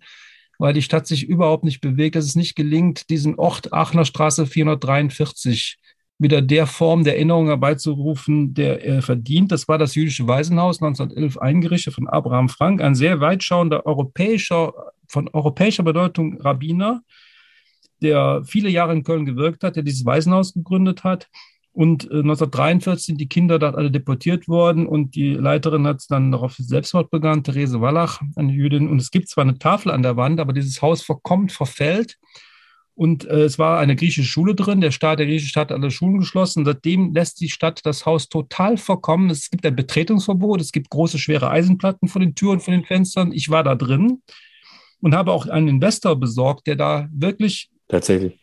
weil die Stadt sich überhaupt nicht bewegt, dass es nicht gelingt, diesen Ort Aachener Straße 443 wieder der Form der Erinnerung herbeizurufen, der er verdient. Das war das jüdische Waisenhaus 1911 eingerichtet von Abraham Frank, ein sehr weitschauender europäischer, von europäischer Bedeutung Rabbiner, der viele Jahre in Köln gewirkt hat, der dieses Waisenhaus gegründet hat. Und 1943 äh, sind die Kinder dort alle deportiert worden und die Leiterin hat dann darauf Selbstmord begangen, Therese Wallach, eine Jüdin. Und es gibt zwar eine Tafel an der Wand, aber dieses Haus verkommt, verfällt. Und äh, es war eine griechische Schule drin. Der Staat, der griechische Staat hat alle Schulen geschlossen. Seitdem lässt die Stadt das Haus total verkommen. Es gibt ein Betretungsverbot. Es gibt große, schwere Eisenplatten vor den Türen, vor den Fenstern. Ich war da drin und habe auch einen Investor besorgt, der da wirklich. Tatsächlich.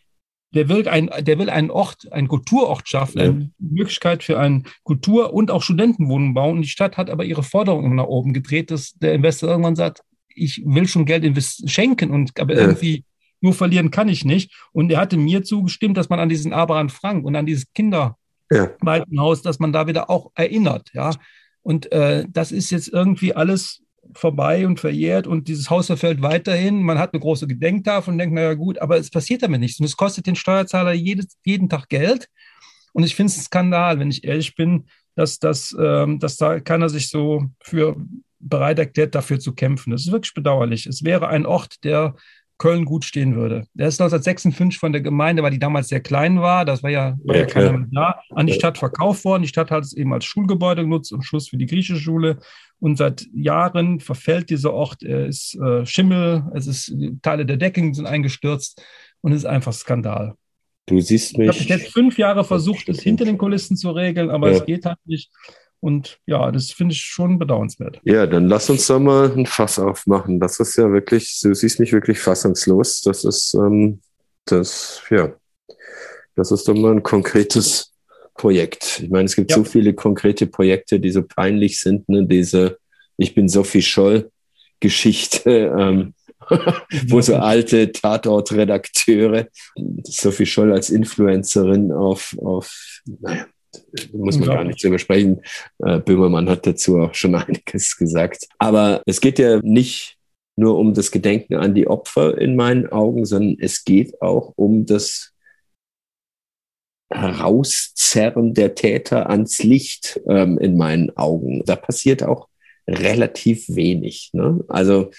Der will, ein, der will einen Ort, einen Kulturort schaffen, ja. eine Möglichkeit für einen Kultur- und auch Studentenwohnungen bauen. Und die Stadt hat aber ihre Forderungen nach oben gedreht, dass der Investor irgendwann sagt, ich will schon Geld schenken und aber ja. irgendwie nur verlieren kann ich nicht. Und er hatte mir zugestimmt, dass man an diesen Abraham Frank und an dieses Kinderwaltenhaus, ja. dass man da wieder auch erinnert. Ja. Und äh, das ist jetzt irgendwie alles vorbei und verjährt und dieses Haus verfällt weiterhin. Man hat eine große Gedenktafel und denkt, naja gut, aber es passiert damit nichts. Und es kostet den Steuerzahler jedes, jeden Tag Geld. Und ich finde es ein Skandal, wenn ich ehrlich bin, dass, dass, ähm, dass da keiner sich so für bereit erklärt, dafür zu kämpfen. Das ist wirklich bedauerlich. Es wäre ein Ort, der Köln gut stehen würde. Der ist 1956 von der Gemeinde, weil die damals sehr klein war, das war ja, war ja, ja keiner mehr da, an die Stadt verkauft worden. Die Stadt hat es eben als Schulgebäude genutzt und Schluss für die griechische Schule. Und seit Jahren verfällt dieser Ort. Er ist äh, Schimmel, es ist Teile der Decken sind eingestürzt und es ist einfach Skandal. Du siehst mich. Ich habe jetzt fünf Jahre versucht, es hinter den Kulissen zu regeln, aber ja. es geht halt nicht. Und ja, das finde ich schon bedauernswert. Ja, dann lass uns da mal ein Fass aufmachen. Das ist ja wirklich, du siehst mich wirklich fassungslos. Das ist, ähm, das, ja, das ist doch mal ein konkretes Projekt. Ich meine, es gibt ja. so viele konkrete Projekte, die so peinlich sind, ne? Diese Ich bin Sophie Scholl Geschichte, ähm, *laughs* wo so alte Tatortredakteure, Sophie Scholl als Influencerin auf, auf naja, muss man gar nicht drüber sprechen. Äh, Böhmermann hat dazu auch schon *laughs* einiges gesagt. Aber es geht ja nicht nur um das Gedenken an die Opfer in meinen Augen, sondern es geht auch um das Herauszerren der Täter ans Licht ähm, in meinen Augen. Da passiert auch relativ wenig. Ne? Also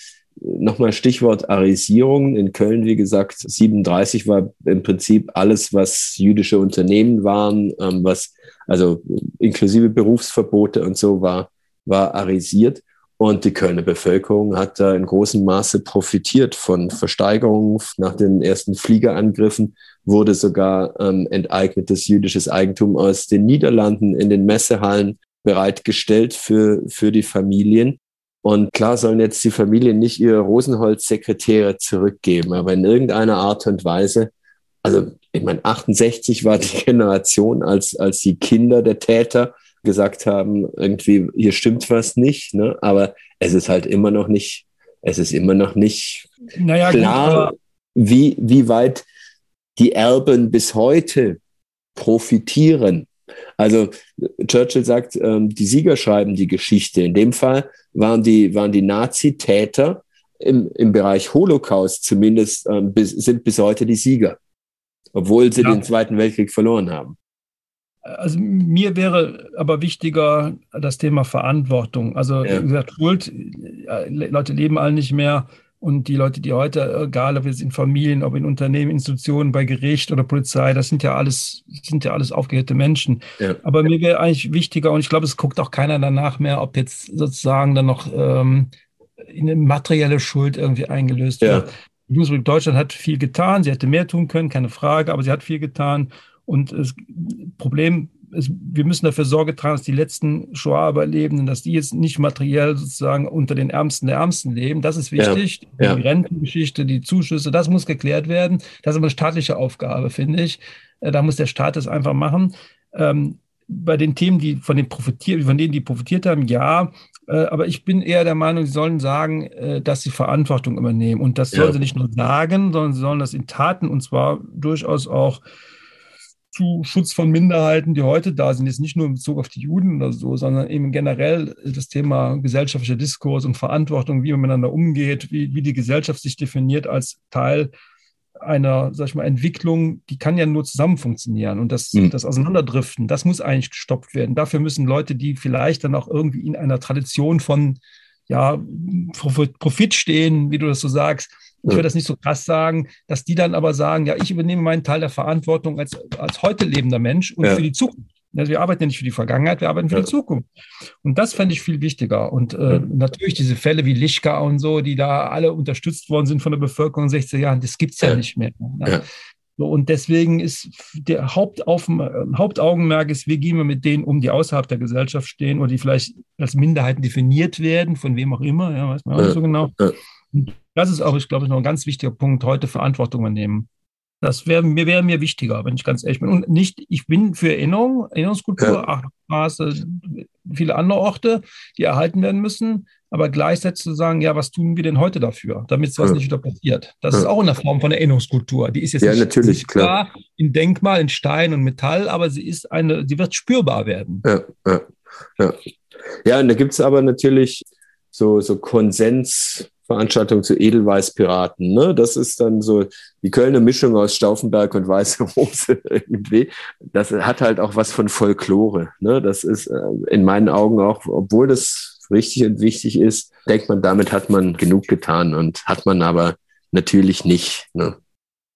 Nochmal Stichwort Arisierung. In Köln, wie gesagt, 37 war im Prinzip alles, was jüdische Unternehmen waren, ähm, was also inklusive Berufsverbote und so war, war arisiert. Und die Kölner Bevölkerung hat da in großem Maße profitiert von Versteigerungen. Nach den ersten Fliegerangriffen wurde sogar ähm, enteignetes jüdisches Eigentum aus den Niederlanden in den Messehallen bereitgestellt für, für die Familien. Und klar sollen jetzt die Familien nicht ihre Rosenholz-Sekretäre zurückgeben, aber in irgendeiner Art und Weise, also ich meine, 68 war die *laughs* Generation, als, als die Kinder der Täter gesagt haben, irgendwie, hier stimmt was nicht, ne? aber es ist halt immer noch nicht, es ist immer noch nicht naja, klar, gut, wie, wie weit die Erben bis heute profitieren. Also Churchill sagt, ähm, die Sieger schreiben die Geschichte. In dem Fall waren die, waren die Nazi-Täter im, im Bereich Holocaust zumindest, ähm, bis, sind bis heute die Sieger, obwohl sie ja. den Zweiten Weltkrieg verloren haben. Also mir wäre aber wichtiger das Thema Verantwortung. Also ja. wie gesagt, Schuld, äh, Leute leben alle nicht mehr. Und die Leute, die heute, egal ob jetzt in Familien, ob in Unternehmen, Institutionen, bei Gericht oder Polizei, das sind ja alles, sind ja alles aufgehörte Menschen. Ja. Aber mir wäre eigentlich wichtiger, und ich glaube, es guckt auch keiner danach mehr, ob jetzt sozusagen dann noch ähm, eine materielle Schuld irgendwie eingelöst ja. wird. Bundesrepublik Deutschland hat viel getan, sie hätte mehr tun können, keine Frage, aber sie hat viel getan. Und das Problem es, wir müssen dafür Sorge tragen, dass die letzten Shoah-Überlebenden, dass die jetzt nicht materiell sozusagen unter den Ärmsten der Ärmsten leben. Das ist wichtig. Ja, die Rentengeschichte, die Zuschüsse, das muss geklärt werden. Das ist aber eine staatliche Aufgabe, finde ich. Äh, da muss der Staat das einfach machen. Ähm, bei den Themen, die von, den profitiert, von denen die profitiert haben, ja. Äh, aber ich bin eher der Meinung, sie sollen sagen, äh, dass sie Verantwortung übernehmen. Und das ja. sollen sie nicht nur sagen, sondern sie sollen das in Taten und zwar durchaus auch zu Schutz von Minderheiten, die heute da sind, jetzt nicht nur in Bezug auf die Juden oder so, sondern eben generell das Thema gesellschaftlicher Diskurs und Verantwortung, wie man miteinander umgeht, wie, wie die Gesellschaft sich definiert als Teil einer, sag ich mal, Entwicklung, die kann ja nur zusammen funktionieren und das, mhm. das Auseinanderdriften, das muss eigentlich gestoppt werden. Dafür müssen Leute, die vielleicht dann auch irgendwie in einer Tradition von ja, Profit stehen, wie du das so sagst, ich würde das nicht so krass sagen, dass die dann aber sagen, ja, ich übernehme meinen Teil der Verantwortung als, als heute lebender Mensch und ja. für die Zukunft. Also wir arbeiten ja nicht für die Vergangenheit, wir arbeiten für ja. die Zukunft. Und das fände ich viel wichtiger. Und äh, ja. natürlich diese Fälle wie Lischka und so, die da alle unterstützt worden sind von der Bevölkerung in 60 Jahren, das gibt es ja, nicht mehr. Ne? So, und deswegen ist der Hauptauf Hauptaugenmerk ist, wie gehen wir mit denen um, die außerhalb der Gesellschaft stehen oder die vielleicht als Minderheiten definiert werden, von wem auch immer, ja, weiß man auch nicht so genau. Das ist auch, ich glaube, noch ein ganz wichtiger Punkt, heute Verantwortung übernehmen. Das wäre mir, wär mir wichtiger, wenn ich ganz ehrlich bin. Und nicht, ich bin für Erinnerung, Erinnerungskultur, ja. Maße, viele andere Orte, die erhalten werden müssen, aber gleichzeitig zu sagen, ja, was tun wir denn heute dafür, damit sowas ja. nicht wieder passiert? Das ja. ist auch eine Form von Erinnerungskultur. Die ist jetzt ja, nicht natürlich, klar. in Denkmal, in Stein und Metall, aber sie ist eine, sie wird spürbar werden. Ja, ja, ja. ja und da gibt es aber natürlich so, so Konsens, Veranstaltung zu Edelweiß-Piraten. Ne? Das ist dann so die Kölner Mischung aus Stauffenberg und Weiße Rose *laughs* irgendwie. Das hat halt auch was von Folklore. Ne? Das ist äh, in meinen Augen auch, obwohl das richtig und wichtig ist, denkt man, damit hat man genug getan und hat man aber natürlich nicht. Ne?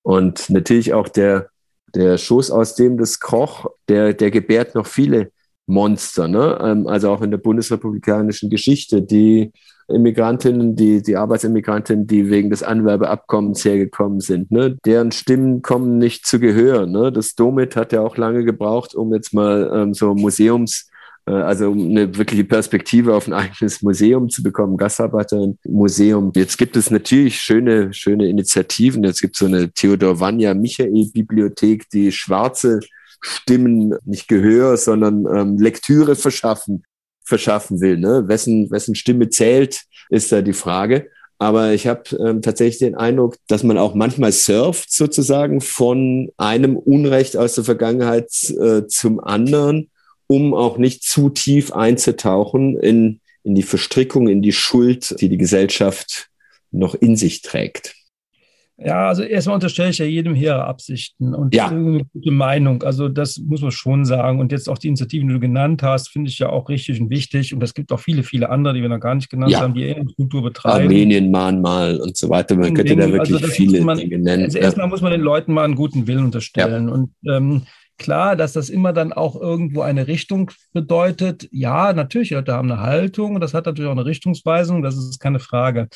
Und natürlich auch der, der Schoß, aus dem das kroch, der, der gebärt noch viele Monster, ne? Ähm, also auch in der bundesrepublikanischen Geschichte, die Immigrantinnen, die, die Arbeitsimmigrantinnen, die wegen des Anwerbeabkommens hergekommen sind, ne? deren Stimmen kommen nicht zu Gehör. Ne? Das Domit hat ja auch lange gebraucht, um jetzt mal ähm, so Museums, äh, also eine wirkliche Perspektive auf ein eigenes Museum zu bekommen, Gastarbeitermuseum. Jetzt gibt es natürlich schöne, schöne Initiativen. Jetzt gibt es so eine Theodor Vanya Michael Bibliothek, die schwarze Stimmen nicht Gehör, sondern ähm, Lektüre verschaffen verschaffen will. Ne? Wessen, wessen Stimme zählt, ist da die Frage. Aber ich habe ähm, tatsächlich den Eindruck, dass man auch manchmal surft sozusagen von einem Unrecht aus der Vergangenheit äh, zum anderen, um auch nicht zu tief einzutauchen in, in die Verstrickung, in die Schuld, die die Gesellschaft noch in sich trägt. Ja, also erstmal unterstelle ich ja jedem hehre Absichten und ja. eine gute Meinung. Also das muss man schon sagen. Und jetzt auch die Initiativen, die du genannt hast, finde ich ja auch richtig und wichtig. Und es gibt auch viele, viele andere, die wir noch gar nicht genannt ja. haben, die Erinnerungskultur betreiben. Armenien, Mahnmal und so weiter. Man könnte da wirklich also viele man, Dinge nennen. Also erstmal muss man den Leuten mal einen guten Willen unterstellen. Ja. Und ähm, klar, dass das immer dann auch irgendwo eine Richtung bedeutet. Ja, natürlich, Leute haben eine Haltung. Das hat natürlich auch eine Richtungsweisung. Das ist keine Frage.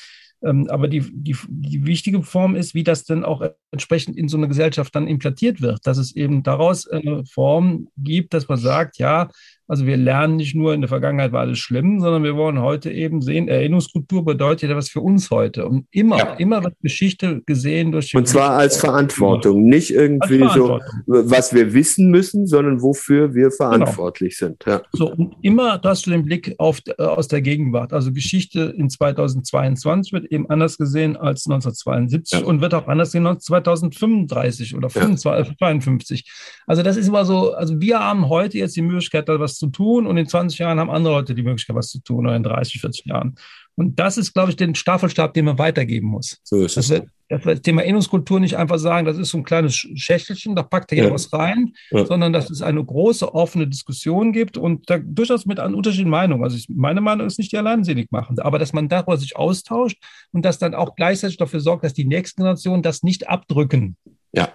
Ähm, aber die, die, die wichtige Form ist, wie das dann auch entsprechend in so eine Gesellschaft dann implantiert wird, dass es eben daraus eine Form gibt, dass man sagt, ja, Also wir lernen nicht nur, in der Vergangenheit war alles schlimm, sondern wir wollen heute eben sehen, Erinnerungskultur bedeutet ja was für uns heute. Und immer, ja. immer wird Geschichte gesehen durch die Und zwar als Verantwortung, nicht irgendwie so, was wir wissen müssen, sondern wofür wir genau. verantwortlich genau. sind. Ja. So, und immer hast du den Blick auf, äh, aus der Gegenwart. Also Geschichte in 2022 wird eben anders gesehen als 1972 ja. und wird auch anders gesehen als 2035 oder 52. Also das ist immer so, also wir haben heute jetzt die Möglichkeit, da was zu tun und in 20 Jahren haben andere Leute die Möglichkeit, was zu tun oder in 30, 40 Jahren. Und das ist, glaube ich, der Staffelstab, den man weitergeben muss. So ist es. Das, das Thema Erinnerungskultur nicht einfach sagen, das ist so ein kleines Schächtelchen, da packt jeder ja. was rein, ja. sondern dass es eine große offene Diskussion gibt und da durchaus mit an unterschiedlichen Meinungen. Also ich, meine Meinung ist nicht die alleinselig machende, aber dass man darüber sich austauscht und das dann auch gleichzeitig dafür sorgt, dass die nächsten Generationen das nicht abdrücken. Ja,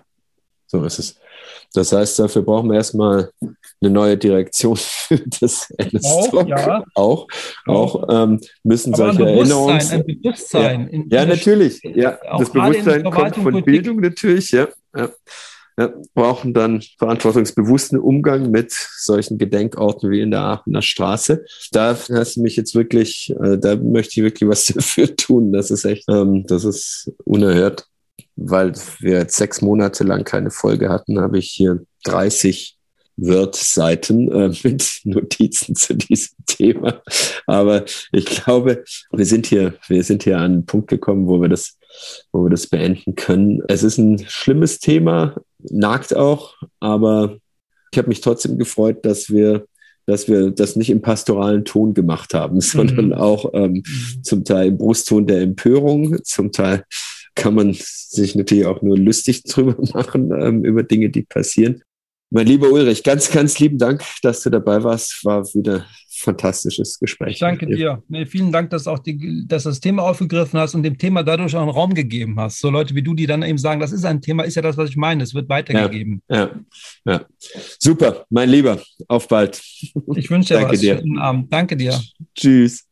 so ist es. Das heißt, dafür brauchen wir erstmal eine neue Direktion für das auch, ja. auch, auch ähm, müssen Aber solche Erinnerungs... Ein Bewusstsein. Ja, ja natürlich. Ja, das Bewusstsein kommt von Politik. Bildung natürlich, ja. ja. Ja, brauchen dann verantwortungsbewussten Umgang mit solchen Gedenkorten wie in der Aachener Straße. Da hast du mich jetzt wirklich, äh, da möchte ich wirklich was *laughs* dafür tun. Das ist echt, ähm, das ist unerhört weil wir jetzt sechs Monate lang keine Folge hatten, habe ich hier 30 Word-Seiten äh, *laughs* mit Notizen zu diesem Thema. Aber ich glaube, wir sind hier, wir sind hier an einen Punkt gekommen, wo wir das, wo wir das beenden können. Es ist ein schlimmes Thema, nagt auch, aber ich habe mich trotzdem gefreut, dass wir dass wir das nicht im pastoralen Ton gemacht haben, *laughs* sondern mhm. auch ähm, mhm. zum Teil im Brustton der Empörung, zum Teil kann man sich natürlich auch nur lustig *laughs* drüber machen, ähm, über Dinge, die passieren. Mein lieber Ulrich, ganz, ganz lieben Dank, dass du dabei warst. War wieder ein fantastisches Gespräch. Ich danke dir. Nee, vielen Dank, dass, auch die, dass du das Thema aufgegriffen hast und dem Thema dadurch auch einen Raum gegeben hast. So Leute wie du, die dann eben sagen, das ist ein Thema, ist ja das, was ich meine. Es wird weitergegeben. Ja, ja, ja. Super, mein Lieber. Auf bald. Ich wünsche dir *laughs* danke was. Dir. Schönen Abend. Danke dir. Tschüss.